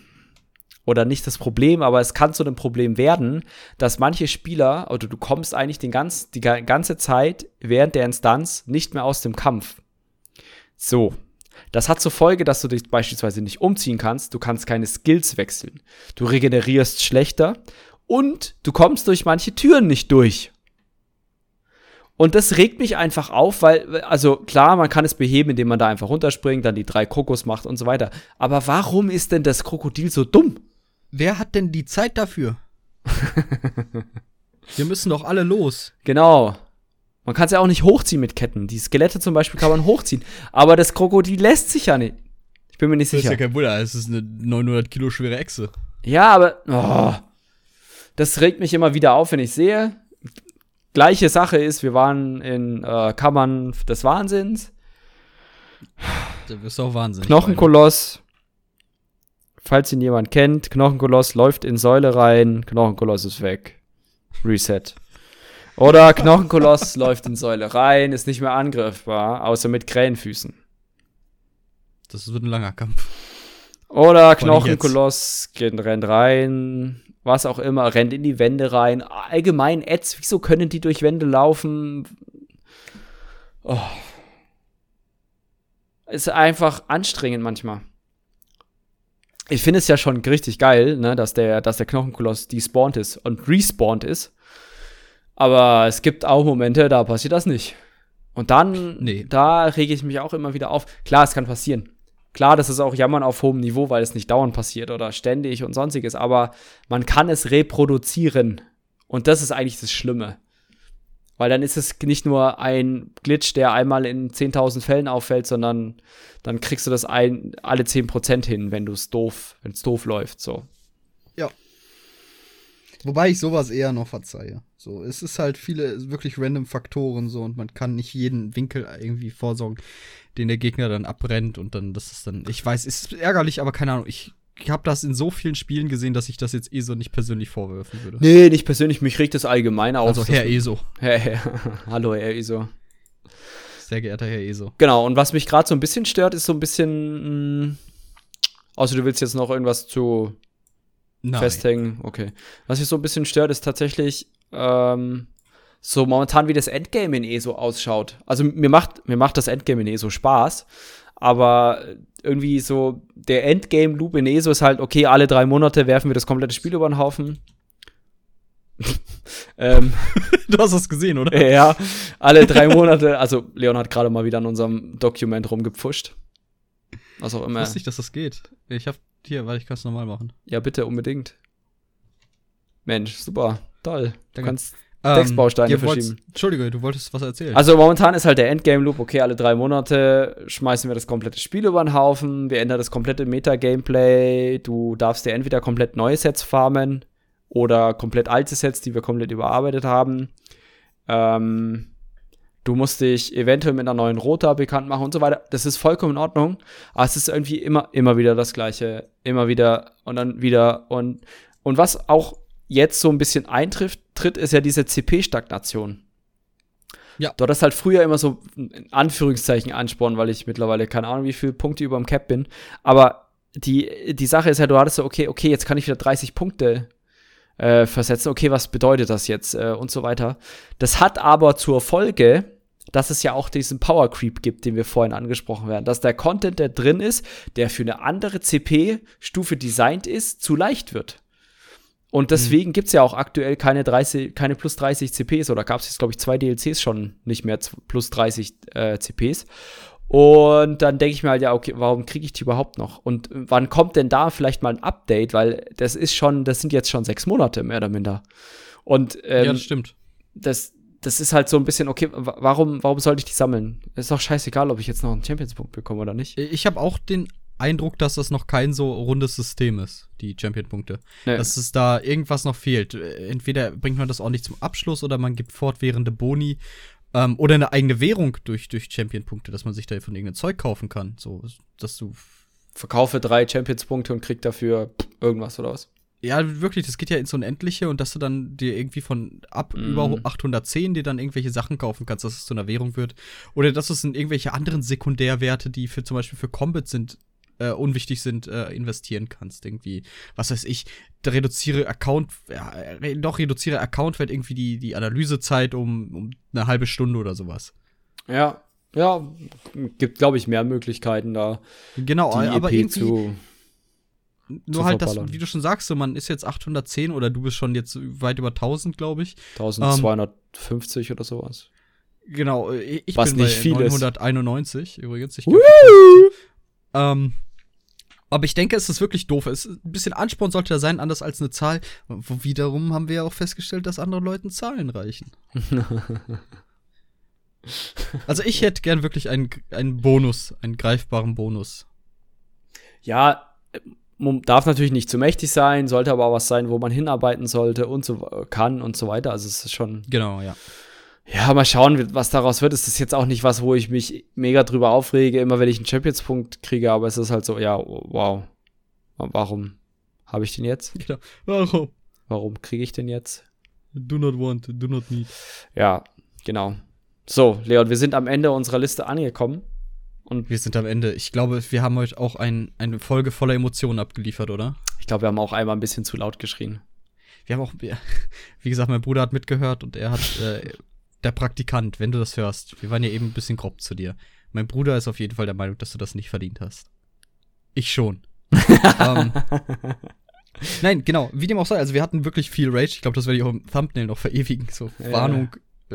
oder nicht das Problem, aber es kann zu einem Problem werden, dass manche Spieler, oder du kommst eigentlich den ganz, die ganze Zeit während der Instanz nicht mehr aus dem Kampf. So. Das hat zur Folge, dass du dich beispielsweise nicht umziehen kannst, du kannst keine Skills wechseln, du regenerierst schlechter und du kommst durch manche Türen nicht durch. Und das regt mich einfach auf, weil, also klar, man kann es beheben, indem man da einfach runterspringt, dann die drei Krokos macht und so weiter. Aber warum ist denn das Krokodil so dumm? Wer hat denn die Zeit dafür? <laughs> Wir müssen doch alle los. Genau. Man kann es ja auch nicht hochziehen mit Ketten. Die Skelette zum Beispiel kann man hochziehen. Aber das Krokodil lässt sich ja nicht. Ich bin mir nicht Das sicher. ist ja kein Wunder, es ist eine 900 Kilo schwere Echse. Ja, aber oh, das regt mich immer wieder auf, wenn ich sehe. Gleiche Sache ist, wir waren in äh, Kammern des Wahnsinns. Da wirst du auch wahnsinnig. Knochenkoloss. Falls ihn jemand kennt, Knochenkoloss läuft in Säule rein, Knochenkoloss ist weg. Reset. Oder Knochenkoloss <laughs> läuft in Säule rein, ist nicht mehr angriffbar, außer mit Krähenfüßen. Das wird ein langer Kampf. Oder Knochenkoloss geht, rennt rein, was auch immer, rennt in die Wände rein. Allgemein Ads, wieso können die durch Wände laufen? Oh. Ist einfach anstrengend manchmal. Ich finde es ja schon richtig geil, ne, dass der, dass der Knochenkoloss despawned ist und respawned ist. Aber es gibt auch Momente, da passiert das nicht. Und dann, Nee. da rege ich mich auch immer wieder auf. Klar, es kann passieren. Klar, das ist auch Jammern auf hohem Niveau, weil es nicht dauernd passiert oder ständig und sonstiges, aber man kann es reproduzieren. Und das ist eigentlich das Schlimme. Weil dann ist es nicht nur ein Glitch, der einmal in 10.000 Fällen auffällt, sondern dann kriegst du das ein, alle 10% hin, wenn du es doof, wenn es doof läuft, so. Wobei ich sowas eher noch verzeihe. So, es ist halt viele wirklich random Faktoren so und man kann nicht jeden Winkel irgendwie vorsorgen, den der Gegner dann abbrennt und dann, das ist dann, ich weiß, es ist ärgerlich, aber keine Ahnung, ich habe das in so vielen Spielen gesehen, dass ich das jetzt eh so nicht persönlich vorwerfen würde. Nee, nicht persönlich, mich regt das allgemein auf. also Herr ESO. Herr, Herr. <laughs> Hallo, Herr ESO. Sehr geehrter Herr ESO. Genau, und was mich gerade so ein bisschen stört, ist so ein bisschen. Mh, außer du willst jetzt noch irgendwas zu Nein. festhängen. Okay. Was mich so ein bisschen stört, ist tatsächlich ähm, so momentan, wie das Endgame in ESO ausschaut. Also mir macht, mir macht das Endgame in ESO Spaß, aber irgendwie so der Endgame-Loop in ESO ist halt, okay, alle drei Monate werfen wir das komplette Spiel über den Haufen. <laughs> ähm, <laughs> Du hast das gesehen, oder? ja, alle drei Monate, also Leon hat gerade mal wieder an unserem Dokument rumgepfuscht. Was auch Ich immer. wusste nicht, dass das geht. Ich hab hier, weil ich kann es normal machen. Ja, bitte, unbedingt. Mensch, super, toll. Du Danke. kannst Textbausteine ihr wollt's- verschieben. Entschuldige, du wolltest was erzählen. Also momentan ist halt der Endgame-Loop, okay, alle drei Monate schmeißen wir das komplette Spiel über den Haufen, wir ändern das komplette Meta-Gameplay, du darfst dir entweder komplett neue Sets farmen oder komplett alte Sets, die wir komplett überarbeitet haben. Ähm, du musst dich eventuell mit einer neuen Rota bekannt machen und so weiter. Das ist vollkommen in Ordnung, aber es ist irgendwie immer, immer wieder das Gleiche. Immer wieder und dann wieder und, und was auch jetzt so ein bisschen eintrifft, tritt, ist ja diese CP-Stagnation. Dort ist halt früher immer so in Anführungszeichen Ansporn, weil ich mittlerweile keine Ahnung, wie viele Punkte über dem Cap bin. Aber die, die Sache ist ja, du hattest so, okay, okay, jetzt kann ich wieder 30 Punkte äh, versetzen. Okay, was bedeutet das jetzt? Äh, und so weiter. Das hat aber zur Folge, dass es ja auch diesen Power Creep gibt, den wir vorhin angesprochen werden. Dass der Content, der drin ist, der für eine andere CP-Stufe designt ist, zu leicht wird. Und deswegen gibt's ja auch aktuell keine 30, keine plus 30 CPs oder gab es jetzt, glaube ich, zwei DLCs schon nicht mehr plus 30 äh, CPs. Und dann denke ich mir halt, ja, okay, warum kriege ich die überhaupt noch? Und wann kommt denn da vielleicht mal ein Update? Weil das ist schon, das sind jetzt schon sechs Monate, mehr oder minder. Und ähm, ja, das stimmt. das, das ist halt so ein bisschen, okay, wa- warum, warum sollte ich die sammeln? Ist doch scheißegal, ob ich jetzt noch einen Champions-Punkt bekomme oder nicht. Ich habe auch den Eindruck, dass das noch kein so rundes System ist, die Champion-Punkte. Nee. Dass es da irgendwas noch fehlt. Entweder bringt man das auch nicht zum Abschluss oder man gibt fortwährende Boni ähm, oder eine eigene Währung durch, durch Champion-Punkte, dass man sich da von irgendeinem Zeug kaufen kann. So, dass du. Verkaufe drei Champions-Punkte und krieg dafür irgendwas oder was? Ja, wirklich, das geht ja ins Unendliche und dass du dann dir irgendwie von ab Mhm. über 810 dir dann irgendwelche Sachen kaufen kannst, dass es zu einer Währung wird. Oder dass es in irgendwelche anderen Sekundärwerte, die für zum Beispiel für Combat sind, äh, unwichtig sind, äh, investieren kannst. Irgendwie, was weiß ich, reduziere Account, ja, re doch reduziere Accountwert irgendwie die, die Analysezeit um, um eine halbe Stunde oder sowas. Ja. Ja, gibt, glaube ich, mehr Möglichkeiten da. Genau, aber EP irgendwie zu. nur halt das, verballern. wie du schon sagst, so man ist jetzt 810 oder du bist schon jetzt weit über 1000, glaube ich. 1250 oder sowas. Genau, äh, ich Was bin nicht bei viel ist. 991 übrigens. Ich Woo! ähm, aber ich denke, es ist wirklich doof. Es ein bisschen Ansporn sollte da sein, anders als eine Zahl. Wo wiederum haben wir ja auch festgestellt, dass anderen Leuten Zahlen reichen. <laughs> Also ich hätte gern wirklich einen, einen Bonus, einen greifbaren Bonus. Ja, darf natürlich nicht zu mächtig sein, sollte aber auch was sein, wo man hinarbeiten sollte und so kann und so weiter. Also es ist schon. Genau, ja. Ja, mal schauen, was daraus wird. Es ist jetzt auch nicht was, wo ich mich mega drüber aufrege, immer wenn ich einen Champions-Punkt kriege, aber es ist halt so, ja, wow. Warum habe ich den jetzt? <laughs> genau. Warum? Warum kriege ich den jetzt? Do not want, do not need. Ja, genau. So, Leon, wir sind am Ende unserer Liste angekommen. Und Wir sind am Ende. Ich glaube, wir haben heute auch ein, eine Folge voller Emotionen abgeliefert, oder? ich glaube, wir haben auch einmal ein bisschen zu laut geschrien. Wir haben auch, <laughs> wie gesagt, mein Bruder hat mitgehört und er hat, äh, der Praktikant, wenn du das hörst, wir waren ja eben ein bisschen grob zu dir. Mein Bruder ist auf jeden Fall der Meinung, dass du das nicht verdient hast. Ich schon. <laughs> ähm, nein, genau, wie dem auch sei, also wir hatten wirklich viel Rage. Ich glaube, das werde ich auch im Thumbnail noch verewigen. So, Ja. Warnung,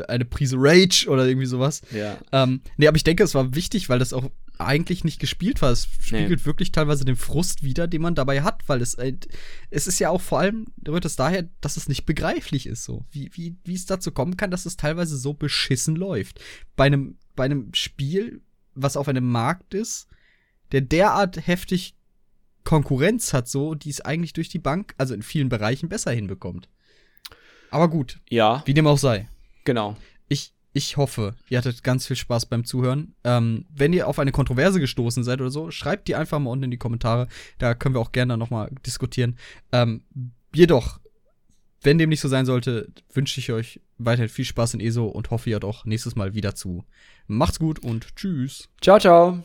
eine Prise Rage oder irgendwie sowas. Ja. Ähm, nee, aber ich denke, es war wichtig, weil das auch eigentlich nicht gespielt war. Es spiegelt wirklich teilweise den Frust wider, den man dabei hat, weil es halt, es ist ja auch vor allem, rührt es daher, dass es nicht begreiflich ist, so. Wie, wie, wie es dazu kommen kann, dass es teilweise so beschissen läuft. Bei einem, bei einem Spiel, was auf einem Markt ist, der derart heftig Konkurrenz hat, so, die es eigentlich durch die Bank, also in vielen Bereichen besser hinbekommt. Aber gut, Ja, wie dem auch sei. genau. Ich, hoffe, ihr hattet ganz viel Spaß beim Zuhören. Ähm, wenn ihr auf eine Kontroverse gestoßen seid oder so, schreibt die einfach mal unten in die Kommentare. Da können wir auch gerne noch mal diskutieren. Ähm, jedoch, wenn dem nicht so sein sollte, wünsche ich euch weiterhin viel Spaß in ESO und hoffe, ihr hört auch nächstes Mal wieder zu. Macht's gut und tschüss. Ciao, ciao.